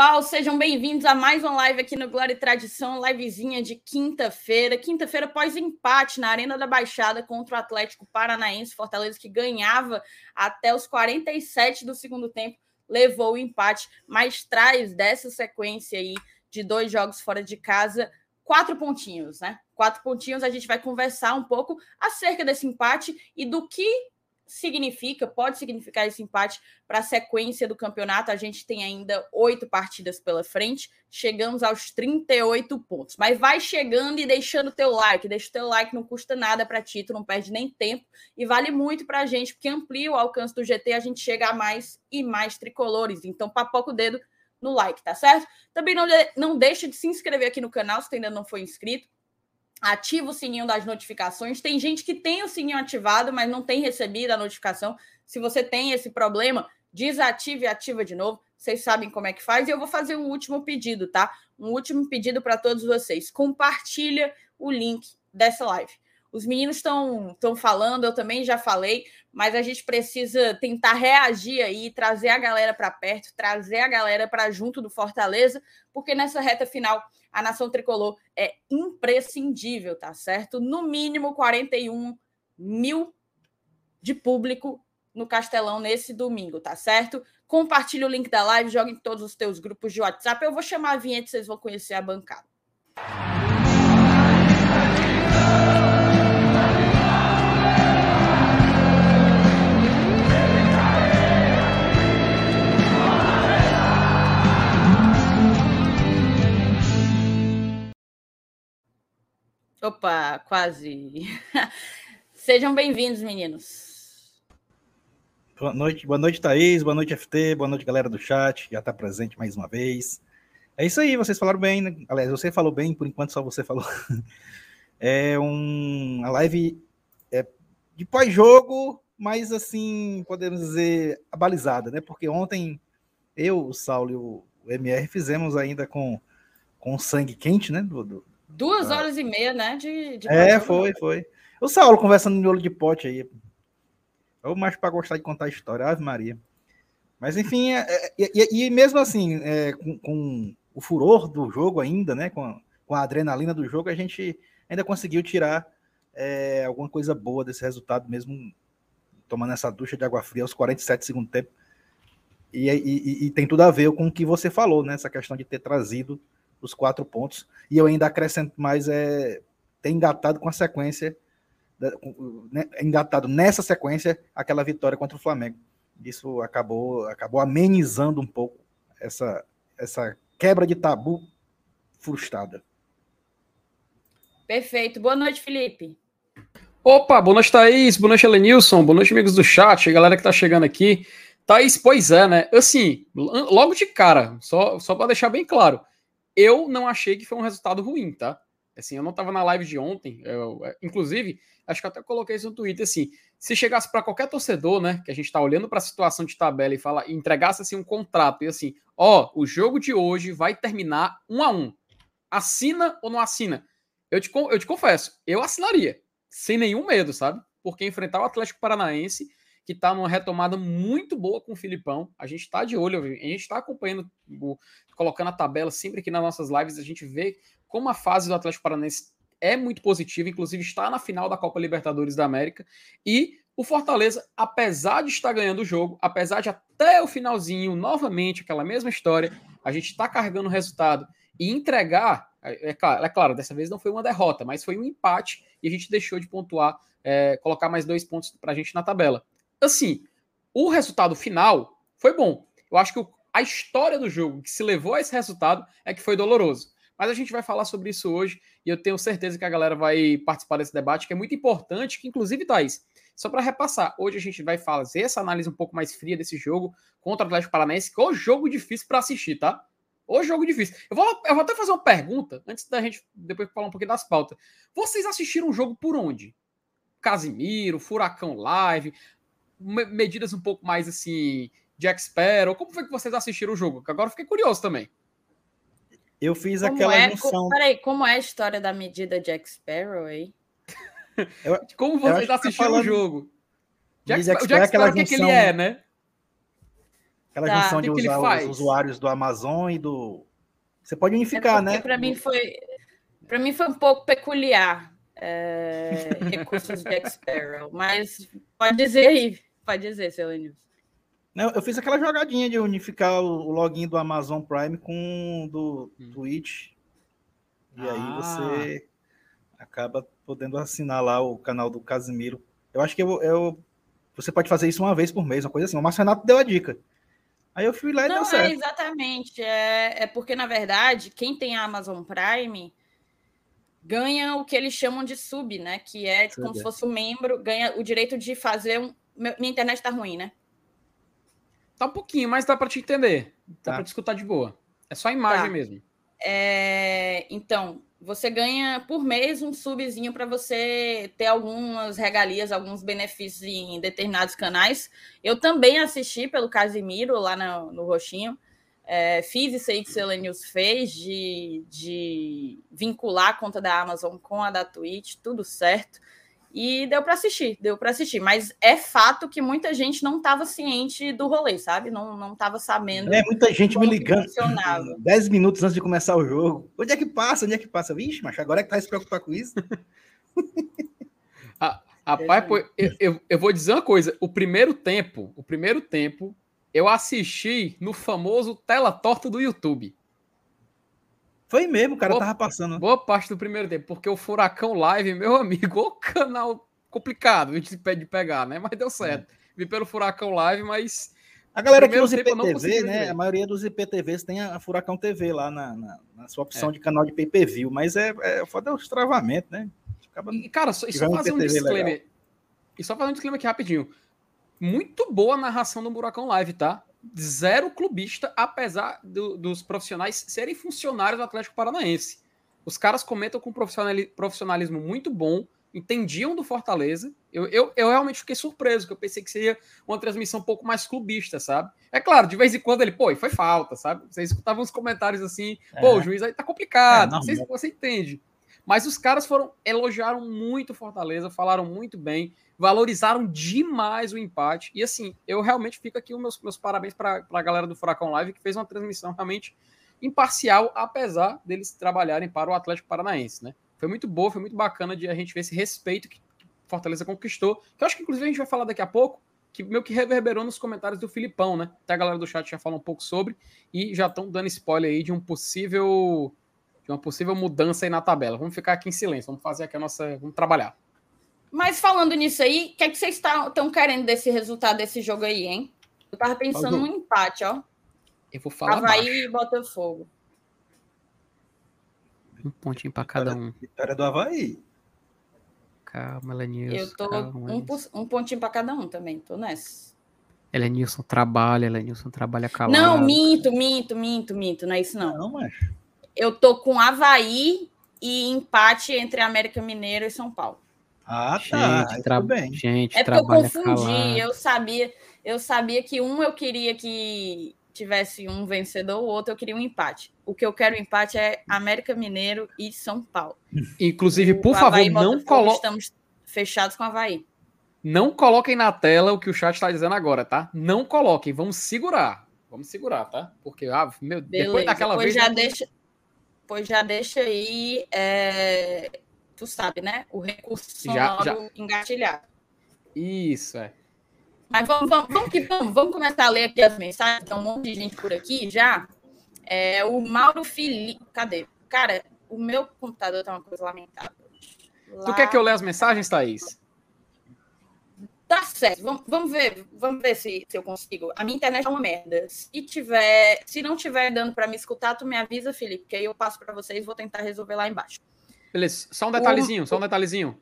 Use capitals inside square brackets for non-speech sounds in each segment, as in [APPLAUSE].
Pessoal. Sejam bem-vindos a mais uma live aqui no Glória e Tradição, livezinha de quinta-feira. Quinta-feira após empate na Arena da Baixada contra o Atlético Paranaense, Fortaleza que ganhava até os 47 do segundo tempo, levou o empate, mas traz dessa sequência aí de dois jogos fora de casa quatro pontinhos, né? Quatro pontinhos, a gente vai conversar um pouco acerca desse empate e do que significa, pode significar esse empate para a sequência do campeonato. A gente tem ainda oito partidas pela frente, chegamos aos 38 pontos. Mas vai chegando e deixando o teu like, deixa o teu like, não custa nada para ti, tu não perde nem tempo e vale muito para a gente, porque amplia o alcance do GT, a gente chega a mais e mais tricolores. Então, papoca o dedo no like, tá certo? Também não, não deixa de se inscrever aqui no canal se tu ainda não foi inscrito ativa o sininho das notificações. Tem gente que tem o sininho ativado, mas não tem recebido a notificação. Se você tem esse problema, desative e ativa de novo. Vocês sabem como é que faz. E eu vou fazer um último pedido, tá? Um último pedido para todos vocês. Compartilha o link dessa live. Os meninos estão falando, eu também já falei, mas a gente precisa tentar reagir aí, trazer a galera para perto, trazer a galera para junto do Fortaleza, porque nessa reta final a nação tricolor é imprescindível, tá certo? No mínimo 41 mil de público no Castelão nesse domingo, tá certo? Compartilhe o link da live, jogue em todos os teus grupos de WhatsApp. Eu vou chamar a vinheta e vocês vão conhecer a bancada. Opa, quase. [LAUGHS] Sejam bem-vindos, meninos. Boa noite, boa noite, Thaís. Boa noite, FT. Boa noite, galera do chat. Já está presente mais uma vez. É isso aí, vocês falaram bem, né? Aliás, você falou bem, por enquanto só você falou. [LAUGHS] É um, live é, de pós-jogo, mas assim, podemos dizer, abalizada, né? Porque ontem eu, o Saulo e o MR fizemos ainda com, com sangue quente, né? Do, do, Duas ah. horas e meia, né? De, de é, foi, foi. O Saulo conversando no miolo de pote aí. É o mais para gostar de contar história, Ave Maria. Mas enfim, é, é, e, e, mesmo assim, é, com, com, o furor do jogo ainda, né? Com, com a adrenalina do jogo, a gente ainda conseguiu tirar é, alguma coisa boa desse resultado, mesmo tomando essa ducha de água fria aos 47 segundos tempo. E, e, e, tem tudo a ver com o que você falou, né? Essa questão de ter trazido os quatro pontos. E eu ainda acrescento mais, é, ter engatado com a sequência, né, engatado nessa sequência, aquela vitória contra o Flamengo. Isso acabou, acabou amenizando um pouco essa, essa quebra de tabu frustrada. Perfeito. Boa noite, Felipe. Opa, boa noite, Thaís. Boa noite, Elenilson. Boa noite, amigos do chat, galera que tá chegando aqui. Thaís, pois é, né? Assim, logo de cara, só, só para deixar bem claro, eu não achei que foi um resultado ruim, tá? Assim, eu não estava na live de ontem, eu, é, inclusive, acho que até coloquei isso no Twitter, assim, se chegasse para qualquer torcedor, né, que a gente está olhando para a situação de tabela e fala, e entregasse assim um contrato e assim, ó, o jogo de hoje vai terminar um a um, assina ou não assina? Eu te, eu te confesso, eu assinaria, sem nenhum medo, sabe? Porque enfrentar o Atlético Paranaense que está numa retomada muito boa com o Filipão. A gente está de olho, a gente está acompanhando, colocando a tabela sempre aqui nas nossas lives, a gente vê como a fase do Atlético Paranaense é muito positiva, inclusive está na final da Copa Libertadores da América. E o Fortaleza, apesar de estar ganhando o jogo, apesar de até o finalzinho, novamente, aquela mesma história, a gente está carregando o resultado e entregar. É, é, claro, é claro, dessa vez não foi uma derrota, mas foi um empate e a gente deixou de pontuar, é, colocar mais dois pontos para a gente na tabela assim, o resultado final foi bom. Eu acho que a história do jogo que se levou a esse resultado é que foi doloroso. Mas a gente vai falar sobre isso hoje e eu tenho certeza que a galera vai participar desse debate, que é muito importante, que inclusive, Thaís, só para repassar, hoje a gente vai fazer essa análise um pouco mais fria desse jogo contra o Atlético Paranaense, que é um jogo difícil para assistir, tá? O jogo difícil. Eu vou, eu vou até fazer uma pergunta, antes da gente depois falar um pouquinho das pautas. Vocês assistiram o jogo por onde? Casimiro, Furacão Live, medidas um pouco mais assim de expert? Ou como foi que vocês assistiram o jogo? Que agora eu fiquei curioso também. Eu fiz como aquela é, junção. peraí, como é a história da medida de Sparrow aí? [LAUGHS] eu, como vocês tá assistiram o jogo? Jack, Jack, Jack Sparrow, o que, que ele é, né? Aquela tá. junção de usar os usuários do Amazon e do. Você pode unificar, é né? Para mim foi. Para mim foi um pouco peculiar é, recursos de Xparrow, mas pode dizer aí, pode dizer, seu Lenilson. Não, eu fiz aquela jogadinha de unificar o login do Amazon Prime com do hum. Twitch. E ah. aí você acaba podendo assinar lá o canal do Casimiro. Eu acho que eu, eu, você pode fazer isso uma vez por mês, uma coisa assim. O Márcio Renato deu a dica. Aí eu fui lá e Não, deu certo. É exatamente. É, é porque, na verdade, quem tem a Amazon Prime ganha o que eles chamam de sub, né? Que é como é. se fosse um membro, ganha o direito de fazer um. Minha internet tá ruim, né? Tá um pouquinho, mas dá para te entender. Dá tá. para te escutar de boa. É só a imagem tá. mesmo. É... Então, você ganha por mês um subzinho para você ter algumas regalias, alguns benefícios em determinados canais. Eu também assisti pelo Casimiro lá no, no Roxinho. É, fiz isso aí que o Selenius fez de, de vincular a conta da Amazon com a da Twitch, tudo certo. E deu para assistir, deu para assistir. Mas é fato que muita gente não estava ciente do rolê, sabe? Não, não tava sabendo. É, muita gente me ligando. Dez minutos antes de começar o jogo. Onde é que passa? Onde é que passa? Vixe, mas agora é que tá se preocupar com isso. [LAUGHS] ah, rapaz, pô, eu, eu, eu vou dizer uma coisa. O primeiro tempo, o primeiro tempo, eu assisti no famoso tela torta do YouTube. Foi mesmo, o cara boa, tava passando. Boa parte do primeiro tempo, porque o Furacão Live, meu amigo, [LAUGHS] o canal complicado de de pegar, né? Mas deu certo. É. Vi pelo Furacão Live, mas. A galera que usa IPTV, né? A maioria dos IPTVs tem a Furacão TV lá na, na, na sua opção é. de canal de pay-per-view, mas é, é foda os travamentos, né? Acaba e, cara, só, e só fazer um disclaimer. Legal. E só fazer um disclaimer aqui rapidinho. Muito boa a narração do Buracão Live, tá? Zero clubista, apesar do, dos profissionais serem funcionários do Atlético Paranaense. Os caras comentam com profissionalismo muito bom, entendiam do Fortaleza. Eu, eu, eu realmente fiquei surpreso, que eu pensei que seria uma transmissão um pouco mais clubista, sabe? É claro, de vez em quando ele, pô, foi falta, sabe? Você escutava uns comentários assim, é. pô, o juiz aí tá complicado, é, não sei se você entende. Mas os caras foram, elogiaram muito Fortaleza, falaram muito bem, valorizaram demais o empate. E assim, eu realmente fico aqui os meus, meus parabéns para a galera do Furacão Live, que fez uma transmissão realmente imparcial, apesar deles trabalharem para o Atlético Paranaense, né? Foi muito boa, foi muito bacana de a gente ver esse respeito que Fortaleza conquistou, que eu acho que inclusive a gente vai falar daqui a pouco, que meio que reverberou nos comentários do Filipão, né? Até a galera do chat já falou um pouco sobre e já estão dando spoiler aí de um possível de uma possível mudança aí na tabela. Vamos ficar aqui em silêncio, vamos fazer aqui a nossa, vamos trabalhar. Mas falando nisso aí, o que, é que vocês estão querendo desse resultado desse jogo aí, hein? Eu tava pensando num empate, ó. Eu vou falar Havaí baixo. e Botafogo. Um pontinho para cada um. Vitória do Havaí. Calma, Elenilson. Eu tô calma, um, um, pontinho para cada um também, tô nessa. Elenilson trabalha, Elenilson trabalha calado. Não, minto, minto, minto, minto, não é isso não. Não, mas... Eu tô com Havaí e empate entre América Mineiro e São Paulo. Ah, tá. Gente, tra... bem. Gente, é porque eu confundi. Calado. Eu sabia, eu sabia que um eu queria que tivesse um vencedor, o outro eu queria um empate. O que eu quero empate é América Mineiro e São Paulo. Inclusive, por favor, não coloquem. Estamos fechados com o Havaí. Não coloquem na tela o que o chat está dizendo agora, tá? Não coloquem, vamos segurar. Vamos segurar, tá? Porque, ah, meu, Beleza. depois daquela pois vez. Já deixa, pois já deixa aí é, tu sabe, né? O recurso já, já. engatilhado. Isso, é. Mas vamos, vamos, vamos que vamos, vamos começar a ler aqui as mensagens, tem um monte de gente por aqui já. É, o Mauro Felipe. Cadê? Cara, o meu computador tá uma coisa lamentável. Lá... Tu quer que eu leia as mensagens, Thaís? Tá certo, vamos, vamos ver, vamos ver se, se eu consigo. A minha internet é uma merda. Se tiver, se não tiver dando para me escutar, tu me avisa, Felipe, que aí eu passo para vocês e vou tentar resolver lá embaixo. Beleza, só um detalhezinho, o... só um detalhezinho.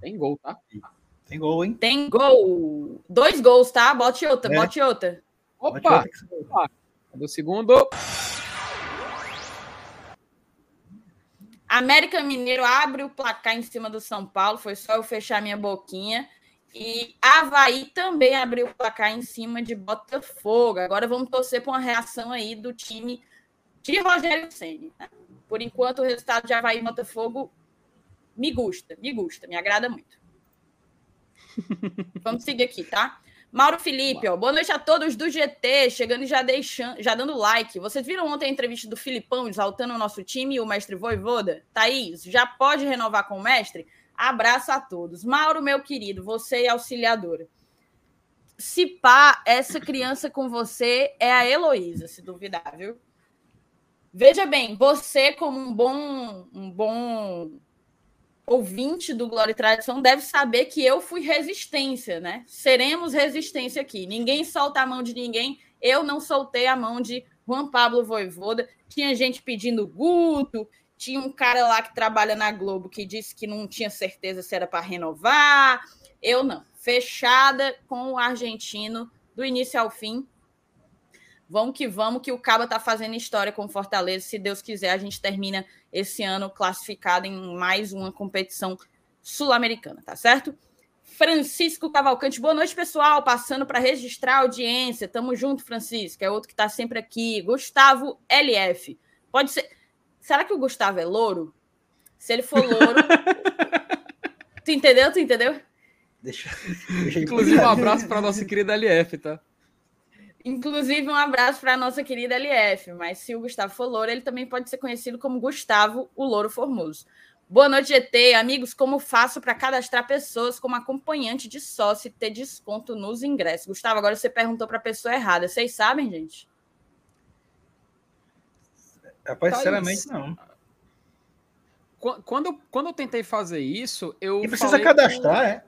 Tem gol, tá? Tem gol, hein? Tem gol. Dois gols, tá? Bote outra, é. bote outra. Opa! Do segundo. América Mineiro abre o placar em cima do São Paulo. Foi só eu fechar minha boquinha. E Havaí também abriu o placar em cima de Botafogo. Agora vamos torcer para uma reação aí do time de Rogério Ceni. Né? Por enquanto, o resultado de Havaí e Botafogo me gusta, me gusta, me agrada muito. [LAUGHS] Vamos seguir aqui, tá? Mauro Felipe, ó, boa noite a todos do GT, chegando e já, deixando, já dando like. Vocês viram ontem a entrevista do Filipão exaltando o nosso time e o mestre Voivoda? Thaís, já pode renovar com o mestre? Abraço a todos. Mauro, meu querido, você é auxiliadora. Se pá, essa criança com você é a Heloísa, se duvidar, viu? Veja bem, você como um bom, um bom ouvinte do Glória e Tradição deve saber que eu fui resistência, né? Seremos resistência aqui. Ninguém solta a mão de ninguém. Eu não soltei a mão de Juan Pablo Voivoda. Tinha gente pedindo Guto, tinha um cara lá que trabalha na Globo que disse que não tinha certeza se era para renovar. Eu não. Fechada com o argentino do início ao fim. Vamos que vamos, que o Caba tá fazendo história com Fortaleza. Se Deus quiser, a gente termina esse ano classificado em mais uma competição sul-americana, tá certo? Francisco Cavalcante, boa noite, pessoal. Passando para registrar a audiência. Tamo junto, Francisco. É outro que está sempre aqui. Gustavo LF. Pode ser. Será que o Gustavo é louro? Se ele for louro. [LAUGHS] tu entendeu? Tu entendeu? Deixa, deixa Inclusive, um abraço para nossa querida LF, tá? Inclusive, um abraço para a nossa querida LF. Mas se o Gustavo for louro, ele também pode ser conhecido como Gustavo, o Louro Formoso. Boa noite, GT. Amigos, como faço para cadastrar pessoas como acompanhante de sócio e ter desconto nos ingressos? Gustavo, agora você perguntou para a pessoa errada. Vocês sabem, gente? Rapaz, sinceramente, não. Quando, quando eu tentei fazer isso, eu. E precisa cadastrar, é?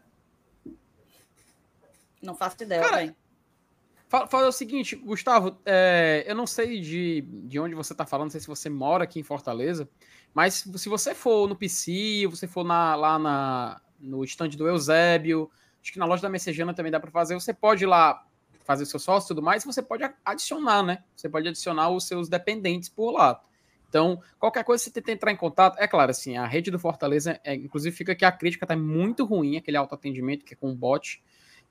Não faço ideia, Cara, Fala o seguinte, Gustavo, é, eu não sei de, de onde você está falando, não sei se você mora aqui em Fortaleza, mas se você for no PC, você for na, lá na, no estande do Eusébio, acho que na loja da Messejana também dá para fazer, você pode ir lá fazer o seu sócio e tudo mais, você pode adicionar, né? Você pode adicionar os seus dependentes por lá. Então, qualquer coisa, você tenta entrar em contato. É claro, assim, a rede do Fortaleza, é, inclusive fica aqui a crítica, tá muito ruim, aquele autoatendimento que é com bot.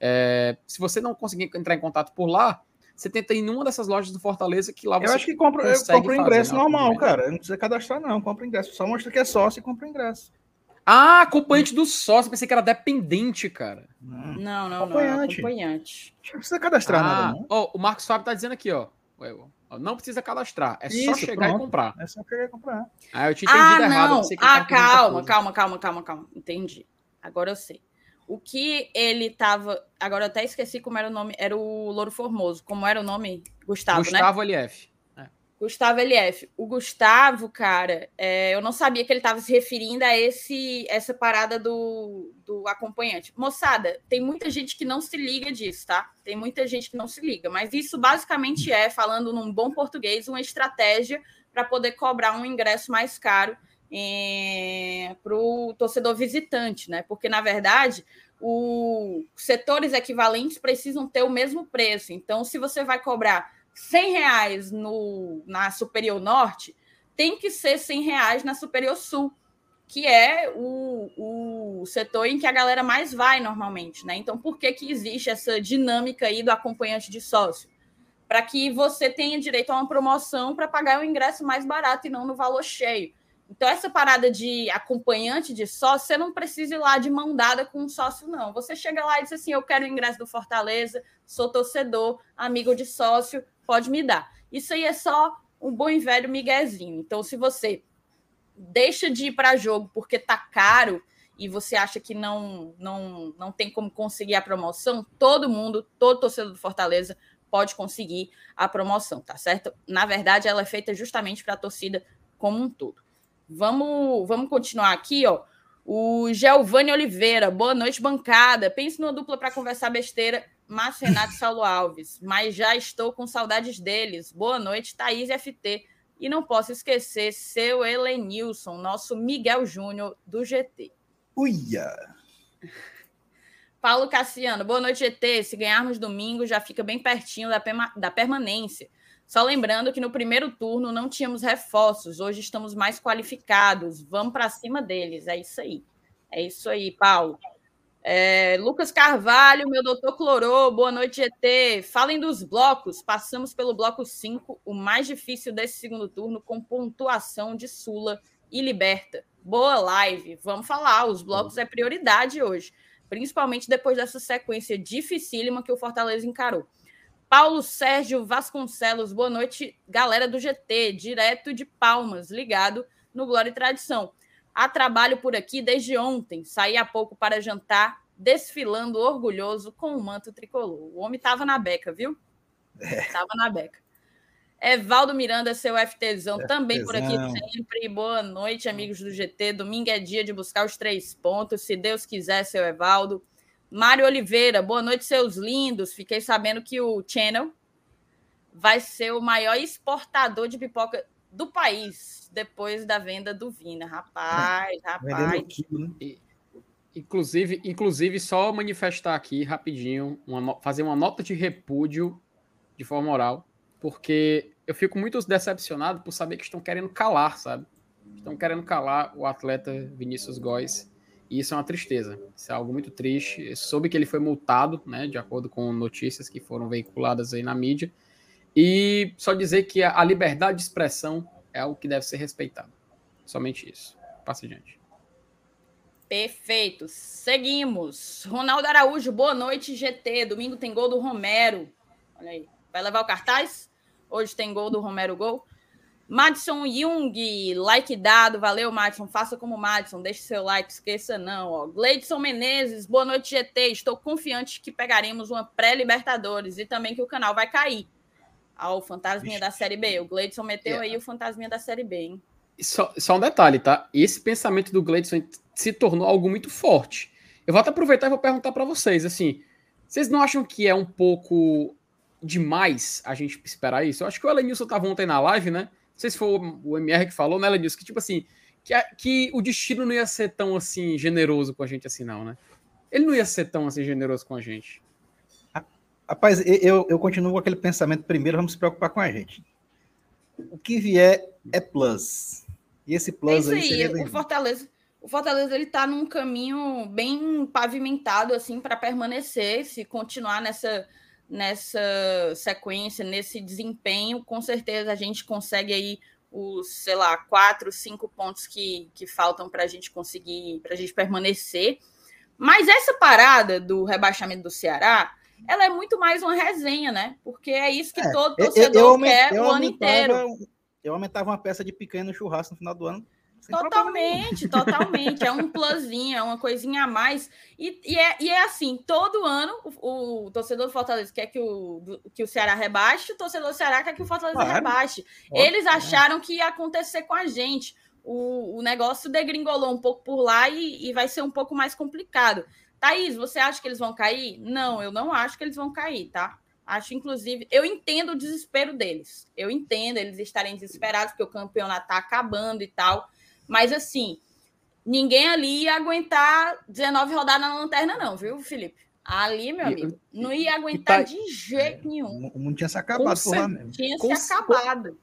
É, se você não conseguir entrar em contato por lá, você tenta ir em uma dessas lojas do Fortaleza que lá você Eu acho que compra, eu compro ingresso normal, cara. Não precisa cadastrar, não. Compra ingresso. Só mostra que é sócio e compra ingresso. Ah, acompanhante do sócio. Pensei que era dependente, cara. Não, não, não. Acompanhante. Não, acompanhante. Não precisa cadastrar ah, nada, não. Oh, o Marcos Fábio tá dizendo aqui, ó. Não precisa cadastrar, é Isso, só chegar pronto. e comprar. É só chegar e comprar. Ah, eu tinha entendido ah, errado. Não. Ah, calma, calma, calma, calma, calma. Entendi. Agora eu sei. O que ele tava. Agora eu até esqueci como era o nome. Era o Louro Formoso. Como era o nome? Gustavo, Gustavo né? LF. É. Gustavo LF. O Gustavo, cara, é, eu não sabia que ele estava se referindo a esse essa parada do, do acompanhante. Moçada, tem muita gente que não se liga disso, tá? Tem muita gente que não se liga. Mas isso basicamente é, falando num bom português, uma estratégia para poder cobrar um ingresso mais caro é, para o torcedor visitante, né? Porque, na verdade, os setores equivalentes precisam ter o mesmo preço. Então, se você vai cobrar 100 reais no, na Superior Norte, tem que ser 100 reais na Superior Sul, que é o, o setor em que a galera mais vai normalmente, né? Então, por que, que existe essa dinâmica aí do acompanhante de sócio? Para que você tenha direito a uma promoção para pagar o ingresso mais barato e não no valor cheio. Então, essa parada de acompanhante de sócio, você não precisa ir lá de mão dada com um sócio, não. Você chega lá e diz assim: eu quero o ingresso do Fortaleza, sou torcedor, amigo de sócio, pode me dar. Isso aí é só um bom e velho miguezinho. Então, se você deixa de ir para jogo porque tá caro e você acha que não, não, não tem como conseguir a promoção, todo mundo, todo torcedor do Fortaleza pode conseguir a promoção, tá certo? Na verdade, ela é feita justamente para a torcida como um todo. Vamos, vamos continuar aqui, ó. O Giovanni Oliveira, boa noite, bancada. Pense numa dupla para conversar besteira, Márcio Renato e Saulo Alves. Mas já estou com saudades deles. Boa noite, Thaís FT. E não posso esquecer seu Helenilson, nosso Miguel Júnior do GT. Uia! Paulo Cassiano, boa noite, GT. Se ganharmos domingo, já fica bem pertinho da, da permanência. Só lembrando que no primeiro turno não tínhamos reforços, hoje estamos mais qualificados. Vamos para cima deles. É isso aí. É isso aí, Paulo. É, Lucas Carvalho, meu doutor Clorô, boa noite, GT. Falem dos blocos. Passamos pelo bloco 5, o mais difícil desse segundo turno, com pontuação de Sula e Liberta. Boa live. Vamos falar, os blocos é prioridade hoje. principalmente depois dessa sequência dificílima que o Fortaleza encarou. Paulo Sérgio Vasconcelos, boa noite, galera do GT, direto de Palmas, ligado no Glória e Tradição. Há trabalho por aqui desde ontem, saí há pouco para jantar, desfilando orgulhoso com o manto tricolor. O homem estava na beca, viu? Estava é. na beca. Evaldo Miranda, seu FTzão, FTzão, também por aqui sempre. Boa noite, amigos do GT. Domingo é dia de buscar os três pontos, se Deus quiser, seu Evaldo. Mário Oliveira, boa noite, seus lindos. Fiquei sabendo que o Channel vai ser o maior exportador de pipoca do país depois da venda do Vina. Rapaz, [LAUGHS] rapaz. Quilo, né? Inclusive, inclusive, só manifestar aqui rapidinho, uma, fazer uma nota de repúdio de forma oral, porque eu fico muito decepcionado por saber que estão querendo calar, sabe? Estão querendo calar o atleta Vinícius Góes e isso é uma tristeza. Isso é algo muito triste. Eu soube que ele foi multado, né, de acordo com notícias que foram veiculadas aí na mídia. E só dizer que a liberdade de expressão é algo que deve ser respeitado. Somente isso. Passe adiante. Perfeito. Seguimos. Ronaldo Araújo, boa noite, GT. Domingo tem gol do Romero. Olha aí. Vai levar o cartaz? Hoje tem gol do Romero Gol. Madison Jung, like dado, valeu, Madison. Faça como Madison, deixe seu like, esqueça não. Ó. Gleidson Menezes, boa noite, GT. Estou confiante que pegaremos uma pré-Libertadores e também que o canal vai cair. Ao ah, fantasminha da Série B. O Gleidson meteu aí o fantasminha da Série B, hein? Só, só um detalhe, tá? Esse pensamento do Gleidson se tornou algo muito forte. Eu vou até aproveitar e vou perguntar para vocês, assim, vocês não acham que é um pouco demais a gente esperar isso? Eu acho que o Elenilson estava ontem na live, né? Sei se foi o MR que falou, né, ela disse que, tipo assim, que, a, que o destino não ia ser tão, assim, generoso com a gente assim, não, né? Ele não ia ser tão, assim, generoso com a gente. Rapaz, eu, eu continuo com aquele pensamento, primeiro vamos se preocupar com a gente. O que vier é plus. E esse plus é isso aí, aí o Fortaleza... O Fortaleza ele tá num caminho bem pavimentado assim para permanecer, se continuar nessa nessa sequência, nesse desempenho, com certeza a gente consegue aí os, sei lá, quatro, cinco pontos que, que faltam para a gente conseguir, para a gente permanecer. Mas essa parada do rebaixamento do Ceará, ela é muito mais uma resenha, né? Porque é isso que é, todo torcedor eu, eu, quer eu o ano inteiro. Eu aumentava uma peça de picanha no churrasco no final do ano Totalmente, totalmente. É um plusinho, é uma coisinha a mais. E, e, é, e é assim: todo ano o, o, torcedor do Fortaleza quer que o, que o Ceará rebaixe, o torcedor do Ceará quer que o Fortaleza claro. rebaixe. Eles acharam que ia acontecer com a gente. O, o negócio degringolou um pouco por lá e, e vai ser um pouco mais complicado. Thaís, você acha que eles vão cair? Não, eu não acho que eles vão cair, tá? Acho, inclusive, eu entendo o desespero deles. Eu entendo eles estarem desesperados porque o campeonato está acabando e tal. Mas assim, ninguém ali ia aguentar 19 rodadas na lanterna, não, viu, Felipe? Ali, meu amigo, não ia aguentar tá... de jeito nenhum. O mundo tinha se acabado por lá mesmo. Tinha Com se acabado.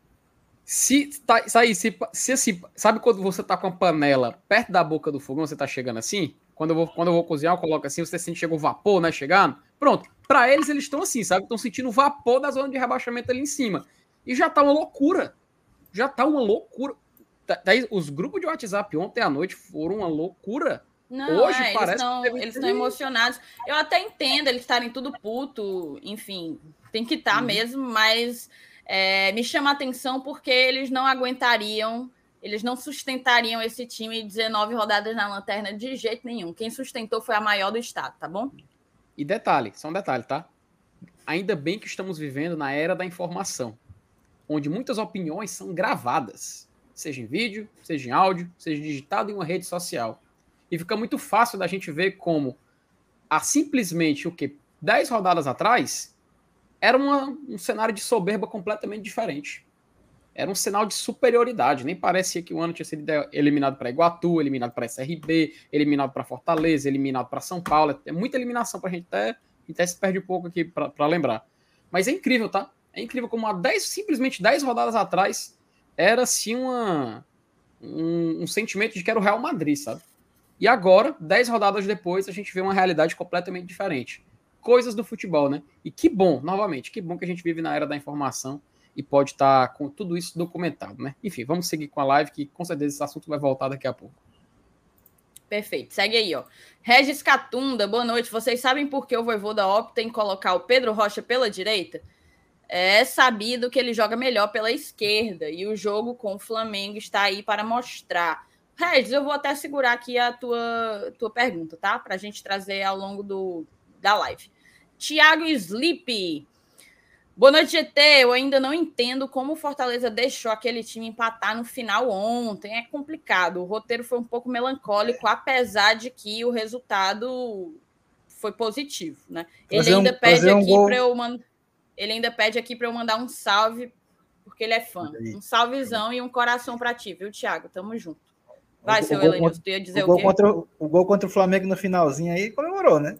Se, tá, aí, se, se, se, sabe quando você tá com a panela perto da boca do fogão, você tá chegando assim? Quando eu vou, quando eu vou cozinhar, eu coloco assim, você sente chega o vapor, né, chegando? Pronto. Para eles, eles estão assim, sabe? Estão sentindo o vapor da zona de rebaixamento ali em cima. E já tá uma loucura. Já tá uma loucura. Daí, os grupos de WhatsApp ontem à noite foram uma loucura. Não, Hoje é, parece eles estão emocionados. Eu até entendo eles estarem tudo puto, enfim, tem que estar tá uhum. mesmo, mas é, me chama a atenção porque eles não aguentariam, eles não sustentariam esse time 19 rodadas na lanterna de jeito nenhum. Quem sustentou foi a maior do estado, tá bom? E detalhe, só um detalhe, tá? Ainda bem que estamos vivendo na era da informação, onde muitas opiniões são gravadas seja em vídeo, seja em áudio, seja digitado em uma rede social. E fica muito fácil da gente ver como há simplesmente o que 10 rodadas atrás era uma, um cenário de soberba completamente diferente. Era um sinal de superioridade. Nem parecia que o ano tinha sido eliminado para Iguatu, eliminado para SRB, eliminado para Fortaleza, eliminado para São Paulo. É muita eliminação para a gente até, se perde um pouco aqui para lembrar. Mas é incrível, tá? É incrível como há 10, simplesmente 10 rodadas atrás era assim uma, um, um, sentimento de que era o Real Madrid, sabe? E agora, dez rodadas depois, a gente vê uma realidade completamente diferente. Coisas do futebol, né? E que bom, novamente, que bom que a gente vive na era da informação e pode estar tá com tudo isso documentado, né? Enfim, vamos seguir com a live, que com certeza esse assunto vai voltar daqui a pouco. Perfeito. Segue aí, ó. Regis Catunda, boa noite. Vocês sabem por que o Voivoda opta em colocar o Pedro Rocha pela direita? É sabido que ele joga melhor pela esquerda e o jogo com o Flamengo está aí para mostrar. Regis, eu vou até segurar aqui a tua, tua pergunta, tá? Para a gente trazer ao longo do, da live. Tiago Sleep. Boa noite, GT. Eu ainda não entendo como o Fortaleza deixou aquele time empatar no final ontem. É complicado. O roteiro foi um pouco melancólico, apesar de que o resultado foi positivo, né? Ele ainda um, pede aqui um para eu mandar. Ele ainda pede aqui para eu mandar um salve, porque ele é fã. Um salvezão e um coração para ti, viu, Thiago? Tamo junto. Vai, o, seu Elenilson, tu ia dizer o, o quê? Contra, o gol contra o Flamengo no finalzinho aí comemorou, né?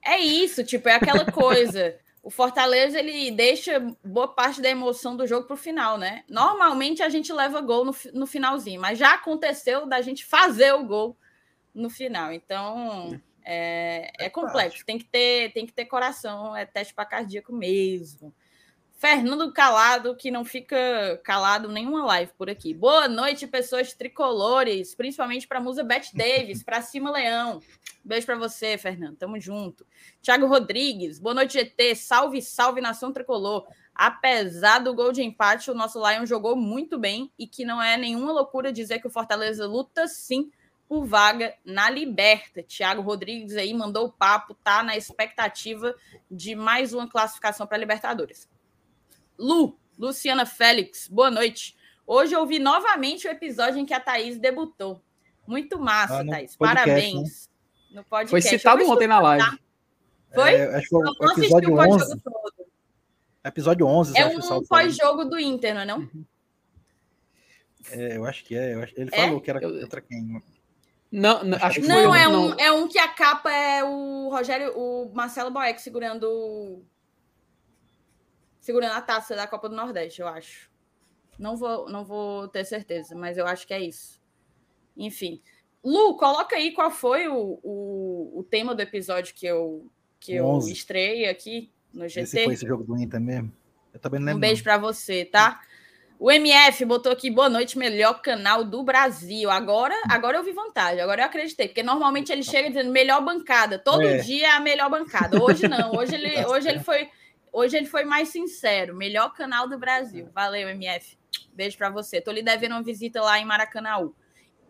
É isso, tipo, é aquela coisa. [LAUGHS] o Fortaleza ele deixa boa parte da emoção do jogo para o final, né? Normalmente a gente leva gol no, no finalzinho, mas já aconteceu da gente fazer o gol no final. Então é, é, é complexo, tem que ter tem que ter coração, é teste para cardíaco mesmo. Fernando Calado, que não fica calado nenhuma live por aqui. Boa noite, pessoas tricolores, principalmente para a musa Beth [LAUGHS] Davis, para cima Leão. Beijo para você, Fernando. Tamo junto. Tiago Rodrigues, boa noite, GT. Salve, salve, nação tricolor. Apesar do gol de empate, o nosso Lion jogou muito bem e que não é nenhuma loucura dizer que o Fortaleza luta sim por vaga na Liberta. Tiago Rodrigues aí mandou o papo, tá na expectativa de mais uma classificação para Libertadores. Lu, Luciana Félix, boa noite. Hoje eu vi novamente o episódio em que a Thaís debutou. Muito massa, ah, Thaís. Podcast, Parabéns. Né? No podcast. Foi citado ontem na live. Foi? É, acho que foi o episódio o 11. Episódio 11. É um pós-jogo do Inter, não é não? Uhum. É, eu acho que é. Ele é? falou que era eu... contra quem? Não, não, acho que não, é, um, é um que a capa é o Rogério, o Marcelo Boeck segurando segurando a taça da Copa do Nordeste, eu acho. Não vou, não vou ter certeza, mas eu acho que é isso. Enfim. Lu, coloca aí qual foi o, o, o tema do episódio que eu, que eu estrei aqui no GT. Esse foi esse jogo do Inter mesmo? Eu também não lembro. Um beijo para você, tá? O MF botou aqui, boa noite, melhor canal do Brasil. Agora, agora eu vi vantagem, agora eu acreditei, porque normalmente ele chega dizendo melhor bancada. Todo é. dia é a melhor bancada. Hoje não, hoje ele, [LAUGHS] hoje ele foi Hoje ele foi mais sincero. Melhor canal do Brasil. Valeu, MF. Beijo para você. Tô lhe devendo uma visita lá em Maracanã.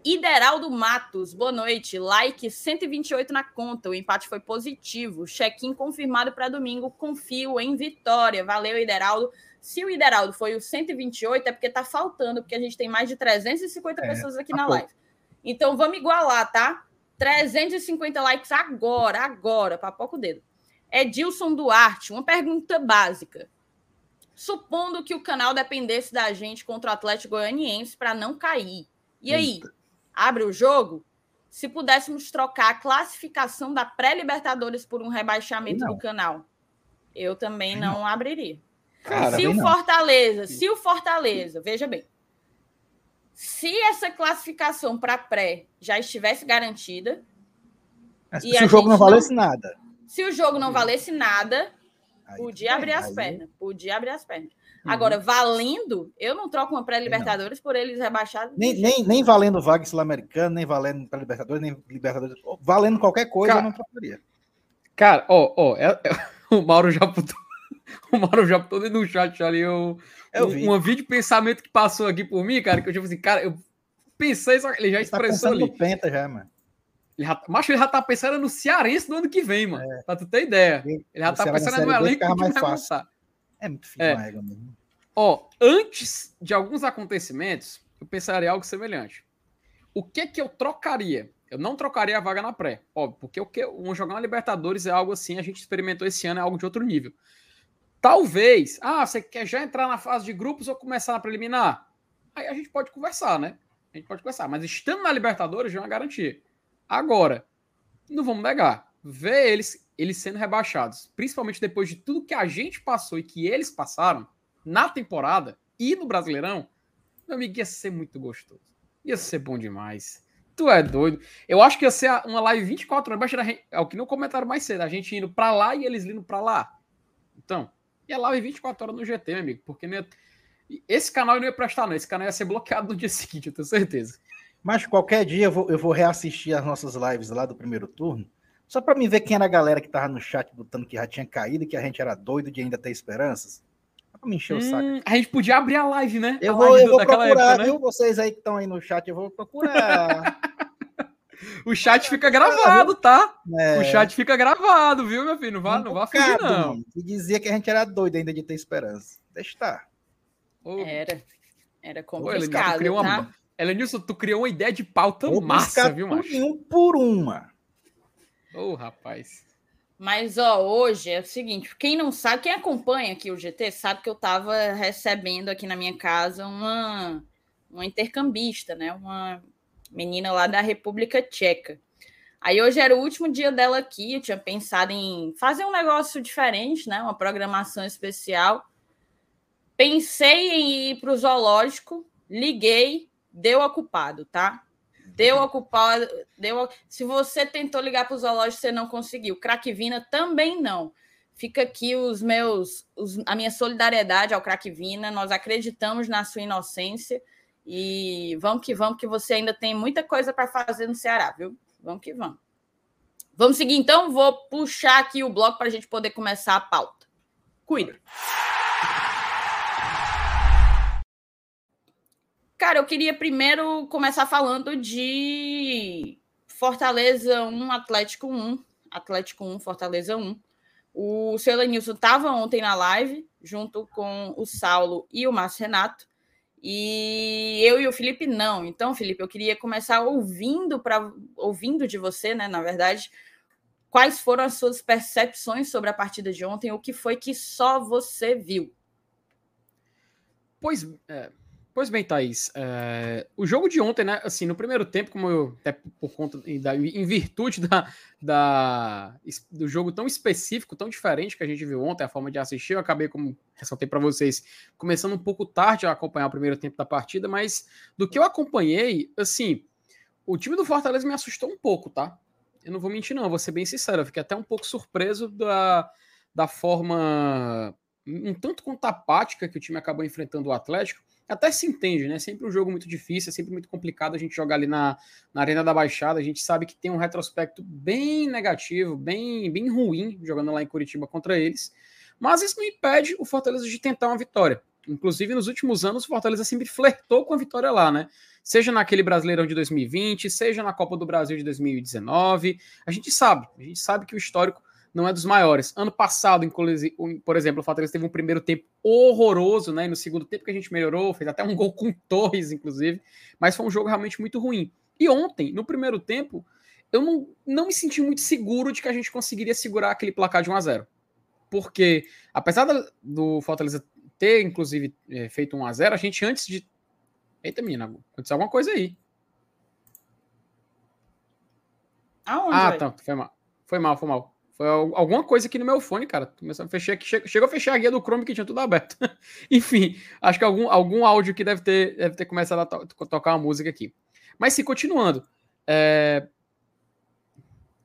Ideraldo Matos, boa noite. Like 128 na conta. O empate foi positivo. Check-in confirmado para domingo. Confio em vitória. Valeu, Ideraldo. Se o Ideraldo foi o 128, é porque tá faltando, porque a gente tem mais de 350 é, pessoas aqui tá na live. Então vamos igualar, tá? 350 likes agora, agora, papoca o dedo. Edilson Duarte, uma pergunta básica. Supondo que o canal dependesse da gente contra o Atlético Goianiense para não cair. E aí, abre o jogo? Se pudéssemos trocar a classificação da pré-Libertadores por um rebaixamento do canal, eu também não, não abriria. Cara, se o Fortaleza, não. se o Fortaleza, veja bem, se essa classificação para pré já estivesse garantida, se o jogo não valesse nada, se o jogo não valesse nada, aí, podia abrir as pernas. Podia abrir as pernas. Uhum. Agora, valendo, eu não troco uma pré-Libertadores por eles rebaixados. Nem, nem, nem valendo vaga sul-americana, nem valendo pré-Libertadores, nem Libertadores. Valendo qualquer coisa, cara, eu não trocaria. Cara, ó, ó, é, é, [LAUGHS] o Mauro já putou. [LAUGHS] O Mauro já putou no chat ali eu, eu um, um vídeo pensamento que passou aqui por mim, cara, que eu tipo assim, cara, eu pensei, só ele já ele tá expressou ali. penta já, mano. Ele já, macho, ele já tá pensando no Cearense do ano que vem, mano. É. Pra tu ter ideia. Ele já tá pensando no elenco que mais fácil. É muito fino é. mesmo. Ó, antes de alguns acontecimentos, eu pensaria algo semelhante. O que que eu trocaria? Eu não trocaria a vaga na pré, óbvio, porque o que um jogar na Libertadores é algo assim, a gente experimentou esse ano, é algo de outro nível. Talvez, ah, você quer já entrar na fase de grupos ou começar na preliminar? Aí a gente pode conversar, né? A gente pode conversar, mas estando na Libertadores já é uma garantia. Agora, não vamos negar, ver eles, eles sendo rebaixados, principalmente depois de tudo que a gente passou e que eles passaram na temporada e no Brasileirão, meu amigo, ia ser muito gostoso. Ia ser bom demais. Tu é doido. Eu acho que ia ser uma live 24 horas. É o que não comentaram mais cedo. A gente indo pra lá e eles indo pra lá. Então, ia live 24 horas no GT, meu amigo. Porque ia... esse canal não ia prestar, não. Esse canal ia ser bloqueado no dia [LAUGHS] seguinte, eu tenho certeza. Mas qualquer dia eu vou, eu vou reassistir as nossas lives lá do primeiro turno, só para me ver quem era a galera que tava no chat botando que já tinha caído e que a gente era doido de ainda ter esperanças. Só pra me encher hum, o saco. A gente podia abrir a live, né? Eu a vou, eu vou procurar, época, né? viu? Vocês aí que estão aí no chat, eu vou procurar. [LAUGHS] o chat fica gravado, tá? É. O chat fica gravado, viu, meu filho? Não vá, não vá fugir, não. E dizia que a gente era doido ainda de ter esperança. Deixa estar. Era. Era complicado, Ô, tá? Uma... Elenilson, tu criou uma ideia de pauta Vou massa, viu, macho? Um por uma. Ô, oh, rapaz. Mas, ó, hoje é o seguinte: quem não sabe, quem acompanha aqui o GT, sabe que eu estava recebendo aqui na minha casa uma, uma intercambista, né? Uma menina lá da República Tcheca. Aí hoje era o último dia dela aqui, eu tinha pensado em fazer um negócio diferente, né? Uma programação especial. Pensei em ir para o zoológico, liguei, deu ocupado, tá? Deu ocupado, deu. Se você tentou ligar para o zoológico, você não conseguiu. Craquevina também não. Fica aqui os meus, os, a minha solidariedade ao Craquevina. Nós acreditamos na sua inocência e vamos que vamos, que você ainda tem muita coisa para fazer no Ceará, viu? Vamos que vamos. Vamos seguir então. Vou puxar aqui o bloco para a gente poder começar a pauta. Cuida. Cara, eu queria primeiro começar falando de Fortaleza 1, Atlético 1. Atlético 1, Fortaleza 1. O seu estava ontem na live, junto com o Saulo e o Márcio Renato. E eu e o Felipe não. Então, Felipe, eu queria começar ouvindo para ouvindo de você, né, na verdade, quais foram as suas percepções sobre a partida de ontem, o que foi que só você viu? Pois é, Pois bem, Thaís, é, o jogo de ontem, né, assim, no primeiro tempo, como eu, até por conta, da, em virtude da, da, do jogo tão específico, tão diferente que a gente viu ontem, a forma de assistir, eu acabei, como ressaltei para vocês, começando um pouco tarde a acompanhar o primeiro tempo da partida, mas do que eu acompanhei, assim, o time do Fortaleza me assustou um pouco, tá? Eu não vou mentir, não, vou ser bem sincero, eu fiquei até um pouco surpreso da, da forma um tanto quanto apática que o time acabou enfrentando o Atlético, até se entende, né? Sempre um jogo muito difícil, é sempre muito complicado a gente jogar ali na, na Arena da Baixada. A gente sabe que tem um retrospecto bem negativo, bem, bem ruim jogando lá em Curitiba contra eles. Mas isso não impede o Fortaleza de tentar uma vitória. Inclusive, nos últimos anos, o Fortaleza sempre flertou com a vitória lá, né? Seja naquele Brasileirão de 2020, seja na Copa do Brasil de 2019. A gente sabe, a gente sabe que o histórico não é dos maiores. Ano passado, por exemplo, o Fortaleza teve um primeiro tempo horroroso, né? E no segundo tempo que a gente melhorou, fez até um gol com [LAUGHS] Torres, inclusive, mas foi um jogo realmente muito ruim. E ontem, no primeiro tempo, eu não, não me senti muito seguro de que a gente conseguiria segurar aquele placar de 1 a 0 Porque, apesar do Fortaleza ter, inclusive, é, feito 1 a 0 a gente antes de. Eita, menina, aconteceu alguma coisa aí. Aonde? Ah, tá, foi mal. Foi mal, foi mal. Foi alguma coisa aqui no meu fone, cara. Começou a fechar aqui, chegou a fechar a guia do Chrome que tinha tudo aberto. [LAUGHS] Enfim, acho que algum, algum áudio que deve ter, deve ter começado a to tocar uma música aqui. Mas sim, continuando. É...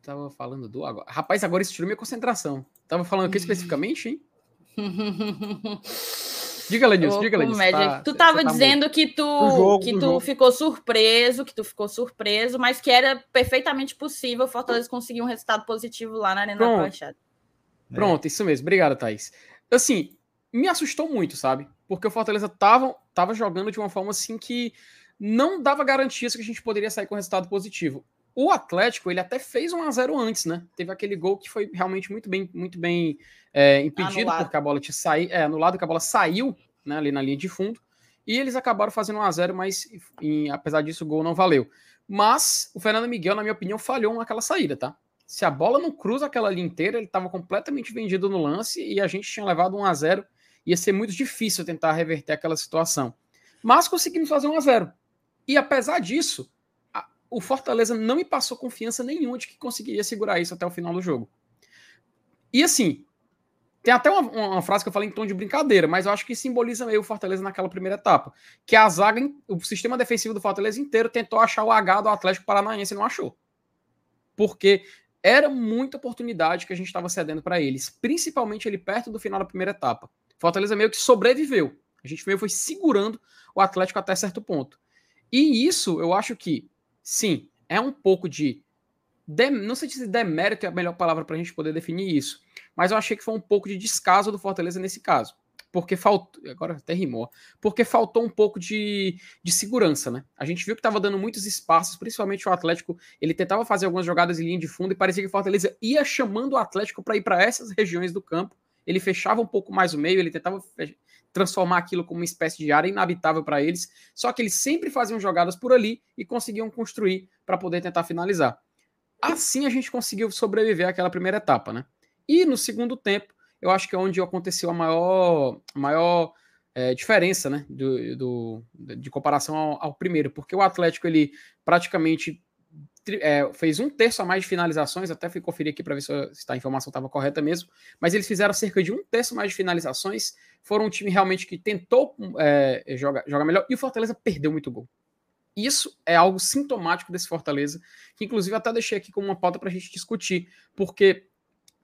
Tava falando do agora. Rapaz, agora isso tirou minha concentração. Tava falando aqui especificamente, hein? [LAUGHS] Diga, Lenilson, diga, Lenilson. Tá, tu estava tá dizendo que tu, jogo, que tu ficou surpreso, que tu ficou surpreso, mas que era perfeitamente possível o Fortaleza conseguir um resultado positivo lá na Arena Pronto. da Baixada. Pronto, isso mesmo. Obrigado, Thaís. Assim, me assustou muito, sabe? Porque o Fortaleza tava, tava jogando de uma forma assim que não dava garantias que a gente poderia sair com resultado positivo. O Atlético, ele até fez um a 0 antes, né? Teve aquele gol que foi realmente muito bem, muito bem é, impedido, anulado. porque a bola tinha saído, é, anulado, que a bola saiu né, ali na linha de fundo. E eles acabaram fazendo um a 0 mas em, apesar disso o gol não valeu. Mas o Fernando Miguel, na minha opinião, falhou naquela saída, tá? Se a bola não cruza aquela linha inteira, ele estava completamente vendido no lance e a gente tinha levado um a 0 Ia ser muito difícil tentar reverter aquela situação. Mas conseguimos fazer um a 0 E apesar disso, o Fortaleza não me passou confiança nenhuma de que conseguiria segurar isso até o final do jogo. E assim, tem até uma, uma, frase que eu falei em tom de brincadeira, mas eu acho que simboliza meio o Fortaleza naquela primeira etapa. Que a zaga, o sistema defensivo do Fortaleza inteiro tentou achar o H do Atlético Paranaense e não achou. Porque era muita oportunidade que a gente estava cedendo para eles, principalmente ele perto do final da primeira etapa. Fortaleza meio que sobreviveu. A gente meio foi segurando o Atlético até certo ponto. E isso eu acho que sim, é um pouco de. não sei se demérito é a melhor palavra para a gente poder definir isso, mas eu achei que foi um pouco de descaso do Fortaleza nesse caso porque faltou. Agora até rimou. Porque faltou um pouco de, de segurança, né? A gente viu que estava dando muitos espaços, principalmente o Atlético. Ele tentava fazer algumas jogadas em linha de fundo e parecia que o Fortaleza ia chamando o Atlético para ir para essas regiões do campo. Ele fechava um pouco mais o meio, ele tentava transformar aquilo como uma espécie de área inabitável para eles. Só que eles sempre faziam jogadas por ali e conseguiam construir para poder tentar finalizar. Assim a gente conseguiu sobreviver àquela primeira etapa, né? E no segundo tempo, eu acho que é onde aconteceu a maior, maior é, diferença, né, do, do, de comparação ao, ao, primeiro, porque o Atlético ele praticamente é, fez um terço a mais de finalizações, até fui conferir aqui para ver se, se a informação estava correta mesmo, mas eles fizeram cerca de um terço mais de finalizações, foram um time realmente que tentou é, jogar, jogar melhor, e o Fortaleza perdeu muito gol. Isso é algo sintomático desse Fortaleza, que inclusive até deixei aqui como uma pauta para a gente discutir, porque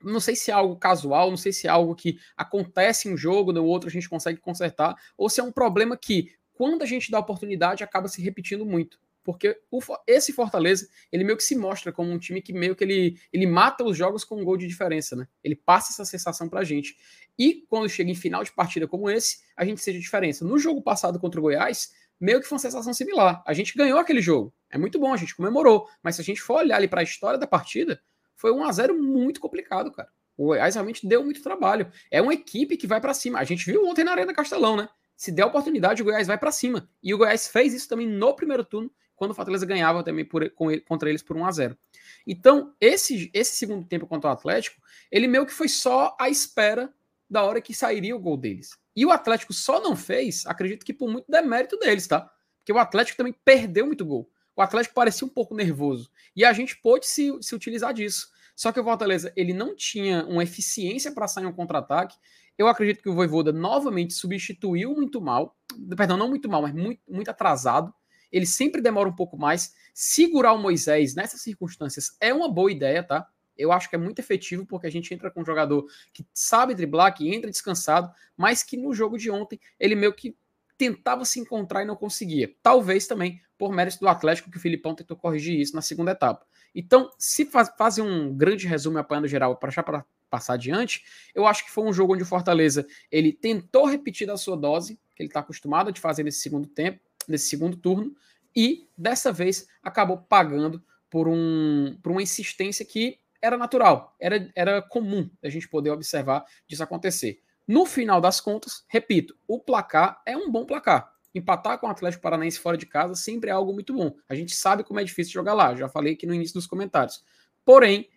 não sei se é algo casual, não sei se é algo que acontece em um jogo, no outro a gente consegue consertar, ou se é um problema que, quando a gente dá oportunidade, acaba se repetindo muito. Porque o, esse Fortaleza, ele meio que se mostra como um time que meio que ele, ele mata os jogos com um gol de diferença, né? Ele passa essa sensação pra gente. E quando chega em final de partida como esse, a gente sente diferença. No jogo passado contra o Goiás, meio que foi uma sensação similar. A gente ganhou aquele jogo. É muito bom, a gente comemorou. Mas se a gente for olhar ali para a história da partida, foi um a 0 muito complicado, cara. O Goiás realmente deu muito trabalho. É uma equipe que vai para cima. A gente viu ontem na Arena Castelão, né? Se der oportunidade, o Goiás vai para cima. E o Goiás fez isso também no primeiro turno, quando o Fortaleza ganhava também por, com contra eles por 1 a 0 Então, esse, esse segundo tempo contra o Atlético, ele meio que foi só a espera da hora que sairia o gol deles. E o Atlético só não fez, acredito que por muito demérito deles, tá? Porque o Atlético também perdeu muito gol o Atlético parecia um pouco nervoso. E a gente pôde se, se utilizar disso. Só que o Fortaleza ele não tinha uma eficiência para sair um contra-ataque. Eu acredito que o Voivoda novamente substituiu muito mal. Perdão, não muito mal, mas muito, muito atrasado. Ele sempre demora um pouco mais. Segurar o Moisés nessas circunstâncias é uma boa ideia, tá? Eu acho que é muito efetivo porque a gente entra com um jogador que sabe driblar, que entra descansado, mas que no jogo de ontem ele meio que tentava se encontrar e não conseguia. Talvez também por mérito do Atlético, que o Filipão tentou corrigir isso na segunda etapa. Então, se faz, um grande resumo apanhando geral para já passar adiante, eu acho que foi um jogo onde o Fortaleza ele tentou repetir da sua dose, que ele está acostumado a fazer nesse segundo tempo, nesse segundo turno, e dessa vez acabou pagando por, um, por uma insistência que era natural, era, era comum a gente poder observar disso acontecer. No final das contas, repito, o placar é um bom placar. Empatar com o Atlético Paranaense fora de casa sempre é algo muito bom. A gente sabe como é difícil jogar lá, já falei aqui no início dos comentários. Porém,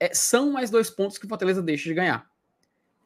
é, são mais dois pontos que o Fortaleza deixa de ganhar.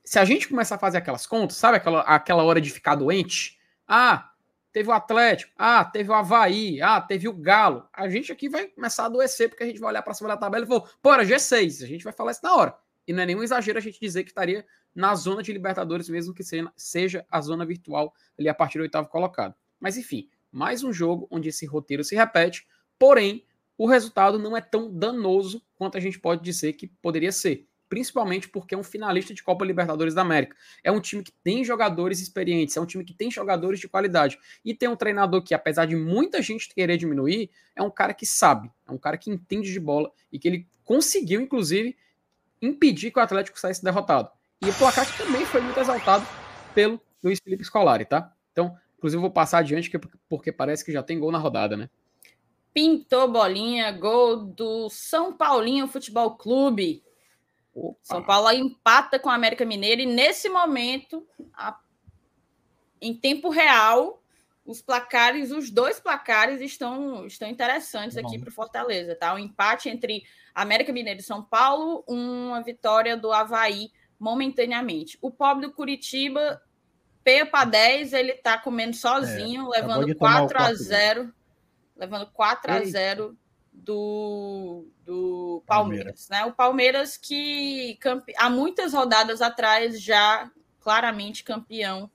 Se a gente começar a fazer aquelas contas, sabe aquela, aquela hora de ficar doente? Ah, teve o Atlético, ah, teve o Havaí, ah, teve o Galo. A gente aqui vai começar a adoecer, porque a gente vai olhar para cima da tabela e falar, era G6. A gente vai falar isso na hora. E não é nenhum exagero a gente dizer que estaria na zona de Libertadores, mesmo que seja a zona virtual ali a partir do oitavo colocado. Mas enfim, mais um jogo onde esse roteiro se repete, porém o resultado não é tão danoso quanto a gente pode dizer que poderia ser. Principalmente porque é um finalista de Copa Libertadores da América. É um time que tem jogadores experientes, é um time que tem jogadores de qualidade. E tem um treinador que, apesar de muita gente querer diminuir, é um cara que sabe, é um cara que entende de bola e que ele conseguiu, inclusive, impedir que o Atlético saísse derrotado. E o placar que também foi muito exaltado pelo Luiz Felipe Scolari, tá? Então, inclusive, vou passar adiante porque parece que já tem gol na rodada, né? Pintou bolinha, gol do São Paulinho Futebol Clube. Opa. São Paulo empata com a América Mineira e nesse momento, a... em tempo real, os placares, os dois placares estão, estão interessantes aqui para o Fortaleza, tá? O um empate entre América Mineira e São Paulo, uma vitória do Havaí momentaneamente. O pobre do Curitiba, P para 10, ele está comendo sozinho, é, levando 4 a 0 levando 4 a 0 do, do Palmeiras, Palmeiras, né? O Palmeiras que campe... há muitas rodadas atrás já claramente campeão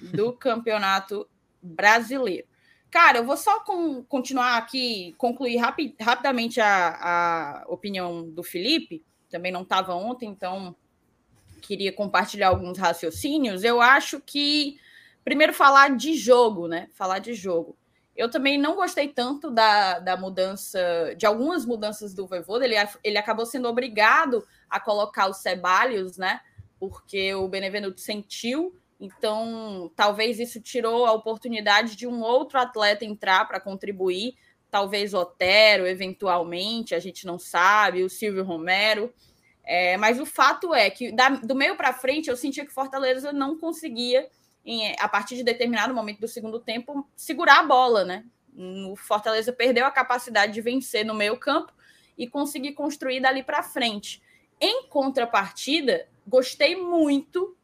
do [LAUGHS] campeonato brasileiro. Cara, eu vou só com, continuar aqui, concluir rapi, rapidamente a, a opinião do Felipe, também não estava ontem, então queria compartilhar alguns raciocínios. Eu acho que, primeiro, falar de jogo, né? Falar de jogo. Eu também não gostei tanto da, da mudança, de algumas mudanças do Voivoda. Ele, ele acabou sendo obrigado a colocar os Ceballos, né? Porque o Benevenuto sentiu. Então, talvez isso tirou a oportunidade de um outro atleta entrar para contribuir. Talvez Otero, eventualmente, a gente não sabe, o Silvio Romero. É, mas o fato é que da, do meio para frente eu sentia que Fortaleza não conseguia em, a partir de determinado momento do segundo tempo, segurar a bola, né? O Fortaleza perdeu a capacidade de vencer no meio campo e conseguir construir dali para frente. Em contrapartida, gostei muito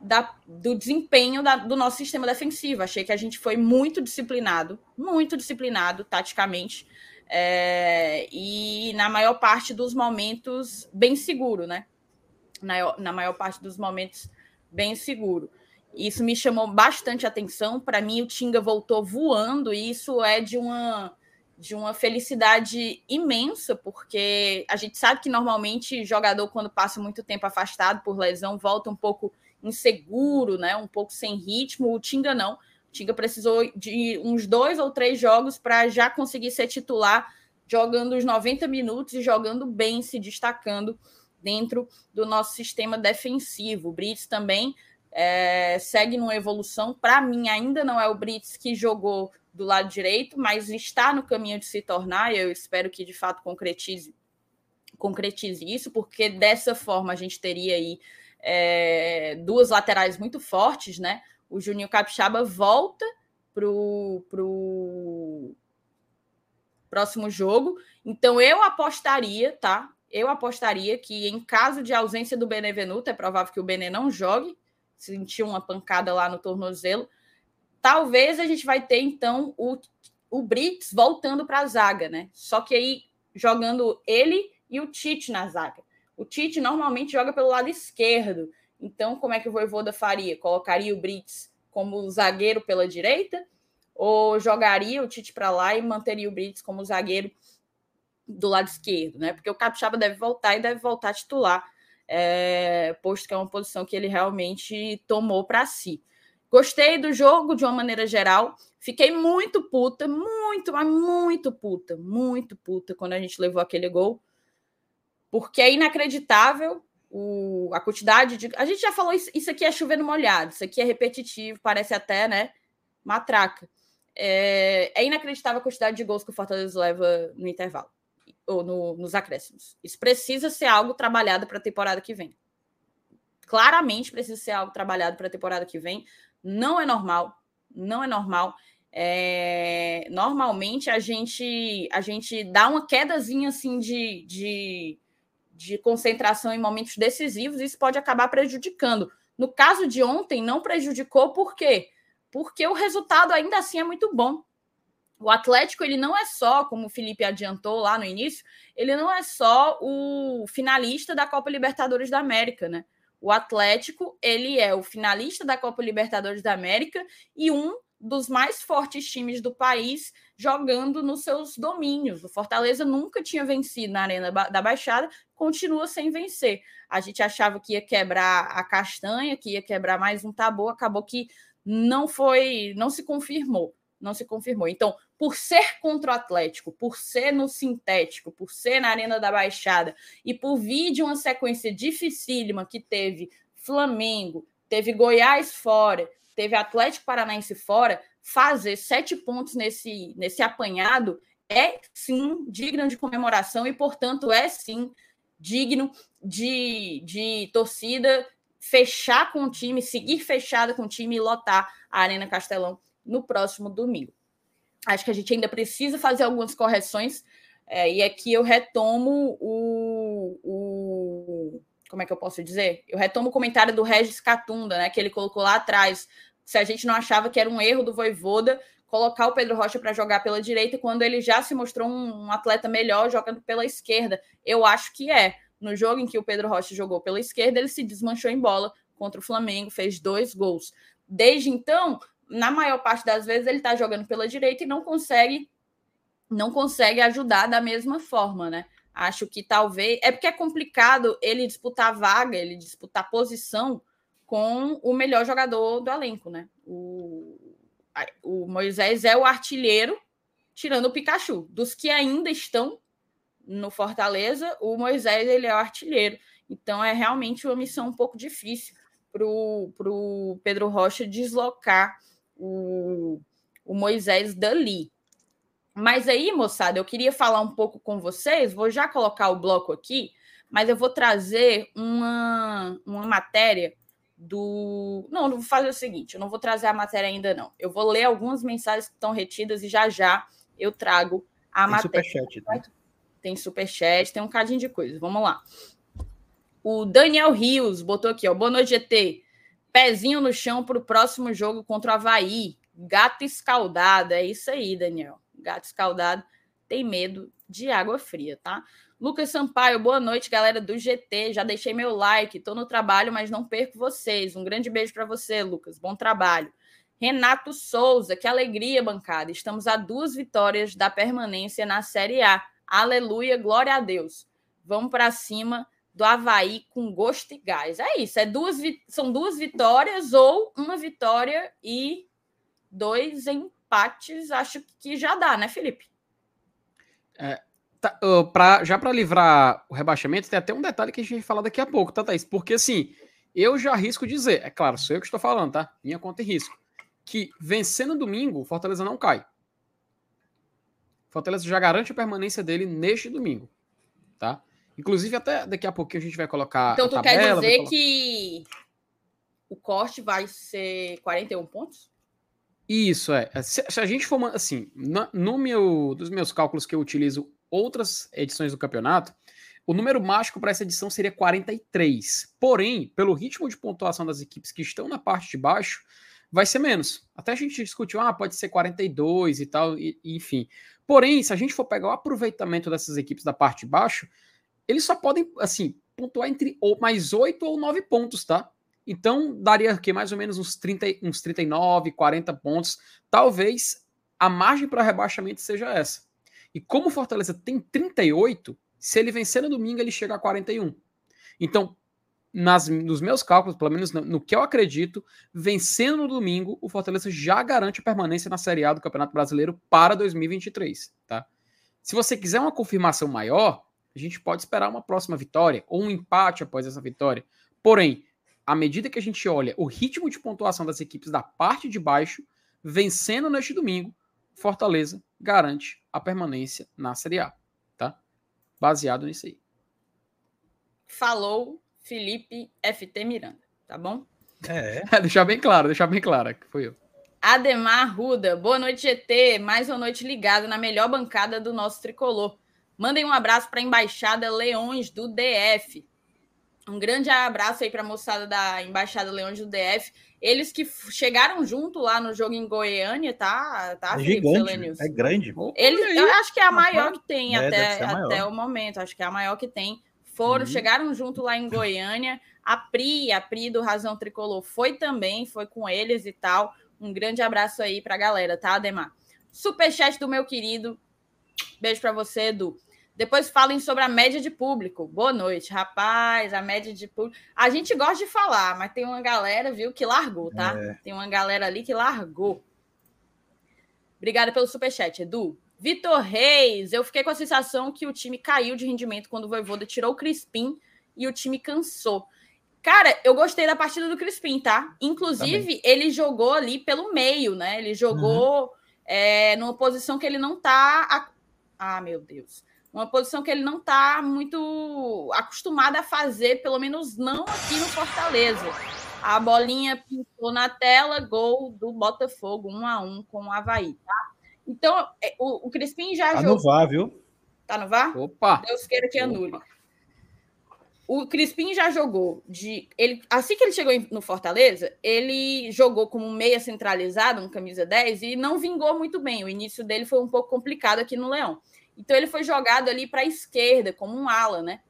da, do desempenho da, do nosso sistema defensivo. Achei que a gente foi muito disciplinado, muito disciplinado taticamente. É, e na maior parte dos momentos bem seguro, né? Na, na maior parte dos momentos bem seguro. Isso me chamou bastante atenção. Para mim, o Tinga voltou voando, e isso é de uma, de uma felicidade imensa, porque a gente sabe que normalmente jogador, quando passa muito tempo afastado por lesão, volta um pouco inseguro, né? um pouco sem ritmo. O Tinga não. O Tinga precisou de uns dois ou três jogos para já conseguir ser titular, jogando os 90 minutos e jogando bem, se destacando dentro do nosso sistema defensivo. O Brits também é, segue numa evolução. Para mim, ainda não é o Brits que jogou do lado direito, mas está no caminho de se tornar, eu espero que de fato concretize, concretize isso, porque dessa forma a gente teria aí é, duas laterais muito fortes, né? O Juninho Capixaba volta pro, pro próximo jogo. Então eu apostaria, tá? Eu apostaria que em caso de ausência do Benevenuto, é provável que o Bene não jogue, sentiu uma pancada lá no tornozelo. Talvez a gente vai ter, então, o, o Brits voltando para a zaga, né? Só que aí jogando ele e o Tite na zaga. O Tite normalmente joga pelo lado esquerdo. Então, como é que o Voivoda faria? Colocaria o Brits como zagueiro pela direita? Ou jogaria o Tite para lá e manteria o Brits como zagueiro do lado esquerdo, né? Porque o Capixaba deve voltar e deve voltar titular é, posto que é uma posição que ele realmente tomou para si. Gostei do jogo de uma maneira geral. Fiquei muito puta, muito, mas muito puta, muito puta quando a gente levou aquele gol. Porque é inacreditável o, a quantidade de. A gente já falou isso, isso aqui é chovendo molhado, isso aqui é repetitivo, parece até, né? Matraca. É, é inacreditável a quantidade de gols que o Fortaleza leva no intervalo ou no, nos acréscimos. Isso precisa ser algo trabalhado para a temporada que vem. Claramente precisa ser algo trabalhado para a temporada que vem. Não é normal, não é normal. É, normalmente a gente a gente dá uma quedazinha assim de, de, de concentração em momentos decisivos, isso pode acabar prejudicando. No caso de ontem, não prejudicou, por quê? Porque o resultado ainda assim é muito bom. O Atlético, ele não é só, como o Felipe adiantou lá no início, ele não é só o finalista da Copa Libertadores da América, né? O Atlético, ele é o finalista da Copa Libertadores da América e um dos mais fortes times do país jogando nos seus domínios. O Fortaleza nunca tinha vencido na Arena da Baixada, continua sem vencer. A gente achava que ia quebrar a castanha, que ia quebrar mais um tabu, acabou que não foi, não se confirmou não se confirmou. Então, por ser contra o Atlético, por ser no sintético, por ser na Arena da Baixada e por vir de uma sequência dificílima que teve Flamengo, teve Goiás fora, teve Atlético Paranaense fora, fazer sete pontos nesse, nesse apanhado é sim digno de comemoração e, portanto, é sim digno de, de torcida fechar com o time, seguir fechada com o time e lotar a Arena Castelão no próximo domingo. Acho que a gente ainda precisa fazer algumas correções, é, e aqui eu retomo o, o. Como é que eu posso dizer? Eu retomo o comentário do Regis Catunda, né? Que ele colocou lá atrás. Se a gente não achava que era um erro do Voivoda colocar o Pedro Rocha para jogar pela direita quando ele já se mostrou um, um atleta melhor jogando pela esquerda. Eu acho que é. No jogo em que o Pedro Rocha jogou pela esquerda, ele se desmanchou em bola contra o Flamengo, fez dois gols. Desde então, na maior parte das vezes ele está jogando pela direita e não consegue não consegue ajudar da mesma forma, né? Acho que talvez é porque é complicado ele disputar vaga, ele disputar posição com o melhor jogador do elenco, né? O, o Moisés é o artilheiro, tirando o Pikachu. Dos que ainda estão no Fortaleza, o Moisés ele é o artilheiro. Então é realmente uma missão um pouco difícil para o Pedro Rocha deslocar o, o Moisés dali. Mas aí, moçada, eu queria falar um pouco com vocês, vou já colocar o bloco aqui, mas eu vou trazer uma, uma matéria do. Não, não vou fazer o seguinte: eu não vou trazer a matéria ainda, não. Eu vou ler algumas mensagens que estão retidas e já já eu trago a tem matéria. Superchat, né? Tem superchat, tem um cadinho de coisa. Vamos lá. O Daniel Rios botou aqui, ó. Boa noite, GT. Pezinho no chão para o próximo jogo contra o Havaí. Gato escaldado. É isso aí, Daniel. Gato escaldado tem medo de água fria, tá? Lucas Sampaio, boa noite, galera do GT. Já deixei meu like, tô no trabalho, mas não perco vocês. Um grande beijo para você, Lucas. Bom trabalho. Renato Souza, que alegria, bancada. Estamos a duas vitórias da permanência na Série A. Aleluia, glória a Deus. Vamos para cima do Havaí com gosto e gás. É isso, é duas, são duas vitórias ou uma vitória e dois empates. Acho que já dá, né, Felipe? É, tá, uh, pra, já para livrar o rebaixamento, tem até um detalhe que a gente vai falar daqui a pouco, tá, Thaís? Porque assim, eu já arrisco dizer, é claro, sou eu que estou falando, tá? Minha conta e risco. Que vencendo domingo, Fortaleza não cai. Fortaleza já garante a permanência dele neste domingo, tá? Inclusive, até daqui a pouquinho a gente vai colocar. Então, tu tabela, quer dizer colocar... que o corte vai ser 41 pontos? Isso, é. Se, se a gente for. Assim, no, no meu, dos meus cálculos que eu utilizo outras edições do campeonato, o número mágico para essa edição seria 43. Porém, pelo ritmo de pontuação das equipes que estão na parte de baixo, vai ser menos. Até a gente discutiu, ah, pode ser 42 e tal, e, enfim. Porém, se a gente for pegar o aproveitamento dessas equipes da parte de baixo, eles só podem, assim, pontuar entre ou mais 8 ou 9 pontos, tá? Então, daria que mais ou menos uns, 30, uns 39, 40 pontos. Talvez a margem para rebaixamento seja essa. E como o Fortaleza tem 38, se ele vencer no domingo, ele chega a 41. Então, nas, nos meus cálculos, pelo menos no, no, que eu acredito, vencendo no domingo, o Fortaleza já garante a permanência na Série A do Campeonato Brasileiro para 2023, tá? Se você quiser uma confirmação maior, a gente pode esperar uma próxima vitória ou um empate após essa vitória. Porém, à medida que a gente olha o ritmo de pontuação das equipes da parte de baixo, vencendo neste domingo, Fortaleza garante a permanência na Série A, tá? Baseado nisso aí. Falou Felipe FT Miranda, tá bom? É. [LAUGHS] deixar bem claro, deixar bem claro que foi eu. Ademar Ruda, boa noite, GT. Mais uma noite ligado na melhor bancada do nosso tricolor. Mandem um abraço para a Embaixada Leões do DF. Um grande abraço aí para a moçada da Embaixada Leões do DF. Eles que chegaram junto lá no jogo em Goiânia, tá? tá é gigante, é grande. Eles, eu acho que é a maior que tem é, até, até o momento. Acho que é a maior que tem. Foram, uhum. chegaram junto lá em Goiânia. A Pri, a Pri do Razão Tricolor foi também, foi com eles e tal. Um grande abraço aí para a galera, tá, Ademar? Superchat do meu querido. Beijo para você, Edu. Depois falem sobre a média de público. Boa noite, rapaz. A média de público. A gente gosta de falar, mas tem uma galera, viu, que largou, tá? É. Tem uma galera ali que largou. Obrigada pelo superchat, Edu. Vitor Reis, eu fiquei com a sensação que o time caiu de rendimento quando o Voivoda tirou o Crispim e o time cansou. Cara, eu gostei da partida do Crispim, tá? Inclusive, Também. ele jogou ali pelo meio, né? Ele jogou uhum. é, numa posição que ele não tá. A... Ah, meu Deus uma posição que ele não está muito acostumado a fazer, pelo menos não aqui no Fortaleza. A bolinha pintou na tela, gol do Botafogo, um a um com o Havaí, tá? Então, é, o, o Crispim já tá jogou. no VAR, viu? Tá no VAR? Opa! Deus queira que anule. Opa. O Crispim já jogou de. Ele, assim que ele chegou no Fortaleza, ele jogou como meia centralizado, um camisa 10, e não vingou muito bem. O início dele foi um pouco complicado aqui no Leão. Então ele foi jogado ali para a esquerda, como um ala, né?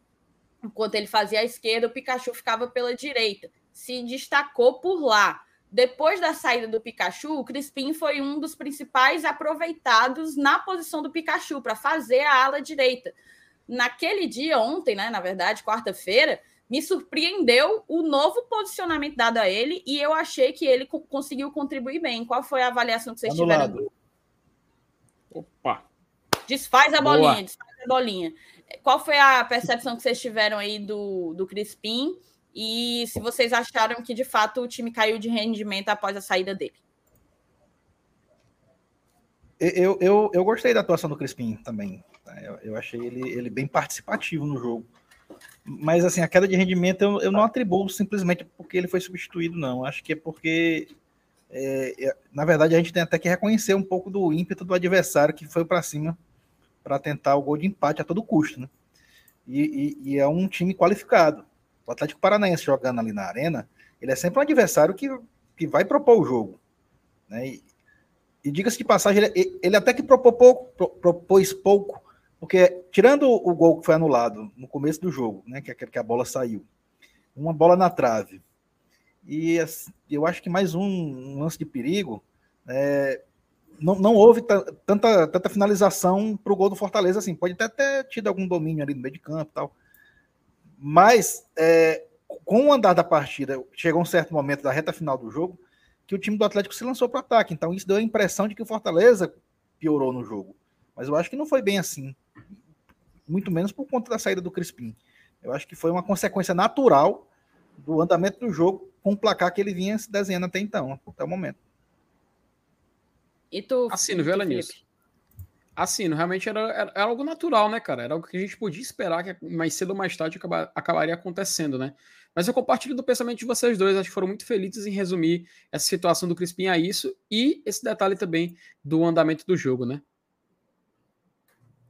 Enquanto ele fazia a esquerda, o Pikachu ficava pela direita. Se destacou por lá. Depois da saída do Pikachu, o Crispim foi um dos principais aproveitados na posição do Pikachu para fazer a ala direita. Naquele dia, ontem, né, na verdade, quarta-feira, me surpreendeu o novo posicionamento dado a ele e eu achei que ele conseguiu contribuir bem. Qual foi a avaliação que vocês Anulado. tiveram? Opa! Desfaz a bolinha, Boa. desfaz a bolinha. Qual foi a percepção que vocês tiveram aí do, do Crispim? E se vocês acharam que de fato o time caiu de rendimento após a saída dele? Eu, eu, eu gostei da atuação do Crispim também. Tá? Eu, eu achei ele, ele bem participativo no jogo. Mas assim, a queda de rendimento eu, eu não atribuo simplesmente porque ele foi substituído, não. Acho que é porque, é, é, na verdade, a gente tem até que reconhecer um pouco do ímpeto do adversário que foi para cima para tentar o gol de empate a todo custo, né? E, e, e, é um time qualificado. O Atlético Paranaense jogando ali na arena, ele é sempre um adversário que, que vai propor o jogo. Né? E, e diga-se de passagem, ele, ele, até que propôs pouco, propôs pouco, porque tirando o gol que foi anulado no começo do jogo, né, que é que a bola saiu, uma bola na trave, e eu acho que mais um, um lance de perigo, é, não, não houve tanta, tanta finalização para o gol do Fortaleza, assim, pode até ter tido algum domínio ali no meio de campo e tal, mas é, com o andar da partida, chegou um certo momento da reta final do jogo, que o time do Atlético se lançou para o ataque, então isso deu a impressão de que o Fortaleza piorou no jogo, mas eu acho que não foi bem assim, muito menos por conta da saída do Crispim, eu acho que foi uma consequência natural do andamento do jogo com o placar que ele vinha se desenhando até então, até o momento. E tu. Assino, viu, Elenilson? Assino, realmente era, era, era, algo natural, né, cara? Era algo que a gente podia esperar que mais cedo ou mais tarde acabar, acabaria acontecendo, né? Mas eu compartilho do pensamento de vocês dois, acho que foram muito felizes em resumir essa situação do Crispim a isso e esse detalhe também do andamento do jogo, né?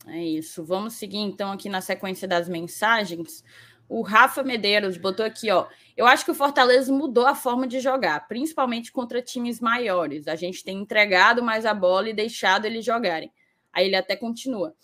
É isso. Vamos seguir então aqui na sequência das mensagens. O Rafa Medeiros botou aqui, ó. Eu acho que o Fortaleza mudou a forma de jogar, principalmente contra times maiores. A gente tem entregado mais a bola e deixado eles jogarem. Aí ele até continua.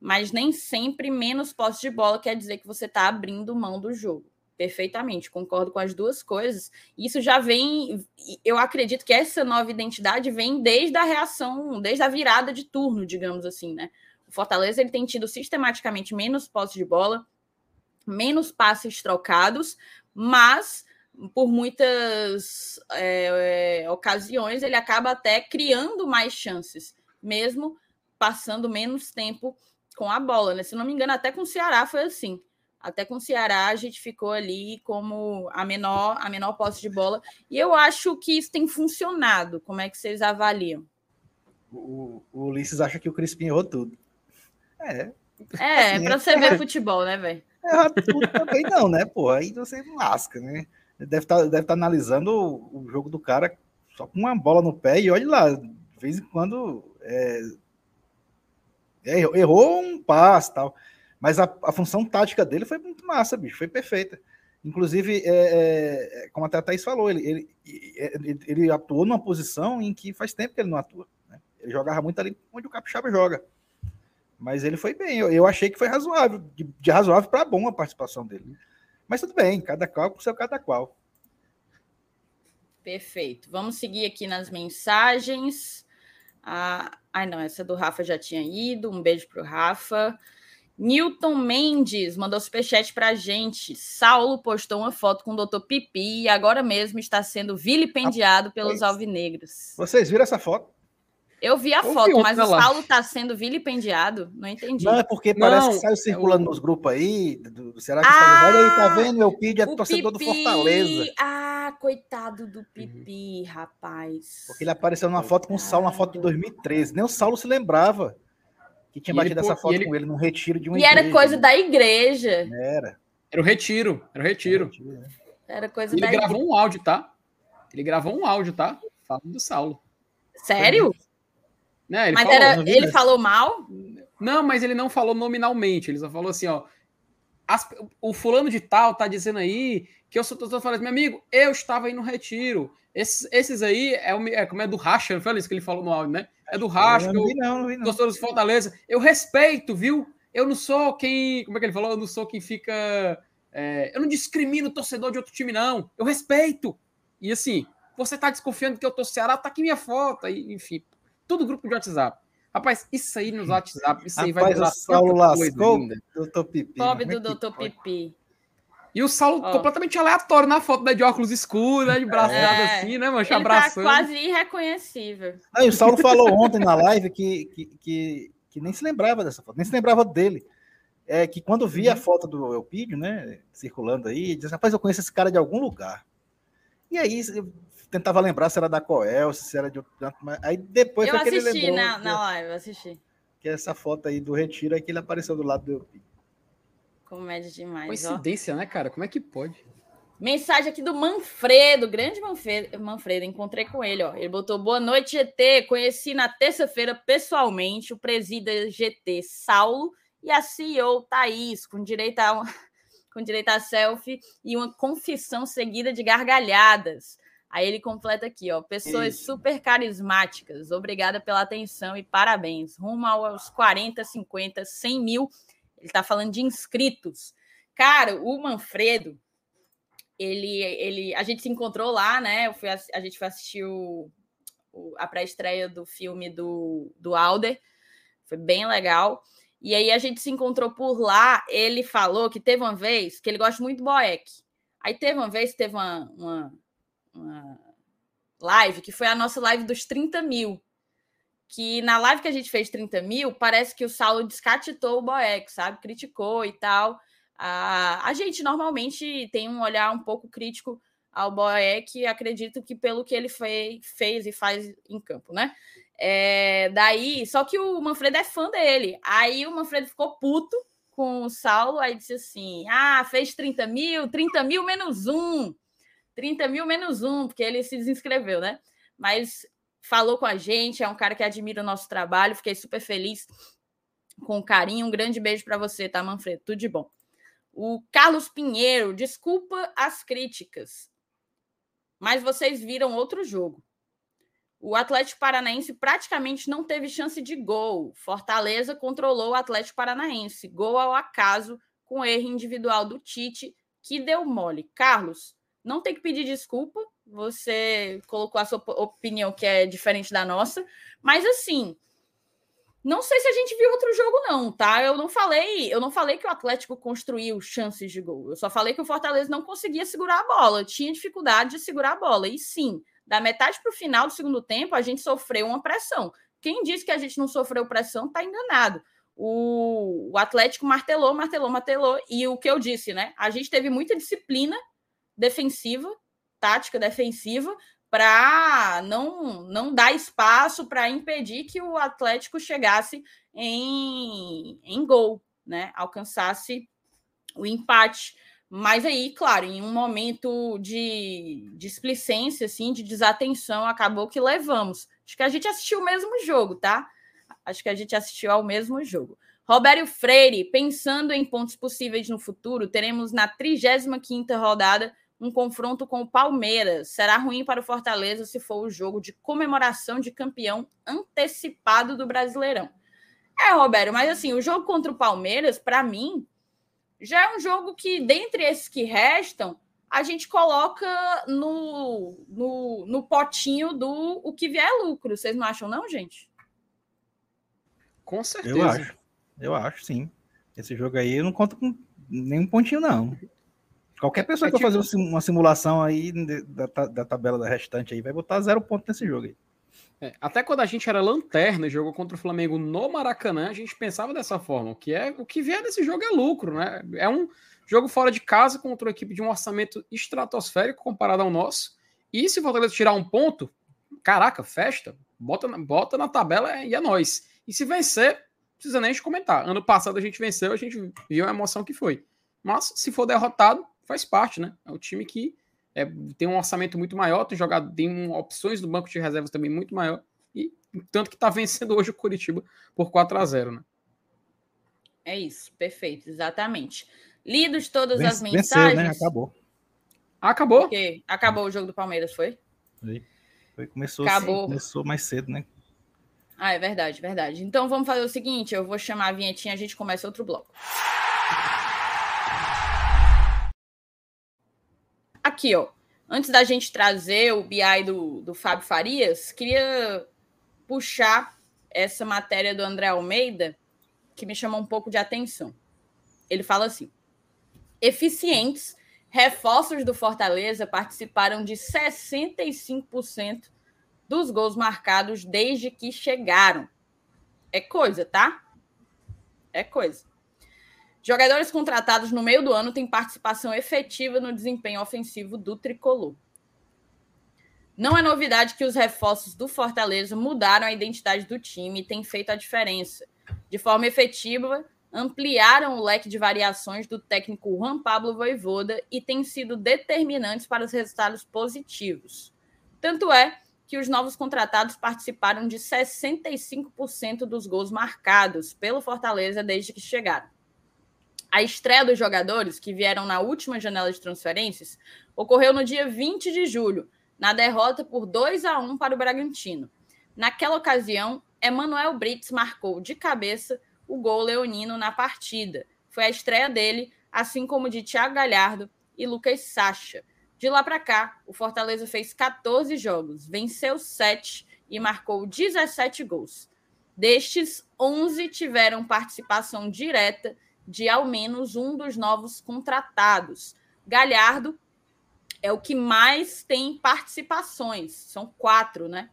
Mas nem sempre menos posse de bola quer dizer que você está abrindo mão do jogo. Perfeitamente, concordo com as duas coisas. Isso já vem. Eu acredito que essa nova identidade vem desde a reação, desde a virada de turno, digamos assim, né? O Fortaleza ele tem tido sistematicamente menos posse de bola, menos passes trocados, mas por muitas é, é, ocasiões ele acaba até criando mais chances, mesmo passando menos tempo com a bola. Né? Se não me engano, até com o Ceará foi assim. Até com o Ceará a gente ficou ali como a menor, a menor posse de bola. E eu acho que isso tem funcionado. Como é que vocês avaliam? O, o Ulisses acha que o Crispim errou tudo. É. É, [LAUGHS] assim, para você é... ver futebol, né, velho? erra tudo também não, né, pô? Aí você lasca, né? Deve estar tá, deve tá analisando o, o, jogo do cara só com uma bola no pé e olha lá, de vez em quando é, é, errou um passe tal. Mas a, a, função tática dele foi muito massa, bicho, foi perfeita. Inclusive, é, é, é como até a Thaís falou, ele, ele, ele, ele, atuou numa posição em que faz tempo que ele não atua. Né? Ele jogava muito ali onde o Capixaba joga. Mas ele foi bem. Eu, eu achei que foi razoável, de, de razoável para bom a participação dele. Mas tudo bem, cada qual com seu cada qual. Perfeito. Vamos seguir aqui nas mensagens. Ah, ai, não, essa do Rafa já tinha ido. Um beijo para o Rafa. Newton Mendes mandou superchat para a gente. Saulo postou uma foto com o Dr. Pipi e agora mesmo está sendo vilipendiado pelos alvinegros. Vocês viram essa foto? Eu vi a foto, mas o Saulo está sendo vilipendiado. Não entendi. Não, é porque parece não, que saiu circulando é o... nos grupos aí. Do, será que ah, Olha aí, tá vendo? Meu Pid é torcedor Pipi. do Fortaleza. Ah, coitado do Pipi, rapaz. Porque ele apareceu numa foto com o Saulo, uma foto de 2013. Nem o Saulo se lembrava que tinha batido ele, essa foto ele... com ele num retiro de uma E igreja, era coisa né? da igreja. Era. Era o retiro. Era o retiro. Era, coisa ele da gravou igreja. um áudio, tá? Ele gravou um áudio, tá? Falando do Saulo. Sério? Né? Ele mas falou, era, ele falou mal? Não, mas ele não falou nominalmente. Ele só falou assim, ó. As, o fulano de tal tá dizendo aí que eu sou tô falando, meu amigo, eu estava aí no retiro. Esses, esses aí é, o, é como é do Racha, não foi isso que ele falou no áudio, né? É do Racha, não, vi não, não vi não. de Fortaleza. Eu respeito, viu? Eu não sou quem, como é que ele falou? Eu não sou quem fica, é, eu não discrimino o torcedor de outro time não. Eu respeito. E assim, você tá desconfiando que eu tô Ceará, tá aqui minha foto, e, enfim tudo grupo de WhatsApp. Rapaz, isso aí no WhatsApp, isso aí Rapaz, vai durar Saulo lascou, Doutor Pipi. Pobre do Doutor Pipi. E o Saulo oh. completamente aleatório na foto, né? De óculos escuros, né? De braço é, assim, né, mancha? Abraçando. Tá quase irreconhecível. Aí, o Saulo falou ontem na live que, que, que, que, nem se lembrava dessa foto, nem se lembrava dele. É que quando via a uhum. foto do Elpidio, né? Circulando aí, dizia, rapaz, eu conheço esse cara de algum lugar. E aí tentava lembrar se era da Coel, se era de outro. Aí depois eu assisti na, na live, eu assisti. Que é essa foto aí do Retiro é que ele apareceu do lado do Elpidio. Comédia demais. Coincidência, ó. né, cara? Como é que pode? Mensagem aqui do Manfredo, grande Manfredo, Manfredo, encontrei com ele, ó. Ele botou boa noite, GT. Conheci na terça-feira pessoalmente o presida GT Saulo e a CEO Thaís, com direito a, [LAUGHS] com direito a selfie e uma confissão seguida de gargalhadas. Aí ele completa aqui, ó. Pessoas Isso. super carismáticas. Obrigada pela atenção e parabéns. Rumo aos 40, 50, 100 mil ele está falando de inscritos. Cara, o Manfredo, ele, ele, a gente se encontrou lá, né? Eu fui, a gente foi assistir o, o, a pré-estreia do filme do, do Alder. Foi bem legal. E aí a gente se encontrou por lá. Ele falou que teve uma vez que ele gosta muito do Boeck. Aí teve uma vez, teve uma, uma, uma live, que foi a nossa live dos 30 mil que na live que a gente fez 30 mil, parece que o Saulo descatitou o Boeck, sabe? Criticou e tal. A, a gente normalmente tem um olhar um pouco crítico ao Boeck, acredito que pelo que ele fez, fez e faz em campo, né? É, daí, só que o Manfredo é fã dele. Aí o Manfredo ficou puto com o Saulo, aí disse assim: ah, fez 30 mil, 30 mil menos um. 30 mil menos um, porque ele se desinscreveu, né? Mas falou com a gente, é um cara que admira o nosso trabalho, fiquei super feliz com carinho. Um grande beijo para você, tá, Manfredo? Tudo de bom. O Carlos Pinheiro, desculpa as críticas, mas vocês viram outro jogo. O Atlético Paranaense praticamente não teve chance de gol. Fortaleza controlou o Atlético Paranaense. Gol ao acaso, com erro individual do Tite, que deu mole. Carlos, não tem que pedir desculpa, você colocou a sua opinião que é diferente da nossa, mas assim, não sei se a gente viu outro jogo não, tá? Eu não falei, eu não falei que o Atlético construiu chances de gol. Eu só falei que o Fortaleza não conseguia segurar a bola, tinha dificuldade de segurar a bola. E sim, da metade para o final do segundo tempo, a gente sofreu uma pressão. Quem disse que a gente não sofreu pressão está enganado. O, o Atlético martelou, martelou, martelou. E o que eu disse, né? A gente teve muita disciplina defensiva tática defensiva para não, não dar espaço para impedir que o Atlético chegasse em, em gol, né? Alcançasse o empate. Mas aí, claro, em um momento de displicência, assim, de desatenção, acabou que levamos. Acho que a gente assistiu o mesmo jogo, tá? Acho que a gente assistiu ao mesmo jogo. Roberto Freire, pensando em pontos possíveis no futuro, teremos na 35ª rodada um confronto com o Palmeiras. Será ruim para o Fortaleza se for o jogo de comemoração de campeão antecipado do Brasileirão. É, Roberto, mas assim, o jogo contra o Palmeiras, para mim, já é um jogo que, dentre esses que restam, a gente coloca no, no, no potinho do o que vier lucro. Vocês não acham, não, gente? Com certeza. Eu acho. Eu acho, sim. Esse jogo aí eu não conto com nenhum pontinho, não. Qualquer pessoa é que tipo... for fazer uma simulação aí da, da, tabela da restante aí vai botar zero ponto nesse jogo aí. É, até quando a gente era lanterna e jogou contra o Flamengo no Maracanã, a gente pensava dessa forma. O que é o que vier desse jogo é lucro, né? É um jogo fora de casa contra uma equipe de um orçamento estratosférico comparado ao nosso. E se o Fortaleza tirar um ponto, caraca, festa, bota, bota na tabela e é nós. E se vencer, não precisa nem comentar. Ano passado a gente venceu, a gente viu a emoção que foi. Mas se for derrotado, faz parte, né? É um time que é, tem um orçamento muito maior, tem jogado, tem opções do banco de reservas também muito maior, e tanto que está vencendo hoje o Curitiba por 4 a 0 né? É isso, perfeito, exatamente. Lidos todas Vence, as mensagens. Venceu, né? Acabou. Acabou? Okay. Acabou o jogo do Palmeiras, foi? Foi. foi começou, Acabou. começou mais cedo, né? Ah, é verdade, verdade. Então vamos fazer o seguinte: eu vou chamar a vinhetinha, a gente começa outro bloco. Aqui, ó. Antes da gente trazer o BI do, do Fábio Farias, queria puxar essa matéria do André Almeida, que me chamou um pouco de atenção. Ele fala assim: eficientes Reforços do Fortaleza participaram de 65% dos gols marcados desde que chegaram. É coisa, tá? É coisa. Jogadores contratados no meio do ano têm participação efetiva no desempenho ofensivo do tricolor. Não é novidade que os reforços do Fortaleza mudaram a identidade do time e têm feito a diferença. De forma efetiva, ampliaram o leque de variações do técnico Juan Pablo Voivoda e têm sido determinantes para os resultados positivos. Tanto é que os novos contratados participaram de 65% dos gols marcados pelo Fortaleza desde que chegaram. A estreia dos jogadores, que vieram na última janela de transferências, ocorreu no dia 20 de julho, na derrota por 2 a 1 para o Bragantino. Naquela ocasião, Emanuel Brits marcou de cabeça o gol leonino na partida. Foi a estreia dele, assim como de Thiago Galhardo e Lucas Sacha. De lá para cá, o Fortaleza fez 14 jogos, venceu 7 e marcou 17 gols. Destes, 11 tiveram participação direta de ao menos um dos novos contratados. Galhardo é o que mais tem participações, são quatro, né?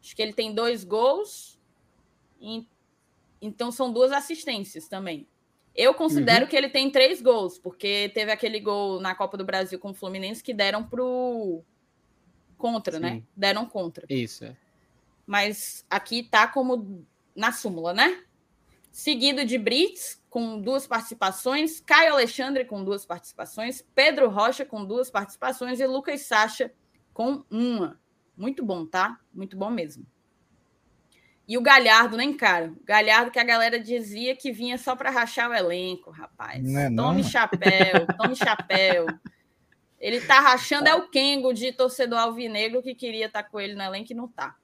Acho que ele tem dois gols, então são duas assistências também. Eu considero uhum. que ele tem três gols, porque teve aquele gol na Copa do Brasil com o Fluminense que deram pro contra, né? Sim. né? Deram contra. Isso. É. Mas aqui tá como na súmula, né? Seguido de Brits com duas participações, Caio Alexandre com duas participações, Pedro Rocha com duas participações e Lucas Sacha com uma. Muito bom, tá? Muito bom mesmo. E o Galhardo, nem cara. O Galhardo que a galera dizia que vinha só para rachar o elenco, rapaz. Não é tome não? chapéu, tome chapéu. [LAUGHS] Ele tá rachando é o Kengo de torcedor alvinegro que queria estar tá com ele no elenco e não tá.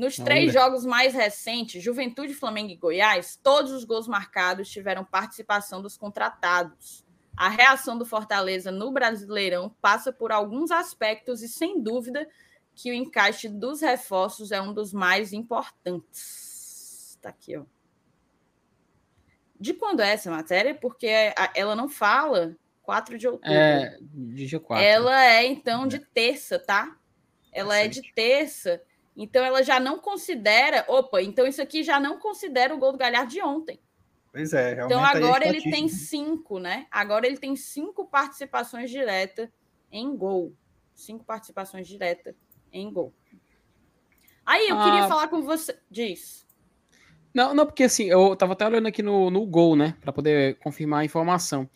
Nos três jogos mais recentes, Juventude, Flamengo e Goiás, todos os gols marcados tiveram participação dos contratados. A reação do Fortaleza no Brasileirão passa por alguns aspectos e, sem dúvida, que o encaixe dos reforços é um dos mais importantes. Está aqui, ó. De quando é essa matéria? Porque ela não fala 4 de outubro. É, de dia 4. Ela é, então, de terça, tá? Ela é de terça. Então, ela já não considera. Opa, então isso aqui já não considera o gol do Galhardo de ontem. Pois é, realmente. Então, agora ele tem cinco, né? Agora ele tem cinco participações diretas em gol. Cinco participações diretas em gol. Aí eu ah, queria falar com você. Diz. Não, não, porque assim, eu tava até olhando aqui no, no gol, né? Para poder confirmar a informação.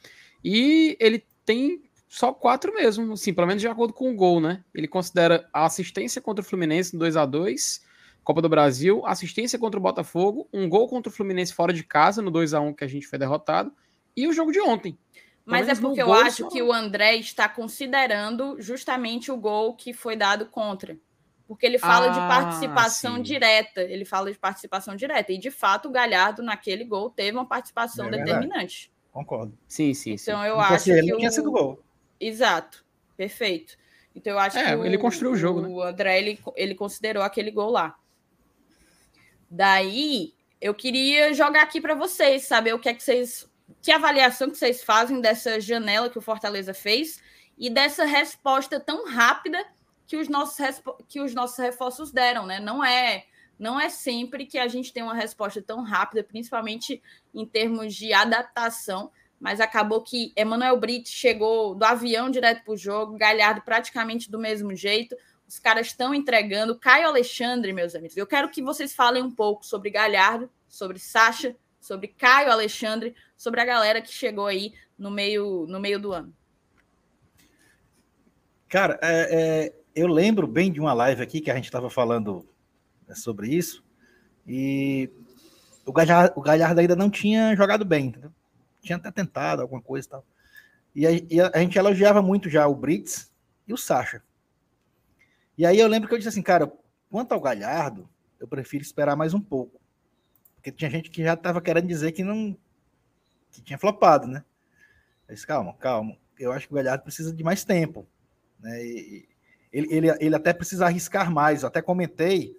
E ele tem só quatro mesmo, assim, pelo menos de acordo com o gol, né? Ele considera a assistência contra o Fluminense no 2 a 2 Copa do Brasil, assistência contra o Botafogo, um gol contra o Fluminense fora de casa no 2 a 1 que a gente foi derrotado, e o jogo de ontem. Mas é porque eu acho só... que o André está considerando justamente o gol que foi dado contra. Porque ele fala ah, de participação sim. direta. Ele fala de participação direta. E, de fato, o Galhardo, naquele gol, teve uma participação é determinante. Concordo. Sim, sim. Então, sim. eu Porque acho ele que. Tinha sido gol. Exato. Perfeito. Então, eu acho é, que. Ele o, construiu o jogo, né? O André, ele, ele considerou aquele gol lá. Daí, eu queria jogar aqui para vocês, saber o que é que vocês que avaliação que vocês fazem dessa janela que o Fortaleza fez e dessa resposta tão rápida que os nossos, que os nossos reforços deram, né? Não é não é sempre que a gente tem uma resposta tão rápida, principalmente em termos de adaptação, mas acabou que Emanuel Brito chegou do avião direto para o jogo, Galhardo praticamente do mesmo jeito, os caras estão entregando. Caio Alexandre, meus amigos, eu quero que vocês falem um pouco sobre Galhardo, sobre Sacha, sobre Caio Alexandre, sobre a galera que chegou aí no meio, no meio do ano. Cara, é, é, eu lembro bem de uma live aqui que a gente estava falando né, sobre isso, e o Galhardo, o Galhardo ainda não tinha jogado bem, entendeu? Tinha até tentado alguma coisa e tal. E a, e a, gente elogiava muito já o Brits e o Sacha. E aí eu lembro que eu disse assim, cara, quanto ao Galhardo, eu prefiro esperar mais um pouco. Porque tinha gente que já estava querendo dizer que não que tinha flopado, né? Eu disse, calma, calma. Eu acho que o Galhardo precisa de mais tempo. Né? E, ele, ele, ele até precisa arriscar mais. Eu até comentei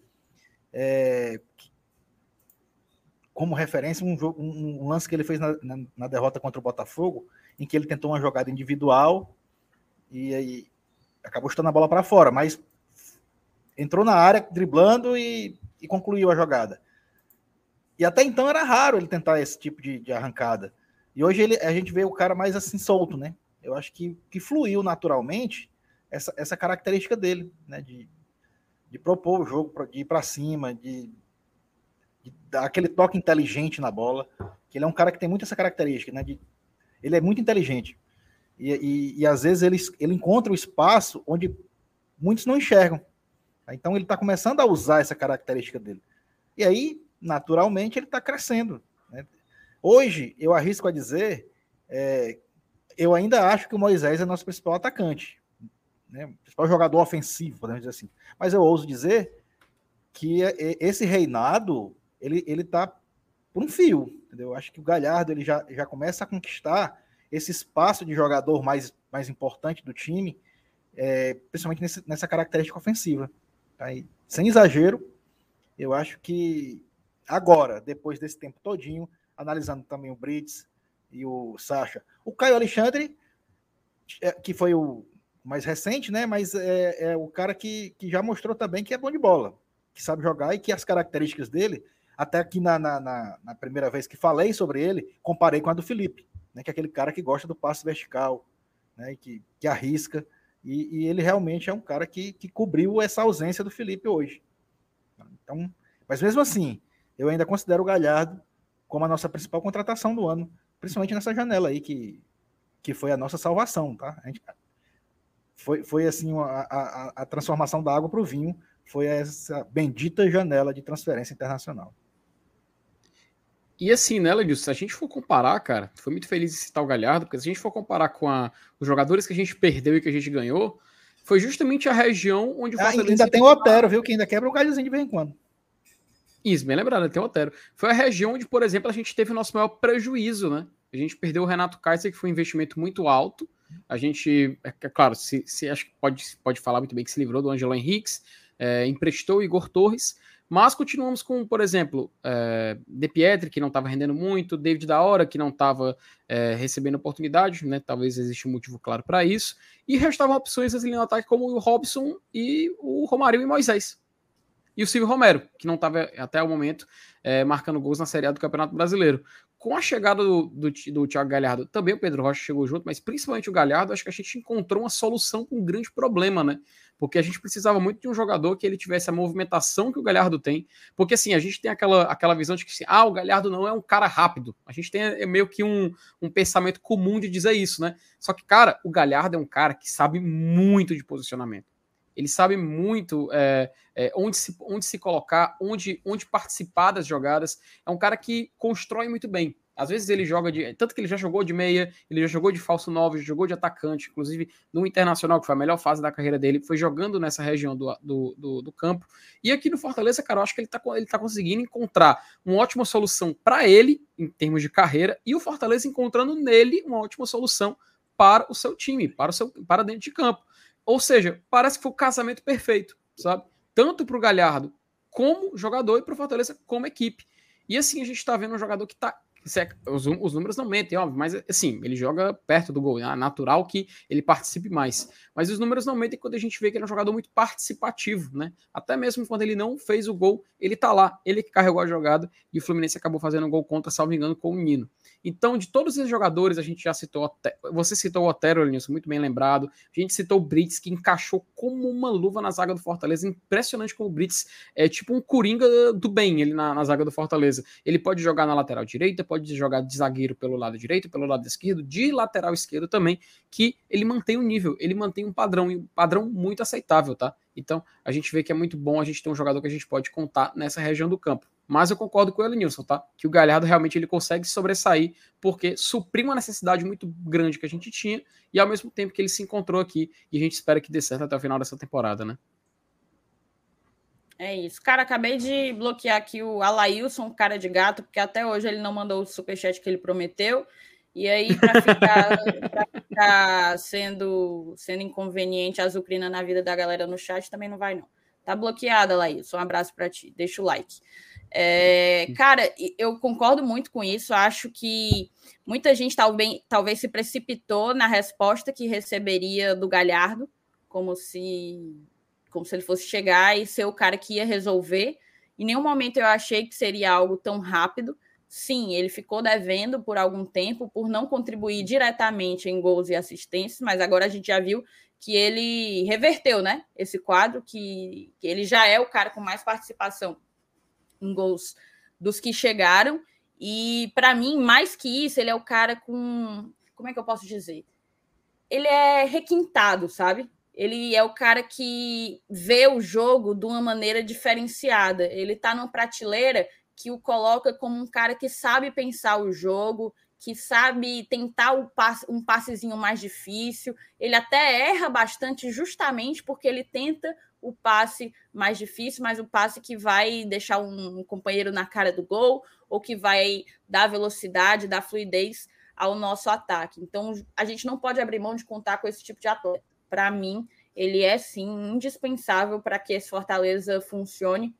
é, como referência um, um, lance que ele fez na, na, na, derrota contra o Botafogo, em que ele tentou uma jogada individual e aí acabou chutando a bola para fora, mas entrou na área driblando e, e, concluiu a jogada. E até então era raro ele tentar esse tipo de, de arrancada. E hoje ele, a gente vê o cara mais assim solto, né? Eu acho que, que fluiu naturalmente essa, essa característica dele, né? De, de propor o jogo, de ir para cima, de, dar aquele toque inteligente na bola. Que ele é um cara que tem muito essa característica, né? De, ele é muito inteligente. E, e, e às vezes ele, ele encontra o espaço onde muitos não enxergam. Então ele está começando a usar essa característica dele. E aí, naturalmente, ele está crescendo. Né? Hoje, eu arrisco a dizer, é, eu ainda acho que o Moisés é nosso principal atacante, né? principal jogador ofensivo, podemos dizer assim. Mas eu ouso dizer que é, é, esse reinado, ele, ele tá por um fio, entendeu? Eu acho que o Galhardo ele já, já começa a conquistar esse espaço de jogador mais, mais importante do time, é, principalmente nesse, nessa característica ofensiva. Aí, sem exagero, eu acho que agora, depois desse tempo todinho, analisando também o Brits e o Sacha, o Caio Alexandre, é, que foi o mais recente, né? Mas é, é, o cara que, que já mostrou também que é bom de bola, que sabe jogar e que as características dele, até aqui na, na, na, na primeira vez que falei sobre ele, comparei com a do Felipe, né? Que é aquele cara que gosta do passe vertical, né? Que, que arrisca. E, e, ele realmente é um cara que, que cobriu essa ausência do Felipe hoje. Então, mas mesmo assim, eu ainda considero o Galhardo como a nossa principal contratação do ano, principalmente nessa janela aí que, que foi a nossa salvação, tá? Gente, foi, foi assim a, a, a transformação da água para o vinho, foi essa bendita janela de transferência internacional. E assim, né, Ledilson, se a gente for comparar, cara, foi muito feliz em citar o Galhardo, porque se a gente for comparar com a, os jogadores que a gente perdeu e que a gente ganhou, foi justamente a região onde o ah, Ainda tem o Otero, viu, que ainda quebra o galhozinho de vez em quando. Isso, bem lembrado, tem o Otero. Foi a região onde, por exemplo, a gente teve o nosso maior prejuízo, né? A gente perdeu o Renato Kaiser, que foi um investimento muito alto. A gente, é, é claro, se, se, acho que pode, pode falar muito bem que se livrou do Angelo Henriques, é, emprestou o Igor Torres, mas continuamos com, por exemplo, é, De Pietri, que não estava rendendo muito, David da Hora, que não estava é, recebendo oportunidade, né? Talvez exista um motivo claro para isso. E restavam opções ali no ataque, como o Robson e o Romário e Moisés. E o Silvio Romero, que não estava até o momento é, marcando gols na Série A do Campeonato Brasileiro com a chegada do, do, do Thiago Galhardo, também o Pedro Rocha chegou junto, mas principalmente o Galhardo, acho que a gente encontrou uma solução para um grande problema, né? Porque a gente precisava muito de um jogador que ele tivesse a movimentação que o Galhardo tem. Porque assim, a gente tem aquela, aquela visão de que assim, ah, o Galhardo não é um cara rápido. A gente tem é meio que um, um pensamento comum de dizer isso, né? Só que, cara, o Galhardo é um cara que sabe muito de posicionamento. Ele sabe muito é, é, onde, se, onde se colocar, onde, onde participar das jogadas. É um cara que constrói muito bem. Às vezes ele joga de. Tanto que ele já jogou de meia, ele já jogou de falso 9, já jogou de atacante, inclusive no Internacional, que foi a melhor fase da carreira dele, foi jogando nessa região do, do, do, do campo. E aqui no Fortaleza, cara, eu acho que ele tá, ele tá conseguindo encontrar uma ótima solução para ele, em termos de carreira, e o Fortaleza encontrando nele uma ótima solução para o seu time, para, o seu, para dentro de campo. Ou seja, parece que foi o casamento perfeito, sabe? Tanto para o Galhardo como jogador e para o Fortaleza como equipe. E assim a gente está vendo um jogador que está é, os, os, números não mentem, óbvio, mas assim, ele joga perto do gol, é natural que ele participe mais. Mas os números não mentem quando a gente vê que ele é um jogador muito participativo, né? Até mesmo quando ele não fez o gol, ele tá lá, ele que carregou a jogada e o Fluminense acabou fazendo um gol contra, salvo engano, com o Nino. Então, de todos esses jogadores, a gente já citou, você citou o Otero, Elenilson, muito bem lembrado. A gente citou o Brits, que encaixou como uma luva na zaga do Fortaleza. Impressionante como o Brits é tipo um coringa do bem ele na, na zaga do Fortaleza. Ele pode jogar na lateral direita, pode jogar de zagueiro pelo lado direito, pelo lado esquerdo, de lateral esquerdo também, que ele mantém o um nível, ele mantém um padrão, e um padrão muito aceitável, tá? Então, a gente vê que é muito bom a gente ter um jogador que a gente pode contar nessa região do campo. Mas eu concordo com o Elenilson, tá? Que o Galhardo realmente ele consegue sobressair, porque supriu uma necessidade muito grande que a gente tinha, e ao mesmo tempo que ele se encontrou aqui, e a gente espera que dê certo até o final dessa temporada, né? É isso. Cara, acabei de bloquear aqui o Alailson, cara de gato, porque até hoje ele não mandou o superchat que ele prometeu. E aí, para ficar, [LAUGHS] ficar, sendo, sendo inconveniente a azucrina na vida da galera no chat, também não vai, não. Tá bloqueada, Laís. Um abraço para ti. Deixa o like. É, cara, eu concordo muito com isso. Acho que muita gente talvez, talvez se precipitou na resposta que receberia do Galhardo, como se, como se ele fosse chegar e ser o cara que ia resolver. Em nenhum momento eu achei que seria algo tão rápido. Sim, ele ficou devendo por algum tempo por não contribuir diretamente em gols e assistências, mas agora a gente já viu que ele reverteu, né? Esse quadro, que, que ele já é o cara com mais participação em gols dos que chegaram. E para mim, mais que isso, ele é o cara com. Como é que eu posso dizer? Ele é requintado, sabe? Ele é o cara que vê o jogo de uma maneira diferenciada. Ele está numa prateleira que o coloca como um cara que sabe pensar o jogo, que sabe tentar um, um passezinho mais difícil. Ele até erra bastante justamente porque ele tenta o passe mais difícil, mas o passe que vai deixar um, companheiro na cara do gol ou que vai dar velocidade, dar fluidez ao nosso ataque. Então, a gente não pode abrir mão de contar com esse tipo de atleta. Para mim, ele é sim indispensável para que esse Fortaleza funcione.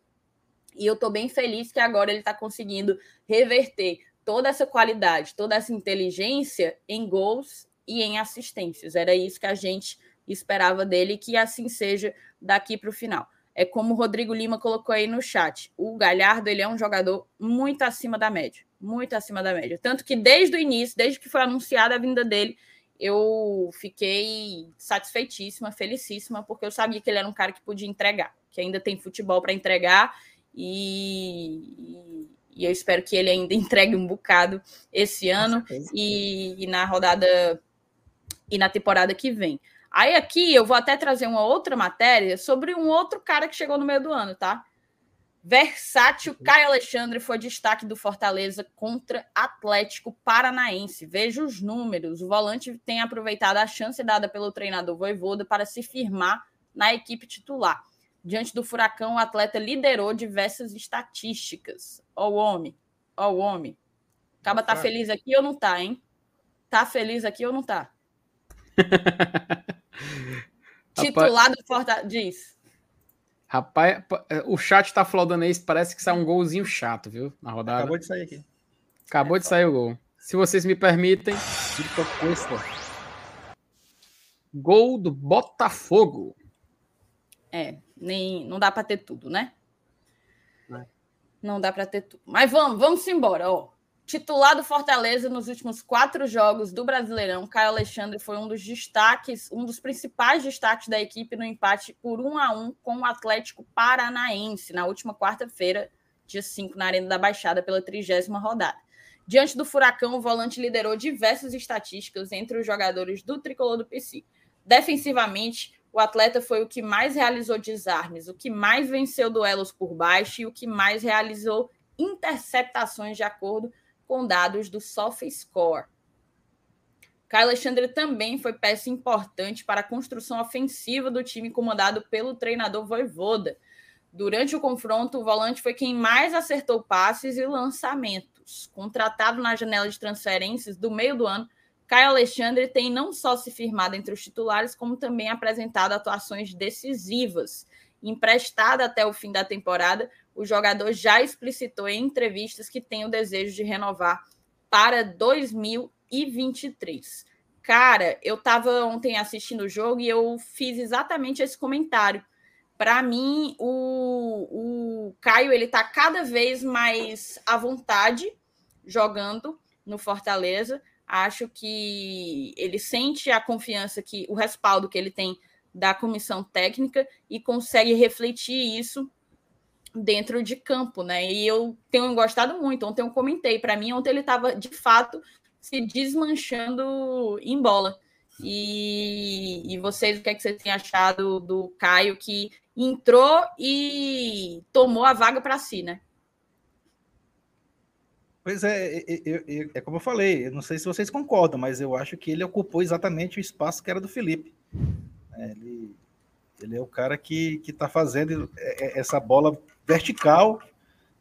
E eu estou bem feliz que agora ele está conseguindo reverter toda essa qualidade, toda essa inteligência em gols e em assistências. Era isso que a gente esperava dele que assim seja daqui para o final. É como o Rodrigo Lima colocou aí no chat. O Galhardo ele é um jogador muito acima da média, muito acima da média. Tanto que desde o início, desde que foi anunciada a vinda dele, eu fiquei satisfeitíssima, felicíssima, porque eu sabia que ele era um cara que podia entregar, que ainda tem futebol para entregar e, e, eu espero que ele ainda [LAUGHS] entregue um bocado esse ano e, e na rodada e na temporada que vem. Aí aqui eu vou até trazer uma outra matéria sobre um outro cara que chegou no meio do ano, tá? Versátil uhum. Caio Alexandre foi destaque do Fortaleza contra Atlético Paranaense. Veja os números. O volante tem aproveitado a chance dada pelo treinador Voivoda para se firmar na equipe titular. Diante do Furacão, o atleta liderou diversas estatísticas. Ó o homem, ó o homem. Acaba tá feliz aqui ou não tá, hein? Tá feliz aqui ou não tá? [LAUGHS] Titular do Fortaleza. Diz. Rapaz, é, o chat tá flodando isso, parece que sai um golzinho chato, viu? Na rodada. Acabou de sair aqui. Acabou é, de sair o gol. Se vocês me permitem. Gol do Botafogo. É, nem, não dá para ter tudo, né? É. Não dá para ter tudo. Mas vamos, vamos embora, ó. Titular do Fortaleza nos últimos quatro jogos do Brasileirão, Caio Alexandre foi um dos destaques, um dos principais destaques da equipe no empate por um a um com o Atlético Paranaense na última quarta-feira, dia 5, na Arena da Baixada, pela trigésima rodada. Diante do Furacão, o volante liderou diversas estatísticas entre os jogadores do tricolor do PC. Defensivamente, o atleta foi o que mais realizou desarmes, o que mais venceu duelos por baixo e o que mais realizou interceptações de acordo com dados do SofaScore. Caio Alexandre também foi peça importante para a construção ofensiva do time comandado pelo treinador Voivoda. Durante o confronto, o volante foi quem mais acertou passes e lançamentos. Contratado na janela de transferências do meio do ano, Caio Alexandre tem não só se firmado entre os titulares, como também apresentado atuações decisivas. Emprestado até o fim da temporada, o jogador já explicitou em entrevistas que tem o desejo de renovar para 2023. Cara, eu estava ontem assistindo o jogo e eu fiz exatamente esse comentário. Para mim, o, o Caio ele está cada vez mais à vontade jogando no Fortaleza. Acho que ele sente a confiança que o respaldo que ele tem da comissão técnica e consegue refletir isso dentro de campo, né? E eu tenho gostado muito. Ontem eu comentei, para mim, ontem ele estava de fato se desmanchando em bola. E, e vocês, o que, é que vocês têm achado do Caio que entrou e tomou a vaga para si, né? Pois é, é, é, é, como eu falei, eu não sei se vocês concordam, mas eu acho que ele ocupou exatamente o espaço que era do Felipe. É, ele, ele é o cara que está fazendo é, é, essa bola vertical,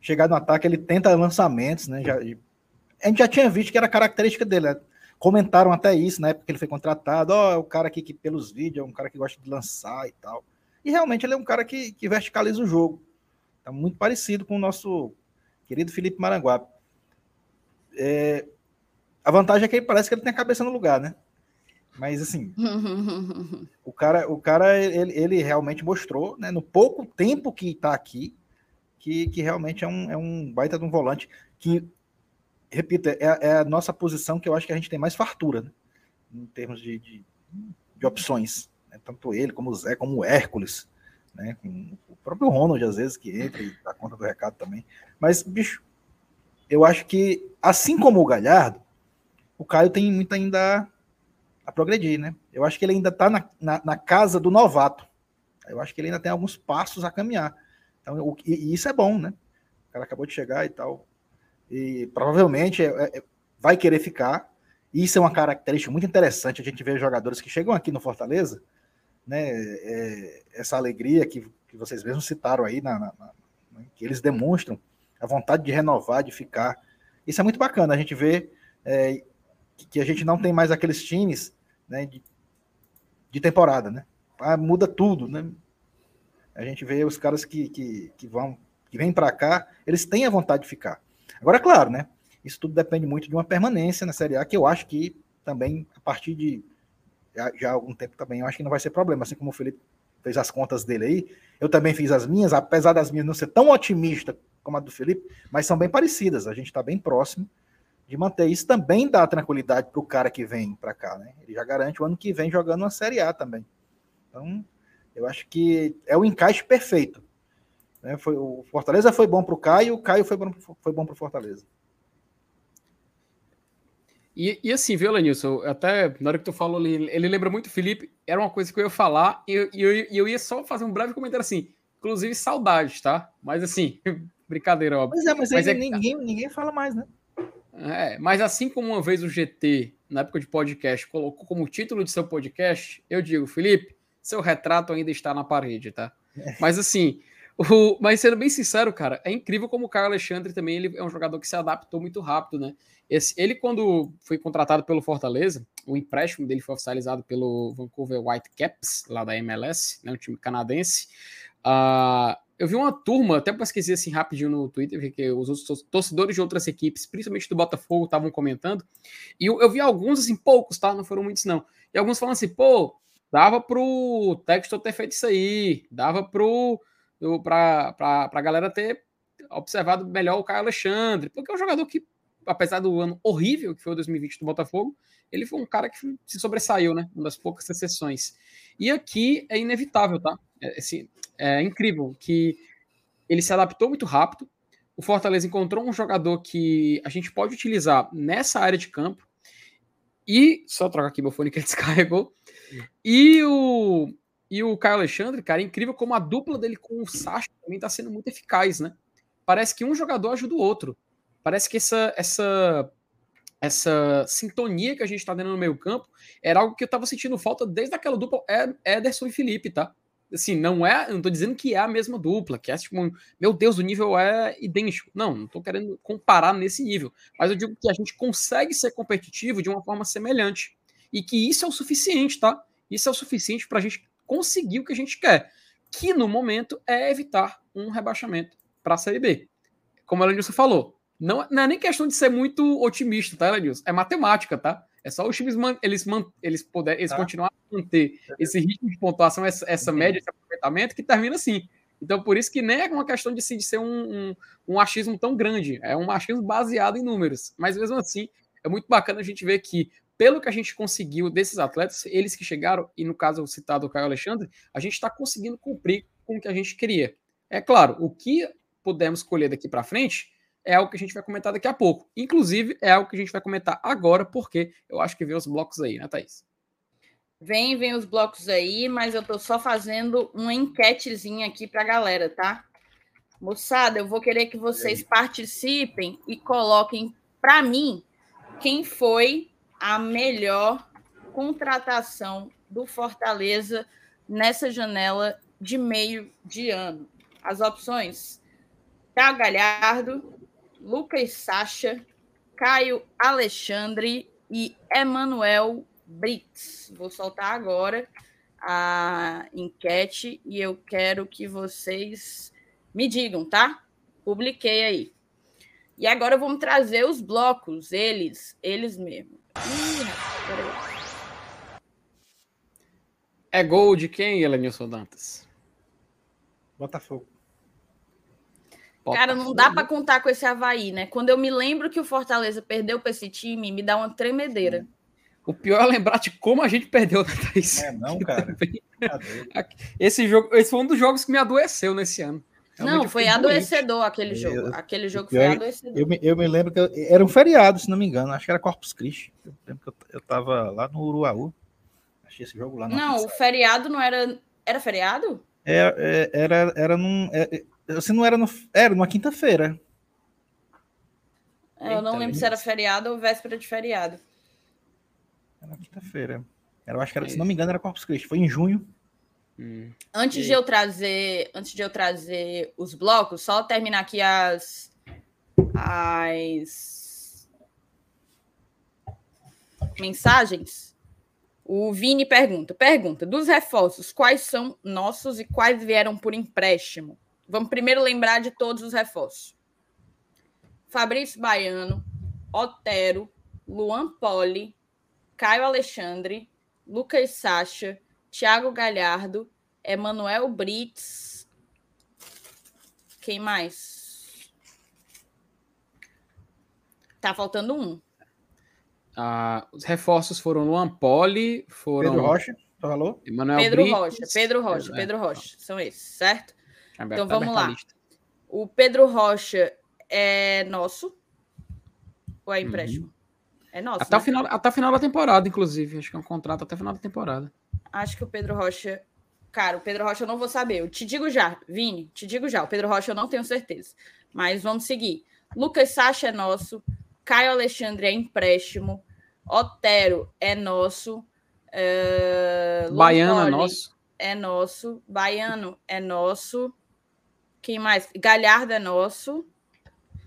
chegar no ataque, ele tenta lançamentos, né? Já, a gente já tinha visto que era característica dele. Né? Comentaram até isso na né? época que ele foi contratado. Ó, oh, é o cara aqui que, pelos vídeos, é um cara que gosta de lançar e tal. E realmente ele é um cara que, que verticaliza o jogo. Tá muito parecido com o nosso querido Felipe Maranguape. É, a vantagem é que ele parece que ele tem a cabeça no lugar, né? Mas assim, [LAUGHS] o cara, o cara ele, ele realmente mostrou, né, no pouco tempo que está aqui, que, que realmente é um, é um baita de um volante que, repito, é, é, a nossa posição que eu acho que a gente tem mais fartura, né, em termos de, de, de opções. Né, tanto ele, como o Zé, como o Hércules, né, com o próprio Ronald, às vezes, que entra e dá conta do recado também. Mas, bicho, eu acho que, assim como o Galhardo, o Caio tem muito ainda a progredir, né? Eu acho que ele ainda está na, na, na, casa do novato. Eu acho que ele ainda tem alguns passos a caminhar. Então, o, e, isso é bom, né? O cara acabou de chegar e tal. E provavelmente é, é, vai querer ficar. Isso é uma característica muito interessante. A gente vê jogadores que chegam aqui no Fortaleza, né? É, essa alegria que, que vocês mesmos citaram aí, na, na, na, que eles demonstram a vontade de renovar, de ficar. Isso é muito bacana. A gente vê é, que a gente não tem mais aqueles times né, de, de temporada, né? Ah, muda tudo, né? A gente vê os caras que, que, que vão, que vêm para cá, eles têm a vontade de ficar. Agora, claro, né? Isso tudo depende muito de uma permanência na Série A, que eu acho que também, a partir de já, já há algum tempo também, eu acho que não vai ser problema. Assim como o Felipe fez as contas dele aí, eu também fiz as minhas, apesar das minhas não ser tão otimista como a do Felipe, mas são bem parecidas. A gente está bem próximo de manter. Isso também dá tranquilidade para o cara que vem para cá, né? Ele já garante o ano que vem jogando uma Série A também. Então, eu acho que é o encaixe perfeito. Né? Foi, o Fortaleza foi bom para o Caio, o Caio foi bom, foi bom para o Fortaleza. E, e, assim, viu, Lenilson? Até na hora que tu falou ali, ele lembra muito o Felipe, era uma coisa que eu ia falar, e eu, eu, eu ia só fazer um breve comentário assim, inclusive saudades, tá? Mas assim, [LAUGHS] brincadeira, óbvio. Pois é, mas, mas é, ninguém, ninguém fala mais, né? É, mas assim como uma vez o GT, na época de podcast, colocou como título de seu podcast, eu digo, Felipe, seu retrato ainda está na parede, tá? É. Mas assim, o, mas sendo bem sincero, cara, é incrível como o Caio Alexandre também ele é um jogador que se adaptou muito rápido, né? Esse, ele, quando foi contratado pelo Fortaleza, o empréstimo dele foi oficializado pelo Vancouver Whitecaps, lá da MLS, né, um time canadense. Uh, eu vi uma turma, até pesquisei assim rapidinho no Twitter, que os outros torcedores de outras equipes, principalmente do Botafogo, estavam comentando. E eu, eu, vi alguns, assim, poucos, tá? Não foram muitos, não. E alguns falando assim, pô, dava pro Textor ter feito isso aí, dava pro. Pra, pra galera ter observado melhor o Caio Alexandre, porque é um jogador que, apesar do ano horrível que foi o 2020 do Botafogo, ele foi um cara que se sobressaiu, né? Uma das poucas exceções. E aqui é inevitável, tá? É, assim, é incrível que ele se adaptou muito rápido. O Fortaleza encontrou um jogador que a gente pode utilizar nessa área de campo. E só trocar aqui meu fone que ele [LAUGHS] descarregou. E o e o Caio Alexandre, cara, é incrível como a dupla dele com o Sacha também está sendo muito eficaz, né? Parece que um jogador ajuda o outro. Parece que essa essa essa sintonia que a gente está dando no meio campo era algo que eu estava sentindo falta desde aquela dupla Ederson e Felipe, tá? assim, não é, não tô dizendo que é a mesma dupla, que é tipo, meu Deus, o nível é idêntico. Não, não tô querendo comparar nesse nível, mas eu digo que a gente consegue ser competitivo de uma forma semelhante e que isso é o suficiente, tá? Isso é o suficiente para a gente conseguir o que a gente quer, que no momento é evitar um rebaixamento para a Série B. Como a Elenilson falou, não, não, é nem questão de ser muito otimista, tá, Elenilson? É matemática, tá? É só os times man, eles, man, eles, poder, eles tá. continuar a manter esse ritmo de pontuação, essa, essa média de aproveitamento, que termina assim. Então, por isso que nem é uma questão de, de ser um, um, um, achismo tão grande, é um achismo baseado em números. Mas mesmo assim, é muito bacana a gente ver que, pelo que a gente conseguiu desses atletas, eles que chegaram, e no caso citado o Caio Alexandre, a gente está conseguindo cumprir com o que a gente queria. É claro, o que pudermos colher daqui para frente é algo que a gente vai comentar daqui a pouco. Inclusive, é algo que a gente vai comentar agora, porque eu acho que vem os blocos aí, né, Thaís? Vem, vem os blocos aí, mas eu tô só fazendo uma enquetezinha aqui para a galera, tá? Moçada, eu vou querer que vocês participem e coloquem para mim quem foi a melhor contratação do Fortaleza nessa janela de meio de ano. As opções: Thiago Galhardo, Lucas Sacha, Caio Alexandre e Emanuel Brits. Vou soltar agora a enquete e eu quero que vocês me digam, tá? Publiquei aí. E agora vamos trazer os blocos, eles, eles mesmos. É gol de quem, Elenilson Dantas? Botafogo. Cara, não dá para contar com esse Havaí, né? Quando eu me lembro que o Fortaleza perdeu para esse time, me dá uma tremedeira. O pior é lembrar de como a gente perdeu, né, Thaís? É, não, cara. [LAUGHS] esse, jogo, esse foi um dos jogos que me adoeceu nesse ano. Realmente não, foi adoecedor doente. aquele jogo. Eu, aquele jogo foi adoecedor. Eu me, eu me lembro que eu, era um feriado, se não me engano. Acho que era Corpus Christi. Eu lembro que eu, eu tava lá no Uruaú. Achei esse jogo lá. Não, o feriado não era. Era feriado? É, é, era, era num. É, assim, não era no. Era numa quinta-feira. É, eu não lembro se era feriado ou véspera de feriado. Era quinta-feira. Eu acho que era, se não me engano, era Corpus Christi. Foi em junho. Hum. Antes de eu trazer, antes de eu trazer os blocos, só terminar aqui as as mensagens. O Vini pergunta: pergunta, dos reforços, quais são nossos e quais vieram por empréstimo? Vamos primeiro lembrar de todos os reforços. Fabrício Baiano, Otero, Luan Poli, Caio Alexandre, Lucas Sacha, Thiago Galhardo, Emanuel Brits. Quem mais? Tá faltando um. Ah, os reforços foram Luan Poli, foram. Pedro Rocha, falou? Emanuel Pedro. Rocha, Pedro Rocha, é, Pedro Rocha. São esses, certo? Então vamos lá. O Pedro Rocha é nosso ou é empréstimo? Uhum. É nosso. Até, né? o final, até o final da temporada, inclusive. Acho que é um contrato até o final da temporada. Acho que o Pedro Rocha. Cara, o Pedro Rocha eu não vou saber. Eu te digo já, Vini, te digo já. O Pedro Rocha eu não tenho certeza. Mas vamos seguir. Lucas Sacha é nosso. Caio Alexandre é empréstimo. Otero é nosso. Uh, Baiano é nosso. É nosso. Baiano é nosso. Quem mais? Galhardo é nosso.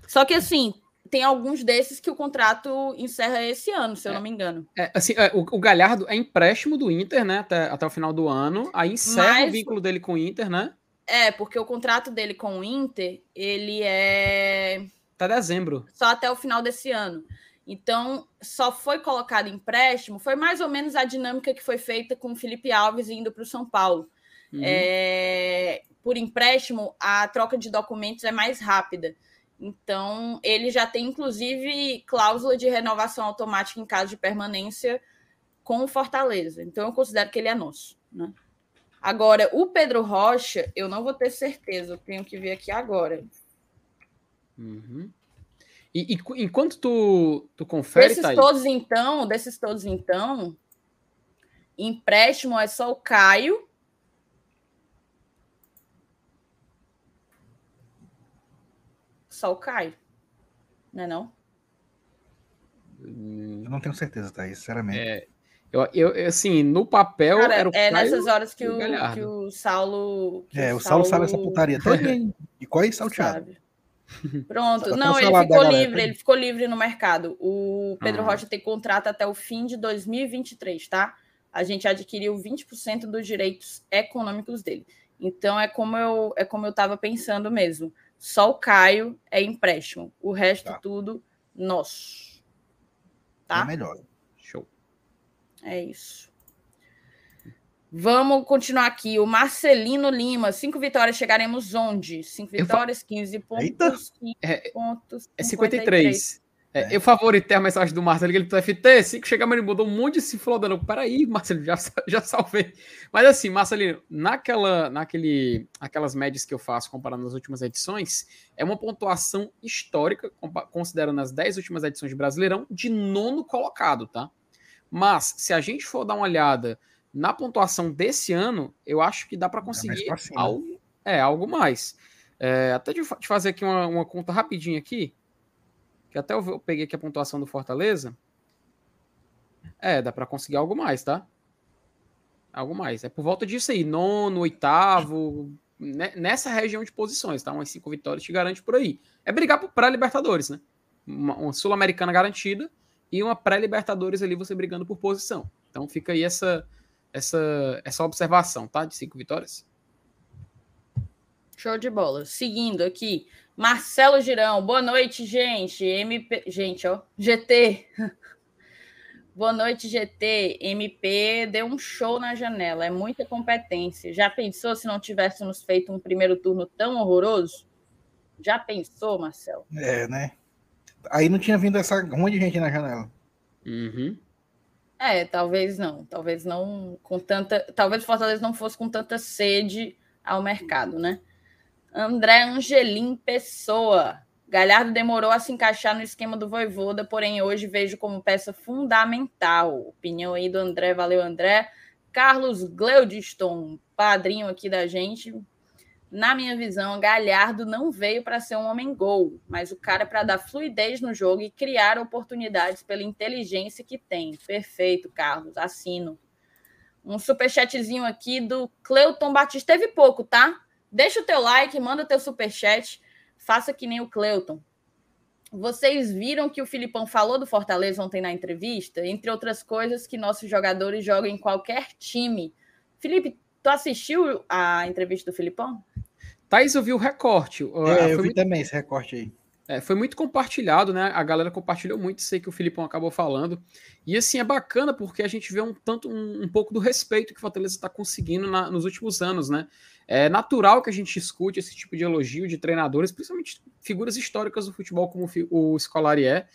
Só que assim, tem alguns desses que o contrato encerra esse ano, se eu é, não me engano. É, assim, é, o, o, Galhardo é empréstimo do Inter, né? Até, até o final do ano. Aí encerra Mas, o vínculo dele com o Inter, né? É, porque o contrato dele com o Inter, ele é. Até dezembro. Só até o final desse ano. Então, só foi colocado empréstimo, foi mais ou menos a dinâmica que foi feita com o Felipe Alves indo para o São Paulo. Uhum. É, por empréstimo, a troca de documentos é mais rápida. Então, ele já tem, inclusive, cláusula de renovação automática em caso de permanência com o Fortaleza. Então, eu considero que ele é nosso. Né? Agora, o Pedro Rocha, eu não vou ter certeza, eu tenho que ver aqui agora. Uhum. E, e, enquanto tu, tu confere. Desses todos, então, desses todos, então, empréstimo é só o Caio só o Caio. Não é não? Eu não tenho certeza, tá? Sinceramente. É, eu, eu, assim, no papel. Cara, era o é Caio nessas horas que o, que o Saulo. Que é, o Saulo, Saulo sabe essa putaria [LAUGHS] também. e qual é salteado? [LAUGHS] Pronto, não, ele ficou livre, ele ficou livre no mercado. O Pedro ah. Rocha tem contrato até o fim de 2023, tá? A gente adquiriu 20% dos direitos econômicos dele. Então é como eu é como eu estava pensando mesmo. Só o Caio é empréstimo. O resto tá. tudo nosso. Tá? É melhor. Show. É isso. Vamos continuar aqui. O Marcelino Lima, cinco vitórias, chegaremos onde? Cinco vitórias, 15 pontos. Eita. É, pontos é 53. É, eu favoritei a mensagem do Marcelo que ele pro FT, assim que chegamos ele mudou um monte de se flodando. Peraí, Marcelo, já, já salvei. Mas assim, Marcelino, naquela, naquele, aquelas médias que eu faço comparando as últimas edições, é uma pontuação histórica, considerando as 10 últimas edições de Brasileirão, de nono colocado, tá? Mas, se a gente for dar uma olhada na pontuação desse ano, eu acho que dá para conseguir é algo, é, algo mais. É, até de, de fazer aqui uma, uma conta rapidinho aqui, que até eu peguei aqui a pontuação do Fortaleza. É, dá para conseguir algo mais, tá? Algo mais. É por volta disso aí, nono, oitavo, né, nessa região de posições, tá? Umas cinco vitórias te garante por aí. É brigar para Libertadores, né? Uma, uma Sul-Americana garantida e uma pré-Libertadores ali você brigando por posição. Então fica aí essa essa essa observação, tá? De cinco vitórias. Show de bola. Seguindo aqui, Marcelo Girão. Boa noite, gente. MP, gente, ó, GT. [LAUGHS] Boa noite, GT. MP deu um show na janela. É muita competência. Já pensou se não tivéssemos feito um primeiro turno tão horroroso? Já pensou, Marcelo? É, né? Aí não tinha vindo essa monte de gente na janela. Uhum. É, talvez não. Talvez não com tanta. Talvez o Fortaleza não fosse com tanta sede ao mercado, né? André Angelim Pessoa. Galhardo demorou a se encaixar no esquema do Voivoda, porém hoje vejo como peça fundamental. Opinião aí do André, valeu André. Carlos Gleudiston, padrinho aqui da gente. Na minha visão, Galhardo não veio para ser um homem gol, mas o cara para dar fluidez no jogo e criar oportunidades pela inteligência que tem. Perfeito, Carlos, assino. Um superchatzinho aqui do Cleuton Batista. Teve pouco, tá? Deixa o teu like, manda teu superchat faça que nem o Cleuton. Vocês viram que o Filipão falou do Fortaleza ontem na entrevista? Entre outras coisas, que nossos jogadores jogam em qualquer time. Felipe, tu assistiu a entrevista do Filipão? Thaís, eu vi o recorte. É, eu vi muito... também esse recorte aí. É, foi muito compartilhado, né? A galera compartilhou muito isso aí que o Filipão acabou falando. E assim, é bacana porque a gente vê um tanto um, um pouco do respeito que o Fortaleza está conseguindo na, nos últimos anos, né? É natural que a gente escute esse tipo de elogio de treinadores, principalmente figuras históricas do futebol, como o Scolari é.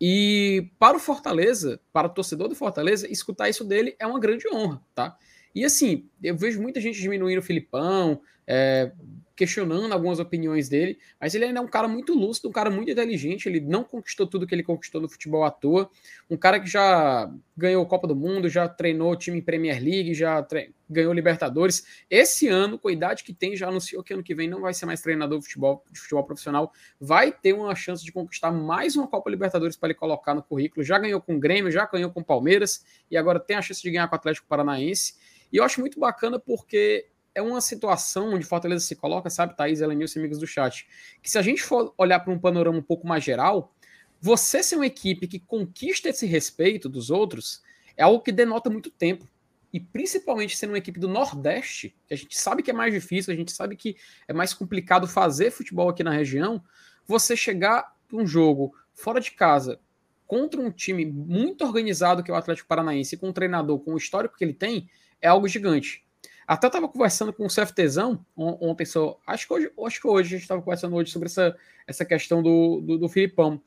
E para o Fortaleza, para o torcedor do Fortaleza, escutar isso dele é uma grande honra, tá? E assim, eu vejo muita gente diminuindo o Filipão, é, questionando algumas opiniões dele, mas ele ainda é um cara muito lúcido, um cara muito inteligente, ele não conquistou tudo que ele conquistou no futebol à toa, um cara que já ganhou Copa do Mundo, já treinou time em Premier League, já ganhou Libertadores. Esse ano, com a idade que tem, já anunciou que ano que vem não vai ser mais treinador de futebol, de futebol profissional, vai ter uma chance de conquistar mais uma Copa Libertadores para ele colocar no currículo. Já ganhou com o Grêmio, já ganhou com o Palmeiras e agora tem a chance de ganhar com o Atlético Paranaense. E eu acho muito bacana porque é uma situação onde Fortaleza se coloca, sabe, Thaís, Elenilson e amigos do chat, que se a gente for olhar para um panorama um pouco mais geral, você ser uma equipe que conquista esse respeito dos outros é algo que denota muito tempo. E principalmente sendo uma equipe do Nordeste, que a gente sabe que é mais difícil, a gente sabe que é mais complicado fazer futebol aqui na região, você chegar para um jogo fora de casa contra um time muito organizado que é o Atlético Paranaense, com um treinador com o histórico que ele tem, é algo gigante. Até estava conversando com o CFTzão ontem, só, acho que hoje, acho que hoje a gente estava conversando hoje sobre essa, essa questão do, do, do Filipão.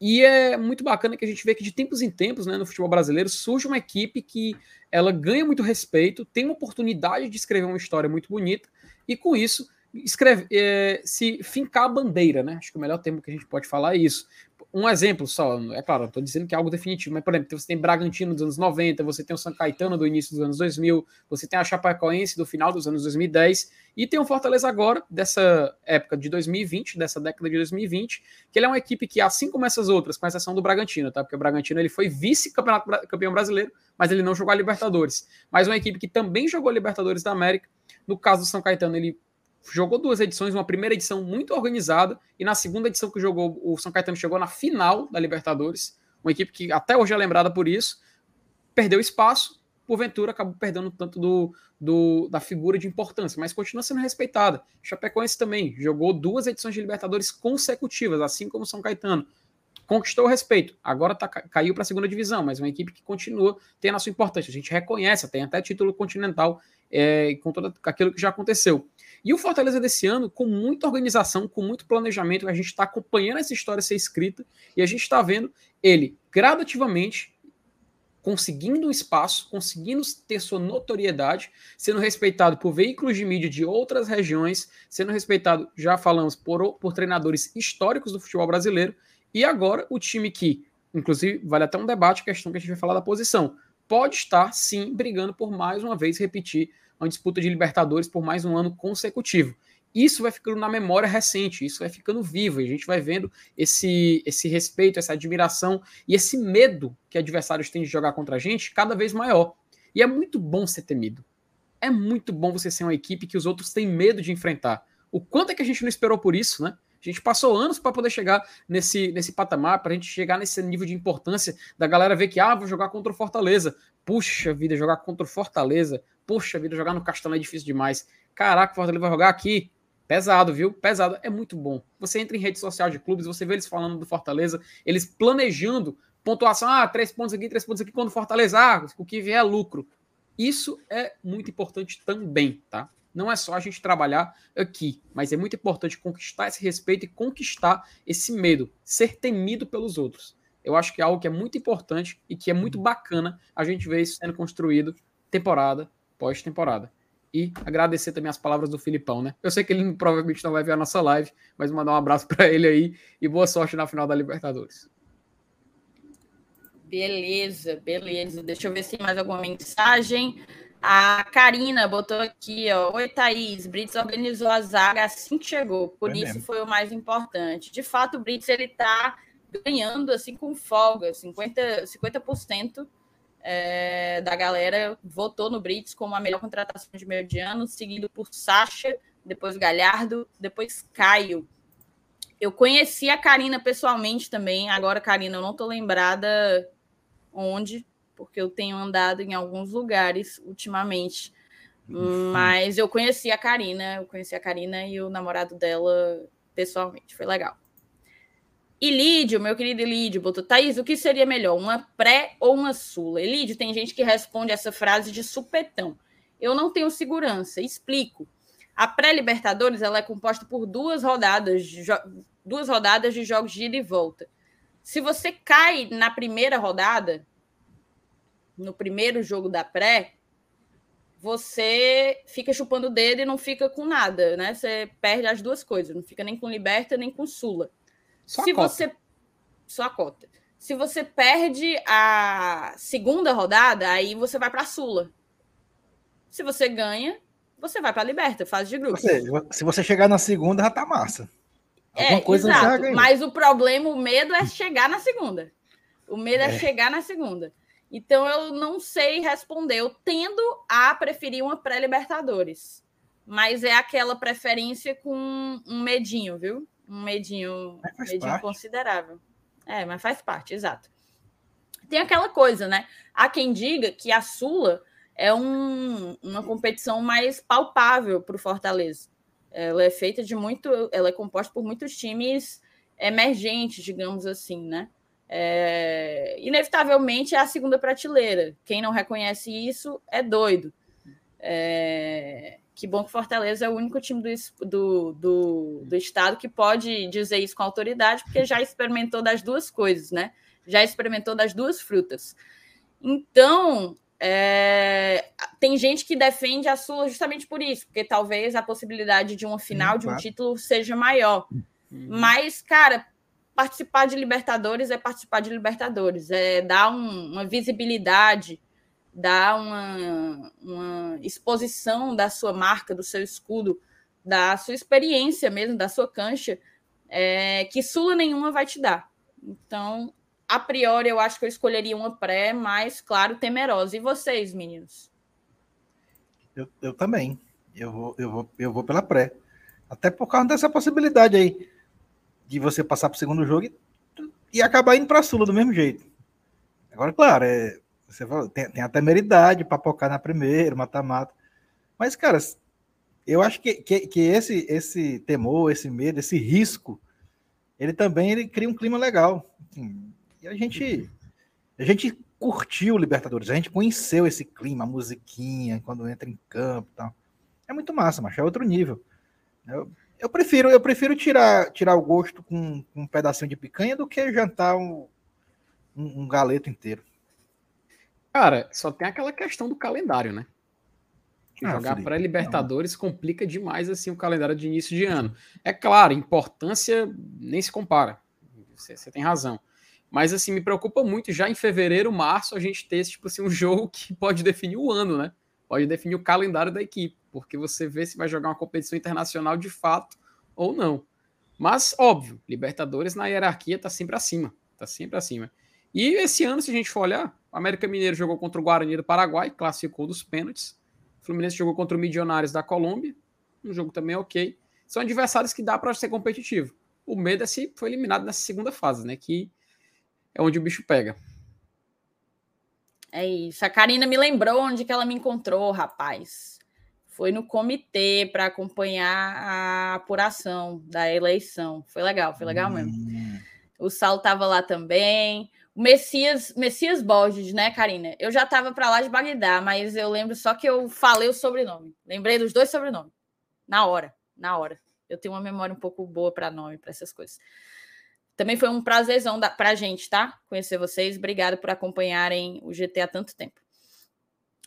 E é muito bacana que a gente vê que de tempos em tempos, né, no futebol brasileiro, surge uma equipe que ela ganha muito respeito, tem uma oportunidade de escrever uma história muito bonita, e com isso escreve, é, se fincar a bandeira, né? Acho que o melhor termo que a gente pode falar é isso um exemplo só, é claro, estou dizendo que é algo definitivo, mas, por exemplo, você tem Bragantino dos anos 90, você tem o São Caetano do início dos anos 2000, você tem a Chapecoense do final dos anos 2010, e tem o Fortaleza agora, dessa época de 2020, dessa década de 2020, que ele é uma equipe que, assim como essas outras, com exceção do Bragantino, tá? Porque o Bragantino ele foi vice-campeão brasileiro, mas ele não jogou a Libertadores. Mas uma equipe que também jogou a Libertadores da América, no caso do São Caetano, ele jogou duas edições, uma primeira edição muito organizada, e na segunda edição que jogou, o São Caetano chegou na final da Libertadores, uma equipe que até hoje é lembrada por isso, perdeu espaço, porventura acabou perdendo tanto do, do, da figura de importância, mas continua sendo respeitada. Chapecoense também jogou duas edições de Libertadores consecutivas, assim como São Caetano. Conquistou o respeito, agora tá, caiu para a segunda divisão, mas uma equipe que continua tendo a sua importância. A gente reconhece, tem até título continental é, com todo aquilo que já aconteceu. E o Fortaleza desse ano, com muita organização, com muito planejamento, a gente está acompanhando essa história ser escrita e a gente está vendo ele gradativamente conseguindo um espaço, conseguindo ter sua notoriedade, sendo respeitado por veículos de mídia de outras regiões, sendo respeitado, já falamos, por, por treinadores históricos do futebol brasileiro, e agora o time que, inclusive, vale até um debate, questão que a gente vai falar da posição, pode estar, sim, brigando por mais uma vez repetir uma disputa de Libertadores por mais um ano consecutivo. Isso vai ficando na memória recente, isso vai ficando vivo, e a gente vai vendo esse, esse respeito, essa admiração e esse medo que adversários têm de jogar contra a gente cada vez maior. E é muito bom ser temido. É muito bom você ser uma equipe que os outros têm medo de enfrentar. O quanto é que a gente não esperou por isso, né? A gente passou anos para poder chegar nesse, nesse patamar, para a gente chegar nesse nível de importância da galera ver que, ah, vou jogar contra o Fortaleza. Puxa vida, jogar contra o Fortaleza. Puxa vida, jogar no Castelão é difícil demais. Caraca, o Fortaleza vai jogar aqui. Pesado, viu? Pesado. É muito bom. Você entra em rede social de clubes, você vê eles falando do Fortaleza, eles planejando pontuação, ah, três pontos aqui, três pontos aqui, quando Fortaleza, ah, o que vier é lucro. Isso é muito importante também, tá? Não é só a gente trabalhar aqui, mas é muito importante conquistar esse respeito e conquistar esse medo, ser temido pelos outros. Eu acho que é algo que é muito importante e que é muito bacana a gente ver isso sendo construído temporada pós temporada. E agradecer também as palavras do Filipão, né? Eu sei que ele provavelmente não vai ver a nossa live, mas mandar um abraço [LAUGHS] para ele aí e boa sorte na final da Libertadores. Beleza, beleza. Deixa eu ver se tem mais alguma mensagem. A Karina botou aqui, ó. Oi, Thaís. Brits organizou a zaga assim que chegou. Por foi isso mesmo. foi o mais importante. De fato, o Brits ele tá ganhando assim com folga, 50%, 50% é, da galera votou no Brits como a melhor contratação de meio de ano, seguido por Sacha, depois Galhardo, depois Caio. Eu conheci a Karina pessoalmente também. Agora, Karina, eu não tô lembrada onde, porque eu tenho andado em alguns lugares ultimamente. Uhum. Mas eu conheci a Karina, eu conheci a Karina e o namorado dela pessoalmente, foi legal. Ilídio, meu querido Ilídio, botou, Thaís, o que seria melhor, uma pré ou uma sula? Ilídio, tem gente que responde essa frase de supetão. Eu não tenho segurança, explico. A pré-Libertadores ela é composta por duas rodadas, duas rodadas de jogos de ida e volta. Se você cai na primeira rodada, no primeiro jogo da pré, você fica chupando o dedo e não fica com nada, né? Você perde as duas coisas, não fica nem com Liberta nem com Sula. Só Se você só a cota. Se você perde a segunda rodada, aí você vai para Sula. Se você ganha, você vai para Liberta, fase de grupo. se você chegar na segunda, já tá massa. Alguma é, coisa exato. Mas o problema, o medo é chegar na segunda. O medo é, é chegar na segunda. Então eu não sei responder. Eu tendo a preferir uma pré-Libertadores. Mas é aquela preferência com um medinho, viu? Um medinho, medinho considerável. É, mas faz parte, exato. Tem aquela coisa, né? Há quem diga que a Sula é um, uma competição mais palpável para o Fortaleza. Ela é feita de muito, ela é composta por muitos times emergentes, digamos assim, né? É, inevitavelmente é a segunda prateleira. Quem não reconhece isso é doido. É, que bom que Fortaleza é o único time do, do, do, do, estado que pode dizer isso com autoridade, porque já experimentou das duas coisas, né? Já experimentou das duas frutas. Então, é, tem gente que defende a Sula justamente por isso, porque talvez a possibilidade de uma final, de um título, seja maior. Uhum. Mas, cara, participar de Libertadores é participar de Libertadores, é dar um, uma visibilidade, dar uma, uma exposição da sua marca, do seu escudo, da sua experiência mesmo, da sua cancha, é, que Sula nenhuma vai te dar. Então, a priori, eu acho que eu escolheria uma pré, mas, claro, temerosa. E vocês, meninos? Eu, eu também. Eu vou, eu, vou, eu vou pela pré. Até por causa dessa possibilidade aí de você passar para o segundo jogo e, e acabar indo para a Sula do mesmo jeito. Agora, claro, é, você fala, tem, tem a temeridade para focar na primeira, mata-mata. Mas, cara, eu acho que, que, que, esse, esse temor, esse medo, esse risco, ele também ele cria um clima legal. Assim, e a gente, a gente curtiu o Libertadores, a gente conheceu esse clima, a musiquinha, quando entra em campo e tal. É muito massa, mas é outro nível. Eu, eu prefiro, eu prefiro tirar, tirar o gosto com, com um pedacinho de picanha do que jantar um, um, um galeto inteiro. Cara, só tem aquela questão do calendário, né? Ah, jogar para Libertadores complica demais assim o calendário de início de ano. É claro, importância nem se compara. Você, você tem razão. Mas assim, me preocupa muito já em fevereiro, março, a gente ter tipo assim, um [LAUGHS] jogo que pode definir o ano, né? Pode definir o calendário da equipe, porque você vê se vai jogar uma competição internacional de fato ou não. Mas, óbvio, Libertadores na hierarquia tá sempre acima. Tá sempre acima. E esse ano, se a gente for olhar, o América Mineiro jogou contra o Guarani do Paraguai, classificou dos pênaltis. O Fluminense jogou contra o Milionários da Colômbia, um jogo também ok. São adversários que dá para ser competitivo. O medo é se foi eliminado nessa segunda fase, né? Que é onde o bicho pega. É isso. A Karina me lembrou onde que ela me encontrou, rapaz. foi no comitê para acompanhar a apuração da eleição. Foi legal, foi legal mesmo. Hum. O Saulo estava lá também. O Messias, Messias Borges, né, Karina? Eu já estava para lá de Bagdá, mas eu lembro só que eu falei o sobrenome. Lembrei dos dois sobrenomes. Na hora, na hora. Eu tenho uma memória um pouco boa para nome, para essas coisas. Também foi um prazerzão para a gente, tá? Conhecer vocês. Obrigada por acompanharem o GT há tanto tempo.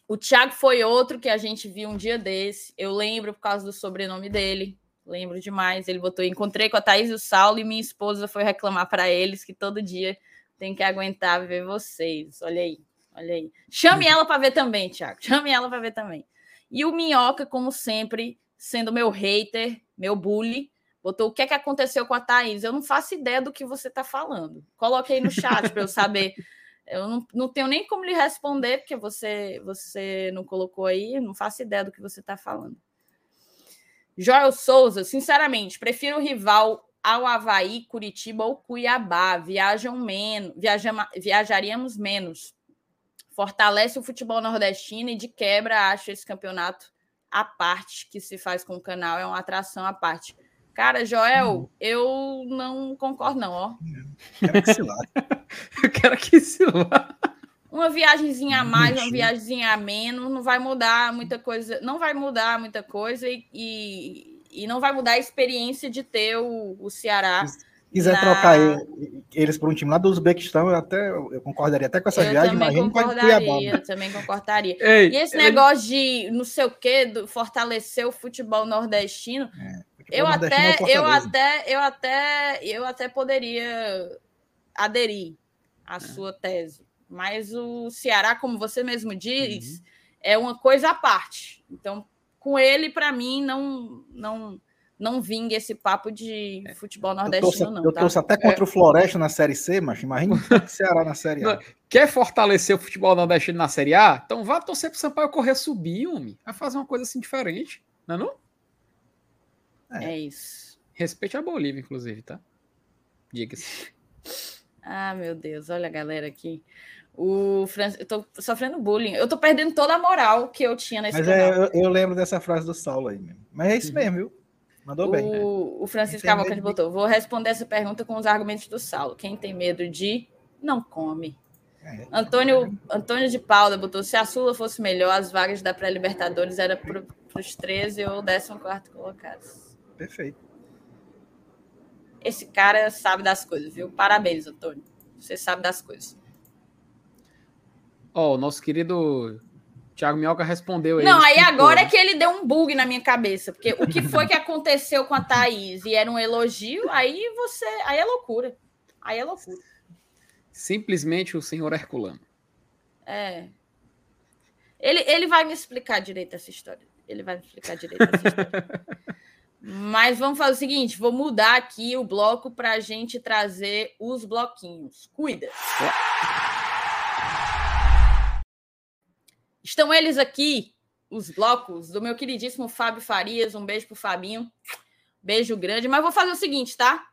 O Thiago foi outro que a gente viu um dia desse. Eu lembro por causa do sobrenome dele. Lembro demais. Ele botou: encontrei com a Thaís e o Saulo e minha esposa foi reclamar para eles que todo dia tem que aguentar ver vocês. Olha aí, olha aí. Chame ela para ver também, Thiago. Chame ela para ver também. E o Minhoca, como sempre, sendo meu hater, meu bully, botou o que é que aconteceu com a Thaís. Eu não faço ideia do que você está falando. Coloque aí no chat para eu saber [LAUGHS] eu não, não tenho nem como lhe responder, porque você, você não colocou aí, não faço ideia do que você está falando. Joel Souza, sinceramente, prefiro o rival ao Havaí, Curitiba ou Cuiabá. Viajam menos, viaja, viajaríamos menos. Fortalece o futebol nordestino e de quebra acho esse campeonato à parte que se faz com o canal, é uma atração à parte. Cara, Joel, hum. eu não concordo, não, ó. Quero que se lá. [LAUGHS] eu quero que se lá. Uma viagemzinha a mais, uma viagemzinha a menos, não vai mudar muita coisa, não vai mudar muita coisa e, e, e não vai mudar a experiência de ter o, o Ceará. Se quiser na... trocar eles por um time lá do Uzbequistão, eu até eu concordaria até com essa eu viagem, imagina concordaria, Eu também concordaria. Ei, e esse negócio de não sei o quê, fortalecer o futebol nordestino, é eu até, eu até, eu até, eu até poderia aderir à é. sua tese, mas o Ceará, como você mesmo diz, uhum. é uma coisa à parte. Então, com ele, para mim, não, não, não vinga esse papo de é. futebol nordestino, eu torço, não. Eu tá? torço até contra é. o Floresta na Série C, mas imagina o Ceará na Série A. Quer fortalecer o futebol nordestino na Série A? Então vá torcer pro Sampaio correr subir, homem. Vai fazer uma coisa assim diferente, não é não? É. é isso. Respeite a Bolívia, inclusive, tá? Diga-se. [LAUGHS] Ah, meu Deus, olha a galera aqui. O Fran... Eu tô sofrendo bullying. Eu tô perdendo toda a moral que eu tinha nesse Mas é, eu, eu, lembro dessa frase do Saulo aí mesmo. Mas é isso uhum. mesmo, viu? Mandou o, bem. Né? O Francisco Cavalcante botou. Vou responder essa pergunta com os argumentos do Saulo. Quem tem medo de não come. É, Antônio, Antônio de Paula botou: se a Sula fosse melhor, as vagas da pré-Libertadores eram para os 13 ou 14 colocados. Perfeito. Esse cara sabe das coisas, viu? Parabéns, Antônio. Você sabe das coisas. Ó, oh, o nosso querido Thiago Minhoca respondeu aí. Não, aí agora é que ele deu um bug na minha cabeça, porque o que foi que aconteceu com a Thaís e era um elogio, aí você. Aí é loucura. Aí é loucura. Simplesmente o senhor Herculano. É. Ele, ele vai me explicar direito essa história. Ele vai me explicar direito essa história. [LAUGHS] Mas vamos fazer o seguinte: vou mudar aqui o bloco para a gente trazer os bloquinhos. Cuida! Estão eles aqui, os blocos do meu queridíssimo Fábio Farias. Um beijo pro Fabinho. Beijo grande. Mas vou fazer o seguinte, tá?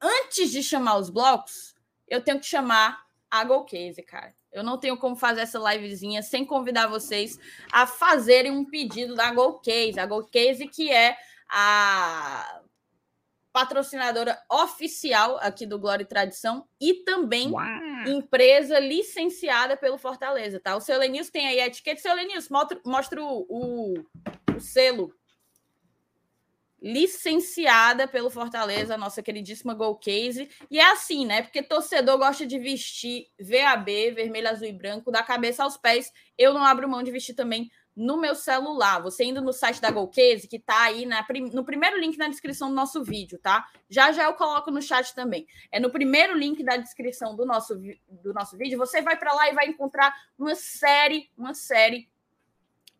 Antes de chamar os blocos, eu tenho que chamar a Golcase, cara. Eu não tenho como fazer essa livezinha sem convidar vocês a fazerem um pedido da Golcase. A Golcase que é a patrocinadora oficial aqui do Glória e Tradição e também Uau. empresa licenciada pelo Fortaleza, tá? O seu Lenils tem aí a etiqueta. Seu Lenils, mostra, mostra o, o, o, selo. Licenciada pelo Fortaleza, a nossa queridíssima Gold Case. E é assim, né? Porque torcedor gosta de vestir VAB, vermelho, azul e branco, da cabeça aos pés. Eu não abro mão de vestir também no meu celular. Você indo no site da Golcase, que está aí na, no primeiro link na descrição do nosso vídeo, tá? Já já eu coloco no chat também. É no primeiro link da descrição do nosso, do nosso vídeo. Você vai para lá e vai encontrar uma série, uma série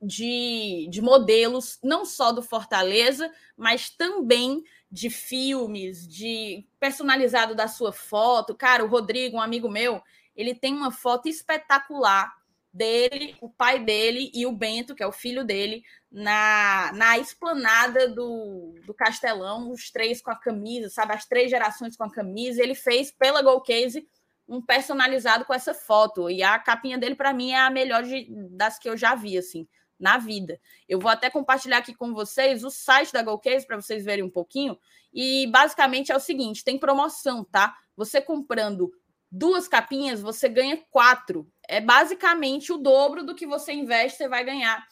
de, de modelos, não só do Fortaleza, mas também de filmes, de personalizado da sua foto. Cara, o Rodrigo, um amigo meu, ele tem uma foto espetacular dele, o pai dele e o Bento, que é o filho dele, na, na esplanada do, do Castelão, os três com a camisa, sabe? As três gerações com a camisa. Ele fez pela Golcase um personalizado com essa foto. E a capinha dele, para mim, é a melhor de, das que eu já vi, assim. na vida. Eu vou até compartilhar aqui com vocês o site da Golcase para vocês verem um pouquinho. E basicamente é o seguinte: tem promoção, tá? Você comprando duas capinhas, você ganha quatro. É basicamente o dobro do que você investe, você vai ganhar.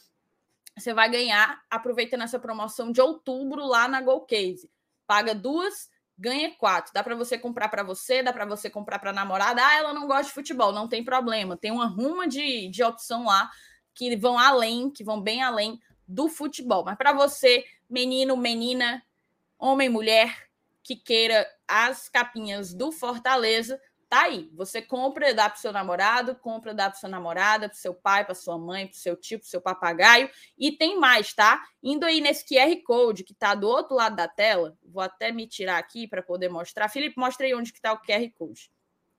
Você vai ganhar aproveitando essa promoção de outubro lá na Golcase. Paga duas, ganha quatro. Dá para você comprar para você, dá para você comprar para namorada. Ah, ela não gosta de futebol, não tem problema. Tem uma ruma de, de opção lá que vão além, que vão bem além do futebol. Mas para você, menino, menina, homem, mulher, que queira as capinhas do Fortaleza, tá aí. Você compra, dá para seu namorado, compra, dá para sua namorada, para seu pai, para sua mãe, para seu tio, para seu papagaio. E tem mais, tá? Indo aí nesse QR Code que tá do outro lado da tela, vou até me tirar aqui para poder mostrar. Felipe, mostra aí onde que tá o QR Code.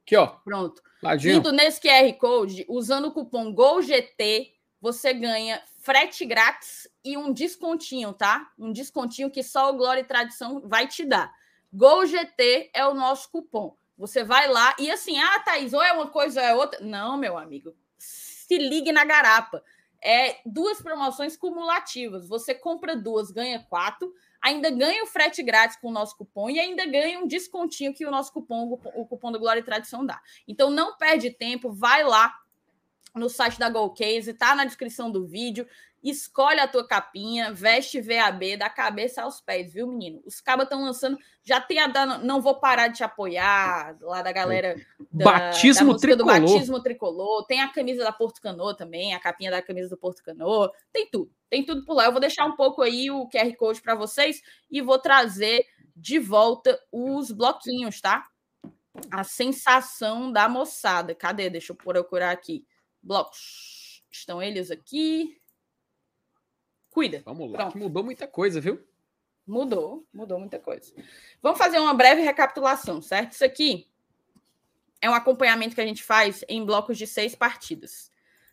Aqui, ó. Pronto. Ladinho. Indo nesse QR Code, usando o cupom GOLGT, você ganha frete grátis e um descontinho, tá? Um descontinho que só o Glória e Tradição vai te dar. GolGT é o nosso cupom. Você vai lá e assim, ah, Thaís, ou é uma coisa ou é outra. Não, meu amigo. Se ligue na garapa. É duas promoções cumulativas. Você compra duas, ganha quatro, ainda ganha o frete grátis com o nosso cupom e ainda ganha um descontinho que o nosso cupom, o cupom do Glória e Tradição dá. Então não perde tempo, vai lá, no site da Golcase, tá na descrição do vídeo. Escolhe a tua capinha, veste VAB da cabeça aos pés, viu, menino? Os cabas estão lançando, já tem a da Não Vou Parar de Te Apoiar, lá da galera. Da, batismo da tricolor. Do batismo tricolor. Tem a camisa da Porto Cano também, a capinha da camisa do Porto Cano. Tem tudo, tem tudo por lá. Eu vou deixar um pouco aí o QR Code para vocês e vou trazer de volta os bloquinhos, tá? A sensação da moçada. Cadê? Deixa eu procurar aqui blocos. Estão eles aqui. Cuida. Vamos lá, que mudou muita coisa, viu? Mudou, mudou muita coisa. Vamos fazer uma breve recapitulação, certo? Isso aqui é um acompanhamento que a gente faz em blocos de seis partidas.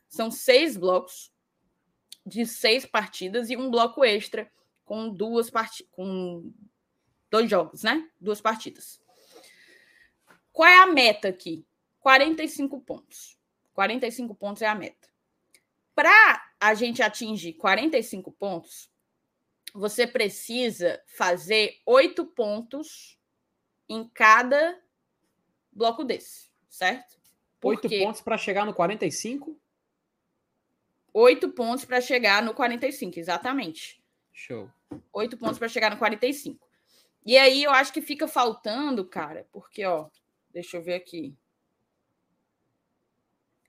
São seis blocos de seis partidas e um bloco extra com duas partidas, com dois jogos, né? Duas partidas. Qual é a meta aqui? 45 pontos. 45 pontos é a meta. Para a gente atingir 45 pontos, você precisa fazer oito pontos em cada bloco desse, certo? Oito pontos para chegar no 45? Oito pontos para chegar no 45, exatamente. Show. Oito pontos para chegar no 45. E aí eu acho que fica faltando, cara, porque, ó, deixa eu ver aqui.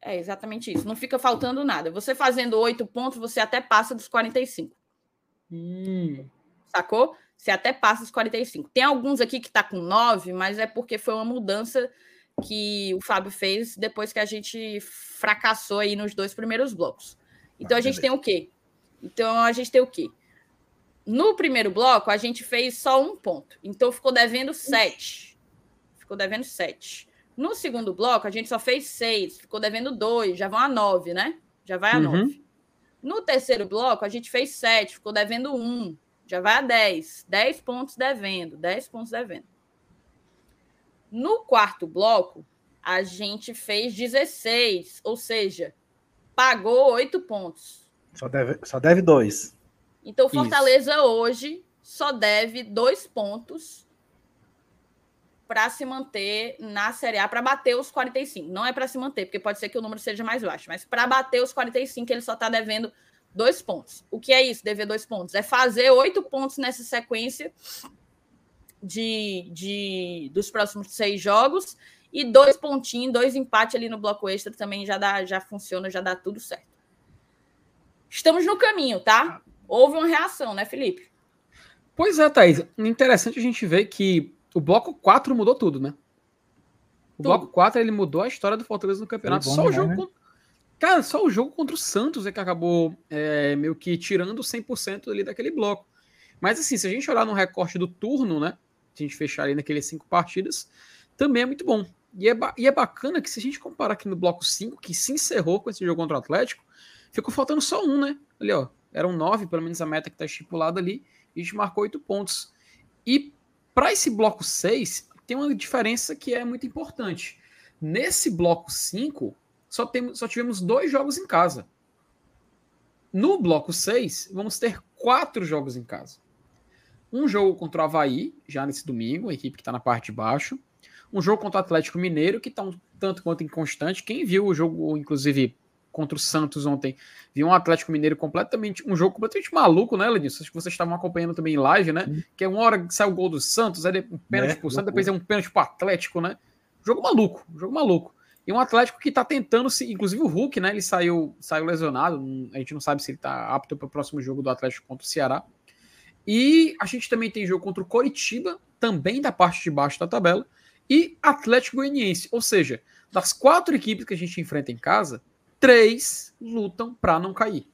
É exatamente isso. Não fica faltando nada. Você fazendo oito pontos, você até passa dos 45. Hum. Sacou? Você até passa dos 45. Tem alguns aqui que tá com nove, mas é porque foi uma mudança que o Fábio fez depois que a gente fracassou aí nos dois primeiros blocos. Então ah, a gente tem o quê? Então a gente tem o quê? No primeiro bloco, a gente fez só um ponto. Então ficou devendo sete. Ficou devendo sete. No segundo bloco, a gente só fez seis, ficou devendo dois, já vão a nove, né? Já vai a uhum. nove. No terceiro bloco, a gente fez sete, ficou devendo um, já vai a dez. Dez pontos devendo, dez pontos devendo. No quarto bloco, a gente fez 16, ou seja, pagou oito pontos. Só deve, só deve dois. Então, Fortaleza Isso. hoje só deve dois pontos para se manter na Série A, para bater os 45. Não é para se manter, porque pode ser que o número seja mais baixo, mas para bater os 45, ele só está devendo dois pontos. O que é isso, dever dois pontos? É fazer oito pontos nessa sequência de, de dos próximos seis jogos e dois pontinhos, dois empates ali no bloco extra também já dá, já funciona, já dá tudo certo. Estamos no caminho, tá? Houve uma reação, né, Felipe? Pois é, Thaís. Interessante a gente ver que o bloco 4 mudou tudo, né? O tudo. bloco 4 ele mudou a história do Fortaleza no campeonato. Só o jogo. Né? Contra... Cara, só o jogo contra o Santos é que acabou é, meio que tirando 100% ali daquele bloco. Mas assim, se a gente olhar no recorte do turno, né? Se a gente fechar ali naqueles cinco partidas, também é muito bom. E é, e é bacana que se a gente comparar aqui no bloco 5, que se encerrou com esse jogo contra o Atlético, ficou faltando só um, né? Ali, ó. Eram nove, pelo menos a meta que tá estipulada ali. E a gente marcou oito pontos. E para esse bloco 6, tem uma diferença que é muito importante. Nesse bloco 5, só, temos, só tivemos dois jogos em casa. no bloco 6, vamos ter quatro jogos em casa. Um jogo contra o Havaí, já nesse domingo, a equipe que está na parte de baixo. Um jogo contra o Atlético Mineiro, que está um tanto quanto inconstante. Quem viu o jogo, inclusive, contra o Santos ontem, viu um Atlético Mineiro completamente. Um jogo completamente maluco, né, Lenilson? Acho que vocês estavam acompanhando também em live, né? Que é uma hora que sai o gol do Santos, aí um pênalti é, pro Santos, depois é um pênalti pro Atlético, né? Jogo maluco, jogo maluco. E um Atlético que está tentando se, inclusive o Hulk, né? Ele saiu, saiu lesionado. A gente não sabe se ele está apto para o próximo jogo do Atlético contra o Ceará. E a gente também tem jogo contra o Coritiba, também da parte de baixo da tabela, e Atlético Goianiense. Ou seja, das quatro equipes que a gente enfrenta em casa, três lutam para não cair.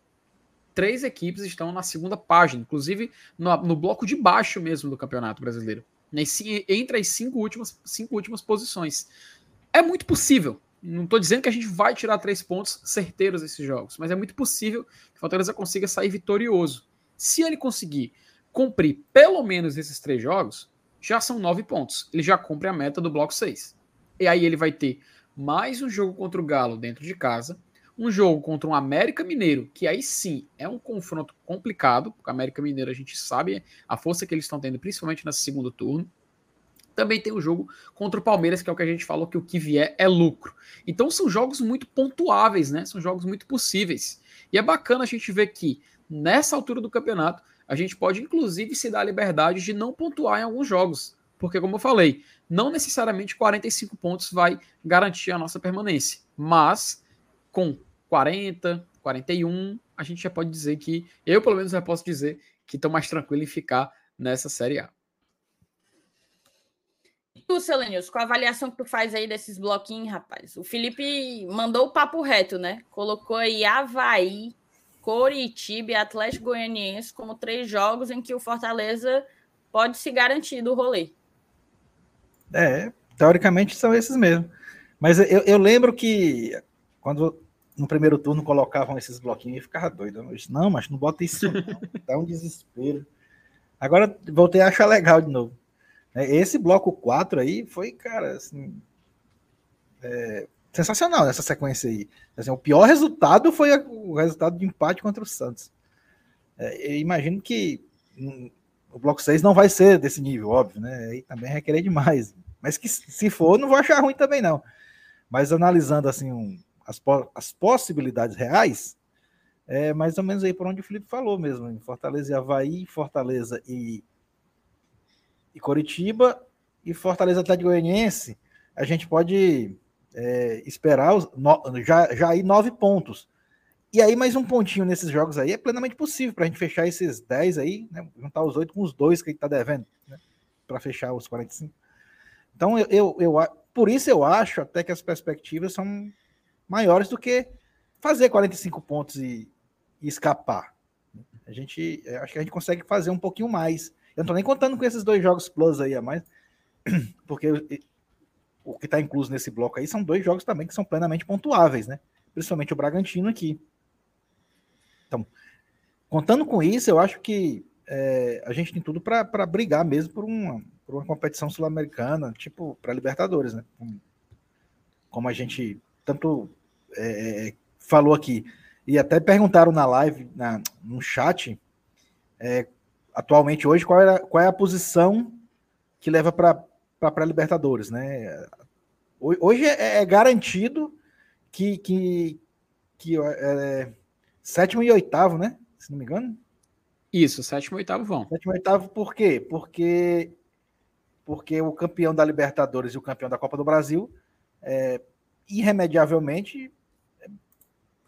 Três equipes estão na segunda página, inclusive no, no bloco de baixo mesmo do Campeonato Brasileiro. Entre as cinco últimas, cinco últimas posições. É muito possível. Não estou dizendo que a gente vai tirar três pontos certeiros desses jogos, mas é muito possível que o Fortaleza consiga sair vitorioso. Se ele conseguir cumprir pelo menos esses três jogos, já são nove pontos. Ele já cumpre a meta do bloco 6. E aí ele vai ter mais um jogo contra o Galo dentro de casa, um jogo contra um América Mineiro, que aí sim é um confronto complicado, porque o América Mineiro a gente sabe a força que eles estão tendo, principalmente nesse segundo turno. Também tem o jogo contra o Palmeiras, que é o que a gente falou que o que vier é lucro. Então são jogos muito pontuáveis, né? São jogos muito possíveis. E é bacana a gente ver que nessa altura do campeonato a gente pode inclusive se dar a liberdade de não pontuar em alguns jogos. Porque, como eu falei, não necessariamente 45 pontos vai garantir a nossa permanência. Mas com 40, 41, a gente já pode dizer que, eu pelo menos já posso dizer que estou mais tranquilo em ficar nessa Série A tu, Selenius, com a avaliação que tu faz aí desses bloquinhos, rapaz, o Felipe mandou o papo reto, né? Colocou aí Havaí, Coritiba e Atlético Goianiense como três jogos em que o Fortaleza pode se garantir do rolê. É, teoricamente são esses mesmo. Mas eu, eu lembro que quando no primeiro turno colocavam esses bloquinhos e ficava doido. Eu disse, não, mas não bota isso não, [LAUGHS] dá um desespero. Agora voltei a achar legal de novo. É, esse bloco 4 aí foi, cara, assim, é, sensacional nessa sequência aí. Assim, o pior resultado foi o resultado de empate contra o Santos. É, eu imagino que hum, o bloco 6 não vai ser desse nível, óbvio, né? Aí também requerer demais. Mas que se for, não vou achar ruim também, não. Mas analisando assim um, as, as possibilidades reais, é mais ou menos aí por onde o Felipe falou mesmo. Em Fortaleza e Havaí, Fortaleza e e Coritiba e Fortaleza Atlético Goianiense, a gente pode é, esperar os, no, já, já aí nove pontos. E aí, mais um pontinho nesses jogos aí é plenamente possível para a gente fechar esses 10 aí, né, juntar os oito com os dois que a gente está devendo, né, para fechar os 45. Então, eu, eu, eu, por isso eu acho até que as perspectivas são maiores do que fazer 45 pontos e, e escapar. A gente, acho que a gente consegue fazer um pouquinho mais eu não tô nem contando com esses dois jogos plus aí a mais, [CLEARS THROAT] porque o que está incluso nesse bloco aí são dois jogos também que são plenamente pontuáveis, né? Principalmente o Bragantino aqui. Então, contando com isso, eu acho que é, a gente tem tudo para brigar mesmo por uma, por uma competição sul-americana, tipo para Libertadores, né? Como a gente tanto é, falou aqui. E até perguntaram na live, na, no chat, é, atualmente hoje, qual é, qual é a posição que leva para a Libertadores, né? Hoje é, é garantido que, que, que é, sétimo e oitavo, né? Se não me engano. Isso, sétimo e oitavo vão. Sétimo e oitavo por quê? Porque, porque o campeão da Libertadores e o campeão da Copa do Brasil, é, irremediavelmente,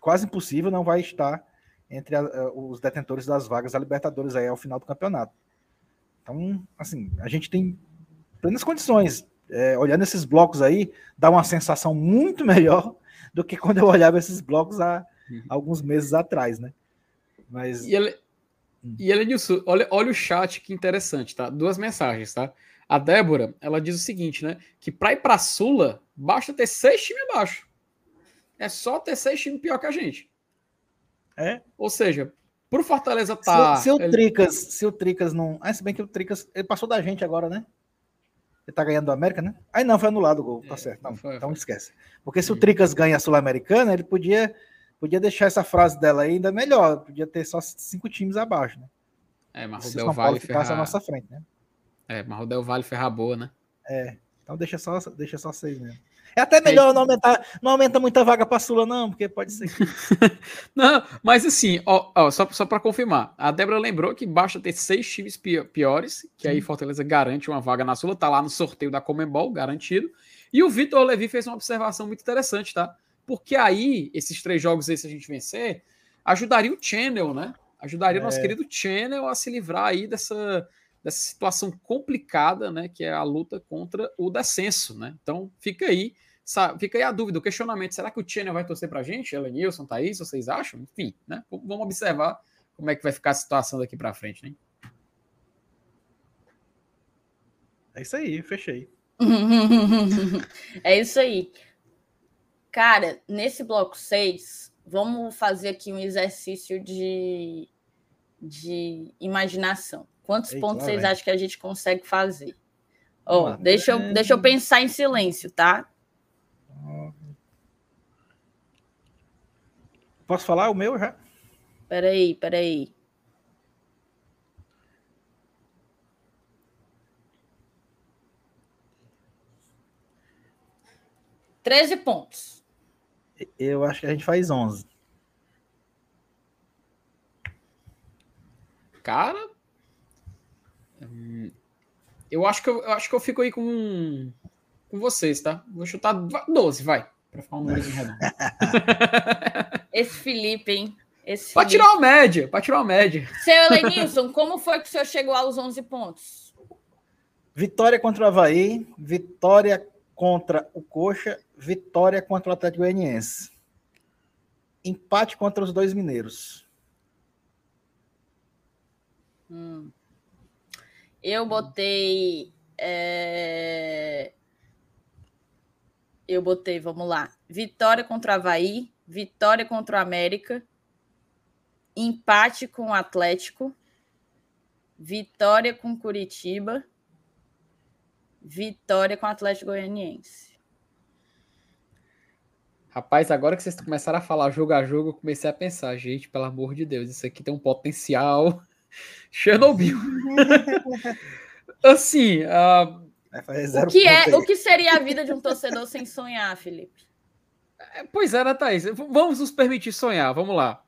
quase impossível, não vai estar entre a, os detentores das vagas da Libertadores aí ao final do campeonato. Então, assim, a gente tem plenas condições. É, olhando esses blocos aí, dá uma sensação muito [LAUGHS] melhor do que quando eu olhava esses blocos há uhum. alguns meses atrás, né? Mas. E, ele, hum. e Elenilson, olha, olha o chat que interessante, tá? Duas mensagens, tá? A Débora, ela diz o seguinte, né? Que para ir para Sula, basta ter seis times abaixo. É só ter seis times pior que a gente. É. Ou seja, pro Fortaleza tá. Se, se o ele... Tricas, se o Tricas não. Ah, se bem que o Tricas. Ele passou da gente agora, né? Ele tá ganhando do América, né? Aí não, foi anulado o gol, tá é, certo. Não, foi, então foi. esquece. Porque se o Tricas ganha a Sul-Americana, ele podia Podia deixar essa frase dela ainda melhor. Podia ter só cinco times abaixo, né? É, mas Se o Del São Paulo Valle ficasse ferrar... à nossa frente, né? É, mas o Del Valle ferrar boa, né? É. Então deixa só, deixa só seis mesmo. É até melhor não aumentar, não aumenta muita vaga para Sula, não, porque pode ser. [LAUGHS] Não, mas assim, ó, ó, só, só para confirmar, a Débora lembrou que basta ter seis times pi- piores, que aí Fortaleza garante uma vaga na Sula, tá lá no sorteio da Comembol, garantido. E o Vitor Levi fez uma observação muito interessante, tá? Porque aí, esses três jogos aí, se a gente vencer, ajudaria o Channel, né? Ajudaria o nosso É. querido Channel a se livrar aí dessa, dessa situação complicada, né? Que é a luta contra o descenso, né? Então, fica aí, fica aí a dúvida, o questionamento: será que o Channel vai torcer pra gente? Elenilson, Thaís, vocês acham? Enfim, né? Vamos observar como é que vai ficar a situação daqui pra frente, né? É isso aí, fechei. [LAUGHS] é isso aí. Cara, nesse bloco 6, vamos fazer aqui um exercício de, de imaginação. Quantos Eita, pontos vocês vem. acham que a gente consegue fazer? Lá. deixa, eu, deixa eu pensar em silêncio, tá? Posso falar o meu já? Peraí, peraí. Treze pontos. Eu acho que a gente faz 11. Cara. Eu acho que eu, eu acho que eu fico aí com, com vocês, tá? Vou chutar 12, vai. Pra ficar um número redondo. [LAUGHS] Esse Felipe, hein? Esse Pra Felipe. tirar uma média, pra tirar uma média. Seu Elenilson, como foi que o senhor chegou aos 11 pontos? Vitória contra o Havaí, vitória contra o Coxa, vitória contra o Atlético Goianiense. Empate contra os dois mineiros. Hum. Eu botei. é, Eu botei, vamos lá. Vitória contra o Havaí, vitória contra o América, empate com o Atlético, vitória com Curitiba, vitória com o Atlético Goianiense. Rapaz, agora que vocês começaram a falar jogo a jogo, eu comecei a pensar, gente, pelo amor de Deus, isso aqui tem um potencial [LAUGHS] Chernobyl. [LAUGHS] assim, fazer O que, é, o que seria a vida de um torcedor sem sonhar, Felipe? é, pois é, né, Thaís? Vamos nos permitir sonhar, vamos lá.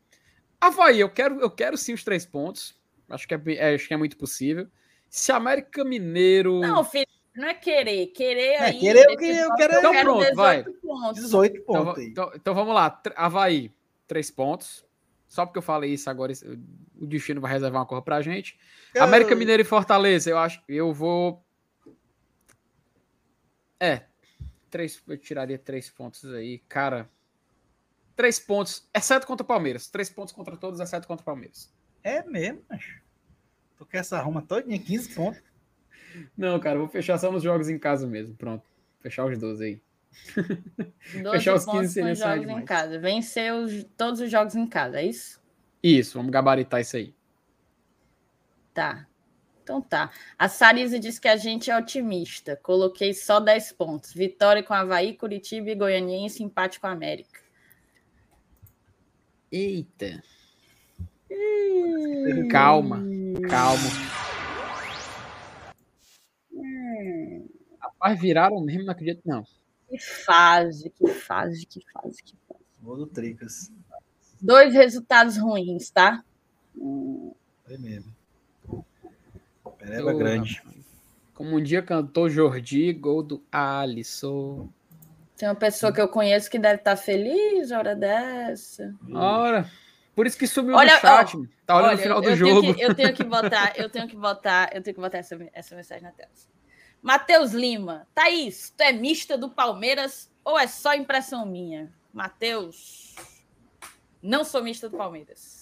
Havaí, eu quero, eu quero sim os três pontos. Acho que é, é, acho que é muito possível. Se América Mineiro. Não, Felipe, não é querer. Querer É, aí. querer eu esse que- eu quero- Então pronto, vai. pontos. 18 Então, pontos aí. então- então vamos lá. Havaí, três pontos. Só porque eu falei isso agora, o destino vai reservar uma cor pra gente. Eu- América Mineiro e Fortaleza, eu acho. Eu vou. É. Três, eu tiraria três pontos aí. Cara. Três pontos, exceto contra o Palmeiras. Três pontos contra todos, exceto contra o Palmeiras. É mesmo, macho. Tu quer essa arruma todinha, 15 pontos. Não, cara, vou fechar só nos jogos em casa mesmo. Pronto. Fechar os 12 aí. 12 [LAUGHS] Fechar os 15 pontos seria sair jogos em casa. Vencer os- todos os jogos em casa, é isso? Isso, vamos gabaritar isso aí. Tá. Então tá. A Sarisa disse que a gente é otimista. Coloquei só 10 pontos. Vitória com Havaí, Curitiba e Goianiense, empate com a América. Eita. Calma, calma. Rapaz, viraram mesmo, não acredito, não. Que fase, que fase, que fase, que fase. Gol do Tricas. Dois resultados ruins, tá? Foi mesmo. Pereba grande. Como um dia cantou Jordi, gol do Alisson. Tem uma pessoa que eu conheço que deve estar feliz hora dessa. Ora, por isso que sumiu Olha, no chat. mano. tá olhando Olha, o final do eu jogo. Tenho que, eu tenho que [LAUGHS] botar, eu tenho que botar, eu tenho que botar essa, essa mensagem na tela. Matheus Lima, Thaís, tu é mista do Palmeiras ou é só impressão minha? Matheus, não sou mista do Palmeiras.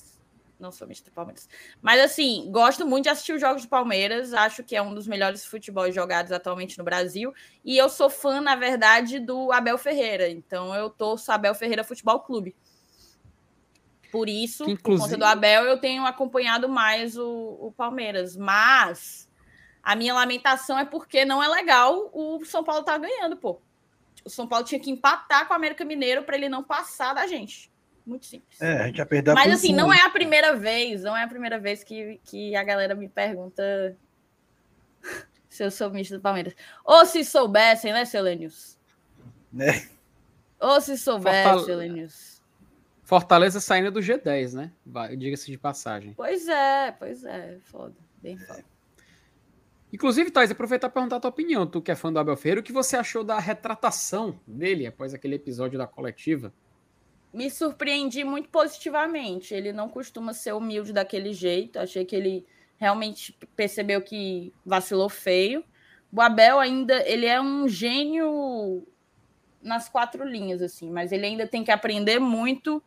Não sou mista do Palmeiras. Mas assim, gosto muito de assistir os jogos do Palmeiras. Acho que é um dos melhores futebols jogados atualmente no Brasil. E eu sou fã, na verdade, do Abel Ferreira. Então eu torço Abel Ferreira Futebol Clube. Por isso, Que, por conta inclusive- do Abel, eu tenho acompanhado mais o, o Palmeiras. Mas a minha lamentação é porque não é legal o São Paulo tá ganhando, pô. O São Paulo tinha que empatar com o América Mineiro para ele não passar da gente. Muito simples. É, a gente já perdeu a Mas assim, não é a primeira vez, não é a primeira vez que, que a galera me pergunta [LAUGHS] se eu sou ministro do Palmeiras. Ou se soubessem, né, Selenius? Né? Ou se soubessem, Fortale- Selenius. Fortaleza saindo do G10, né? Diga-se de passagem. Pois é, pois é, foda, bem foda. Inclusive, Thais, aproveitar para perguntar a tua opinião. Tu que é fã do Abel Ferreira, o que você achou da retratação dele após aquele episódio da coletiva? Me surpreendi muito positivamente. Ele não costuma ser humilde daquele jeito. Achei que ele realmente percebeu que vacilou feio. O Abel ainda, ele é um gênio nas quatro linhas, assim, mas ele ainda tem que aprender muito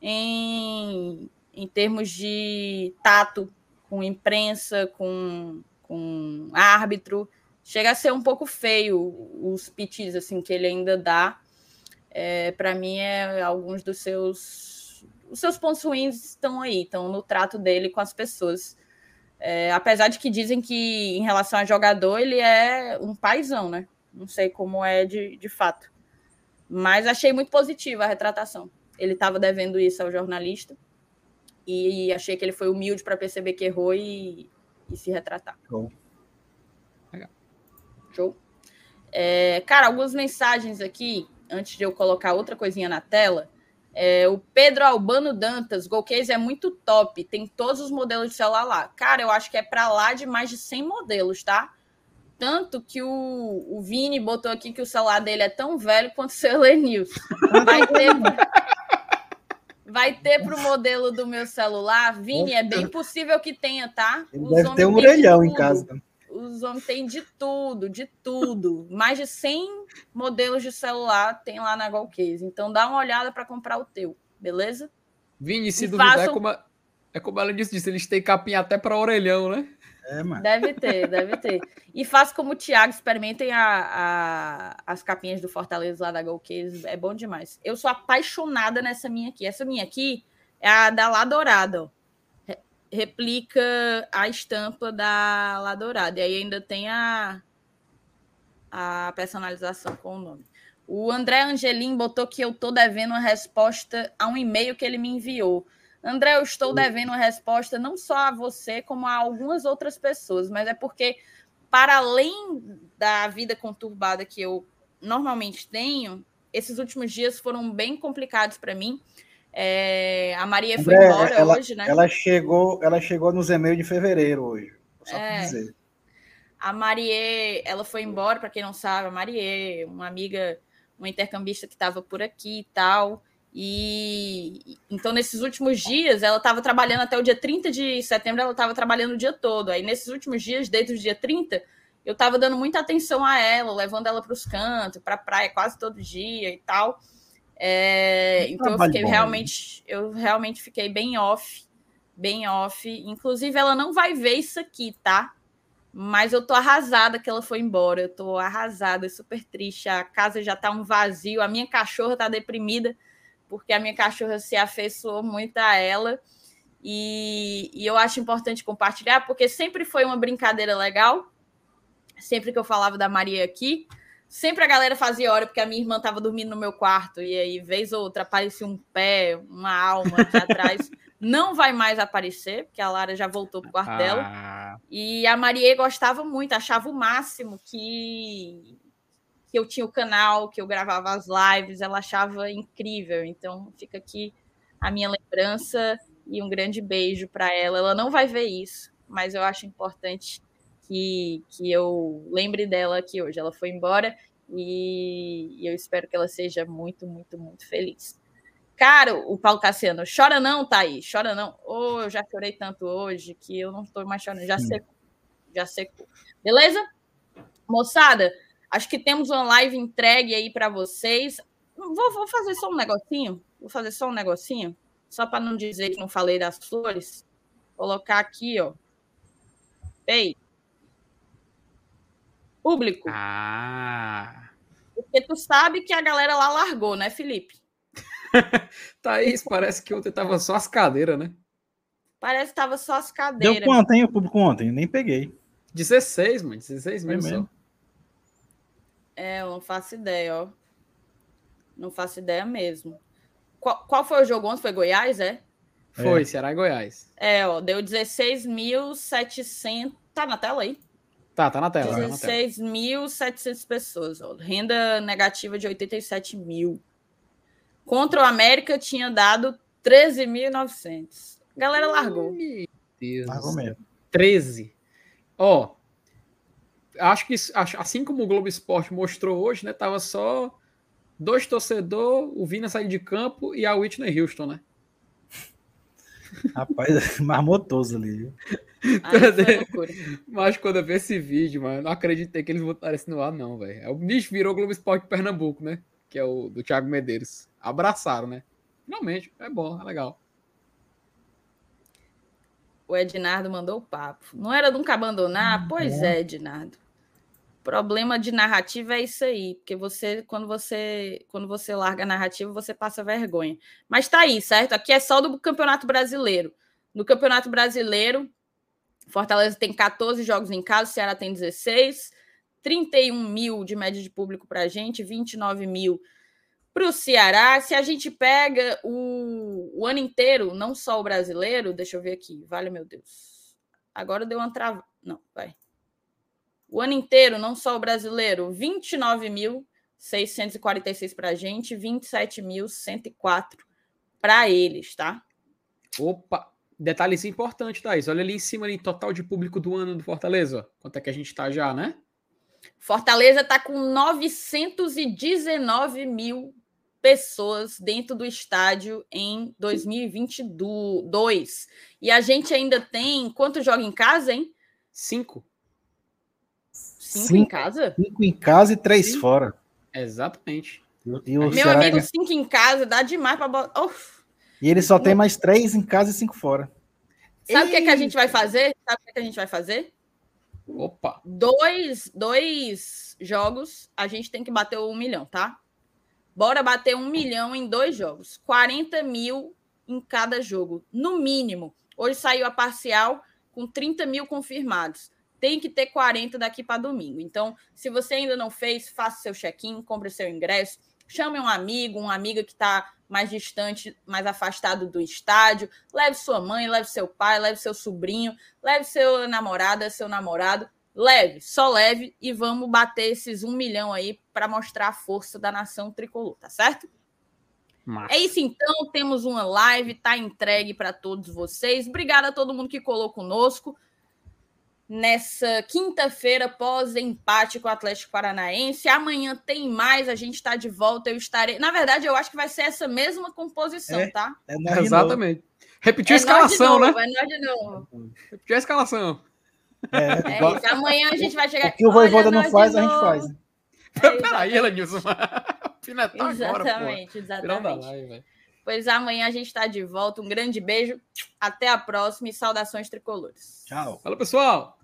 em, em termos de tato com imprensa, com, com árbitro. Chega a ser um pouco feio os pitis assim que ele ainda dá. É, para mim, é alguns dos seus os seus pontos ruins estão aí, estão no trato dele com as pessoas. É, apesar de que dizem que, em relação a jogador, ele é um paizão, né? Não sei como é de, de fato. Mas achei muito positiva a retratação. Ele estava devendo isso ao jornalista e achei que ele foi humilde para perceber que errou e, e se retratar. Show. Legal. Show. É, cara, algumas mensagens aqui, antes de eu colocar outra coisinha na tela. É, o Pedro Albano Dantas, Golcase é muito top, tem todos os modelos de celular lá. Cara, eu acho que é para lá de mais de 100 modelos, tá? Tanto que o, o Vini botou aqui que o celular dele é tão velho quanto o seu Lenilson. [LAUGHS] Vai ter, vai ter pro modelo do meu celular, Vini, é bem possível que tenha, tá? Os deve ter um orelhão em casa. Os homens têm de tudo, de tudo. Mais de 100 modelos de celular tem lá na Golcase. Então dá uma olhada para comprar o teu, beleza? Vini, se E duvidar, é, façam- como a, é como ela disse, disse, eles têm capinha até para orelhão, né? É, mano. Deve ter, deve ter. E faça como o Thiago, experimentem a, a- as capinhas do Fortaleza lá da Golcase. É bom demais. Eu sou apaixonada nessa minha aqui. Essa minha aqui é a da La Dourada, ó. Re- Replica a estampa da La Dourada. E aí ainda tem a, a personalização com o nome. O André Angelim botou que eu tô devendo uma resposta a um e-mail que ele me enviou. André, eu estou devendo uma resposta não só a você, como a algumas outras pessoas, mas é porque, para além da vida conturbada que eu normalmente tenho, esses últimos dias foram bem complicados para mim. É, a Maria foi André, embora ela, hoje, né? ela chegou, ela chegou nos e-mails de fevereiro hoje. Só É. dizer. A Marie, ela foi embora, para quem não sabe, a Marie, uma amiga, uma intercambista que estava por aqui e tal. E então, nesses últimos dias, ela estava trabalhando até o dia 30 de setembro, ela estava trabalhando o dia todo. Aí, nesses últimos dias, desde o dia 30, eu estava dando muita atenção a ela, levando ela para os cantos, para a praia quase todo dia e tal. É, então, eu fiquei bom, realmente, eu realmente fiquei bem off, bem off. Inclusive, ela não vai ver isso aqui, tá? Mas eu tô arrasada que ela foi embora. Eu tô arrasada, super triste. A casa já tá um vazio. A minha cachorra tá deprimida, porque a minha cachorra se afeiçoou muito a ela. E, e eu acho importante compartilhar, porque sempre foi uma brincadeira legal. Sempre que eu falava da Maria aqui, sempre a galera fazia hora, porque a minha irmã tava dormindo no meu quarto. E aí, vez ou outra, aparecia um pé, uma alma aqui atrás. [LAUGHS] Não vai mais aparecer, porque a Lara já voltou pro quarto dela. Ah, E a Marie gostava muito, achava o máximo que, que eu tinha o canal, que eu gravava as lives, ela achava incrível. Então fica aqui a minha lembrança e um grande beijo para ela. Ela não vai ver isso, mas eu acho importante que, que eu lembre dela aqui hoje. Ela foi embora e, e eu espero que ela seja muito, muito, muito feliz. Cara, o Paulo Cassiano, chora não, Thaís, chora não. Oh, eu já chorei tanto hoje que eu não estou mais chorando, já secou, já secou. Beleza? Moçada, acho que temos uma live entregue aí para vocês. Vou, vou fazer só um negocinho, vou fazer só um negocinho, só para não dizer que não falei das flores. Colocar aqui, ó. Ei. Público. ah. Porque tu sabe que a galera lá largou, né, Felipe? [LAUGHS] Thaís, parece que ontem tava só as cadeiras, né? Parece que tava só as Deu cadeiras. quanto, hein, o público ontem? Nem peguei. 16, mano. 16 É mesmo. Mesmo? É, eu não faço ideia, ó. Não faço ideia mesmo. Qual, qual foi o jogo ontem? Foi Goiás, é? Foi, É. Ceará e Goiás. É, ó, deu 16.700. Tá na tela aí? Tá, tá na tela. tá na tela. 16.700 pessoas. Ó. Renda negativa de 87 mil. Contra o América tinha dado 13.900. Galera largou. Meu Deus. Mais ou menos. 13. Ó, acho que assim como o Globo Esporte mostrou hoje, né? Tava só dois torcedores, o Vina sair de campo e a Whitney Houston, né? Rapaz, [LAUGHS] marmotoso ali. viu? [LAUGHS] Aí foi loucura. Mas quando eu vi esse vídeo, mano, eu não acreditei que eles botaram isso no ar, não, velho. O bicho virou Globo Esporte Pernambuco, né? Que é o do Thiago Medeiros. Abraçaram, né? Finalmente, é bom, é legal. O Ednardo mandou o papo. Não era nunca abandonar? Pois é, Ednardo. Problema de narrativa é isso aí, porque você, quando você, quando você larga a narrativa, você passa vergonha. Mas tá aí, certo? Aqui é só do Campeonato Brasileiro. No Campeonato Brasileiro, Fortaleza tem 14 jogos em casa, Ceará tem 16, 31 mil de média de público para a gente, 29 mil para o Ceará. Se a gente pega o, o ano inteiro, não só o brasileiro, deixa eu ver aqui, vale meu Deus. Agora deu uma trava. Não, vai. O ano inteiro, não só o brasileiro, 29.646 para a gente, 27.104 para eles, tá? Opa! Detalhe importante, Thaís. Olha ali em cima, ali, total de público do ano do Fortaleza. Quanto é que a gente tá já, né? Fortaleza está com 919 mil pessoas dentro do estádio em 2022. E a gente ainda tem. Quanto joga em casa, hein? Cinco. Cinco, Cinco. em casa? Cinco em casa e três Sim. fora. Exatamente. E, o Meu Ceará- amigo, cinco em casa dá demais para botar. E ele só tem mais três em casa e cinco fora. Sabe o que, é que a gente vai fazer? Sabe o que, é que a gente vai fazer? Opa! Dois, dois jogos, a gente tem que bater o um milhão, tá? Bora bater um milhão em dois jogos. 40 mil em cada jogo, no mínimo. Hoje saiu a parcial com 30 mil confirmados. Tem que ter 40 daqui para domingo. Então, se você ainda não fez, faça seu check-in, compre seu ingresso, chame um amigo, uma amiga que está mais distante, mais afastado do estádio. Leve sua mãe, leve seu pai, leve seu sobrinho, leve seu namorada, seu namorado. Leve, só leve e vamos bater esses um milhão aí para mostrar a força da nação tricolor, tá certo? Massa. É isso então, temos uma live, tá entregue para todos vocês. Obrigada a todo mundo que colou conosco nessa quinta-feira pós empate com o Atlético Paranaense. Amanhã tem mais, a gente está de volta, eu estarei. Na verdade, eu acho que vai ser essa mesma composição, É. tá? É. Exatamente. Repetiu a É nós de escalação, novo, né? É nós de novo. Repetiu a escalação. É, É igual- isso. Amanhã a gente vai chegar o que o Voivoda não faz, a gente faz. É, Peraí, Elenilson. [LAUGHS] Pinetar agora, pô. Exatamente, Final da exatamente. Pois amanhã a gente está de volta. Um grande beijo. Até a próxima e saudações tricolores. Tchau. Fala, pessoal.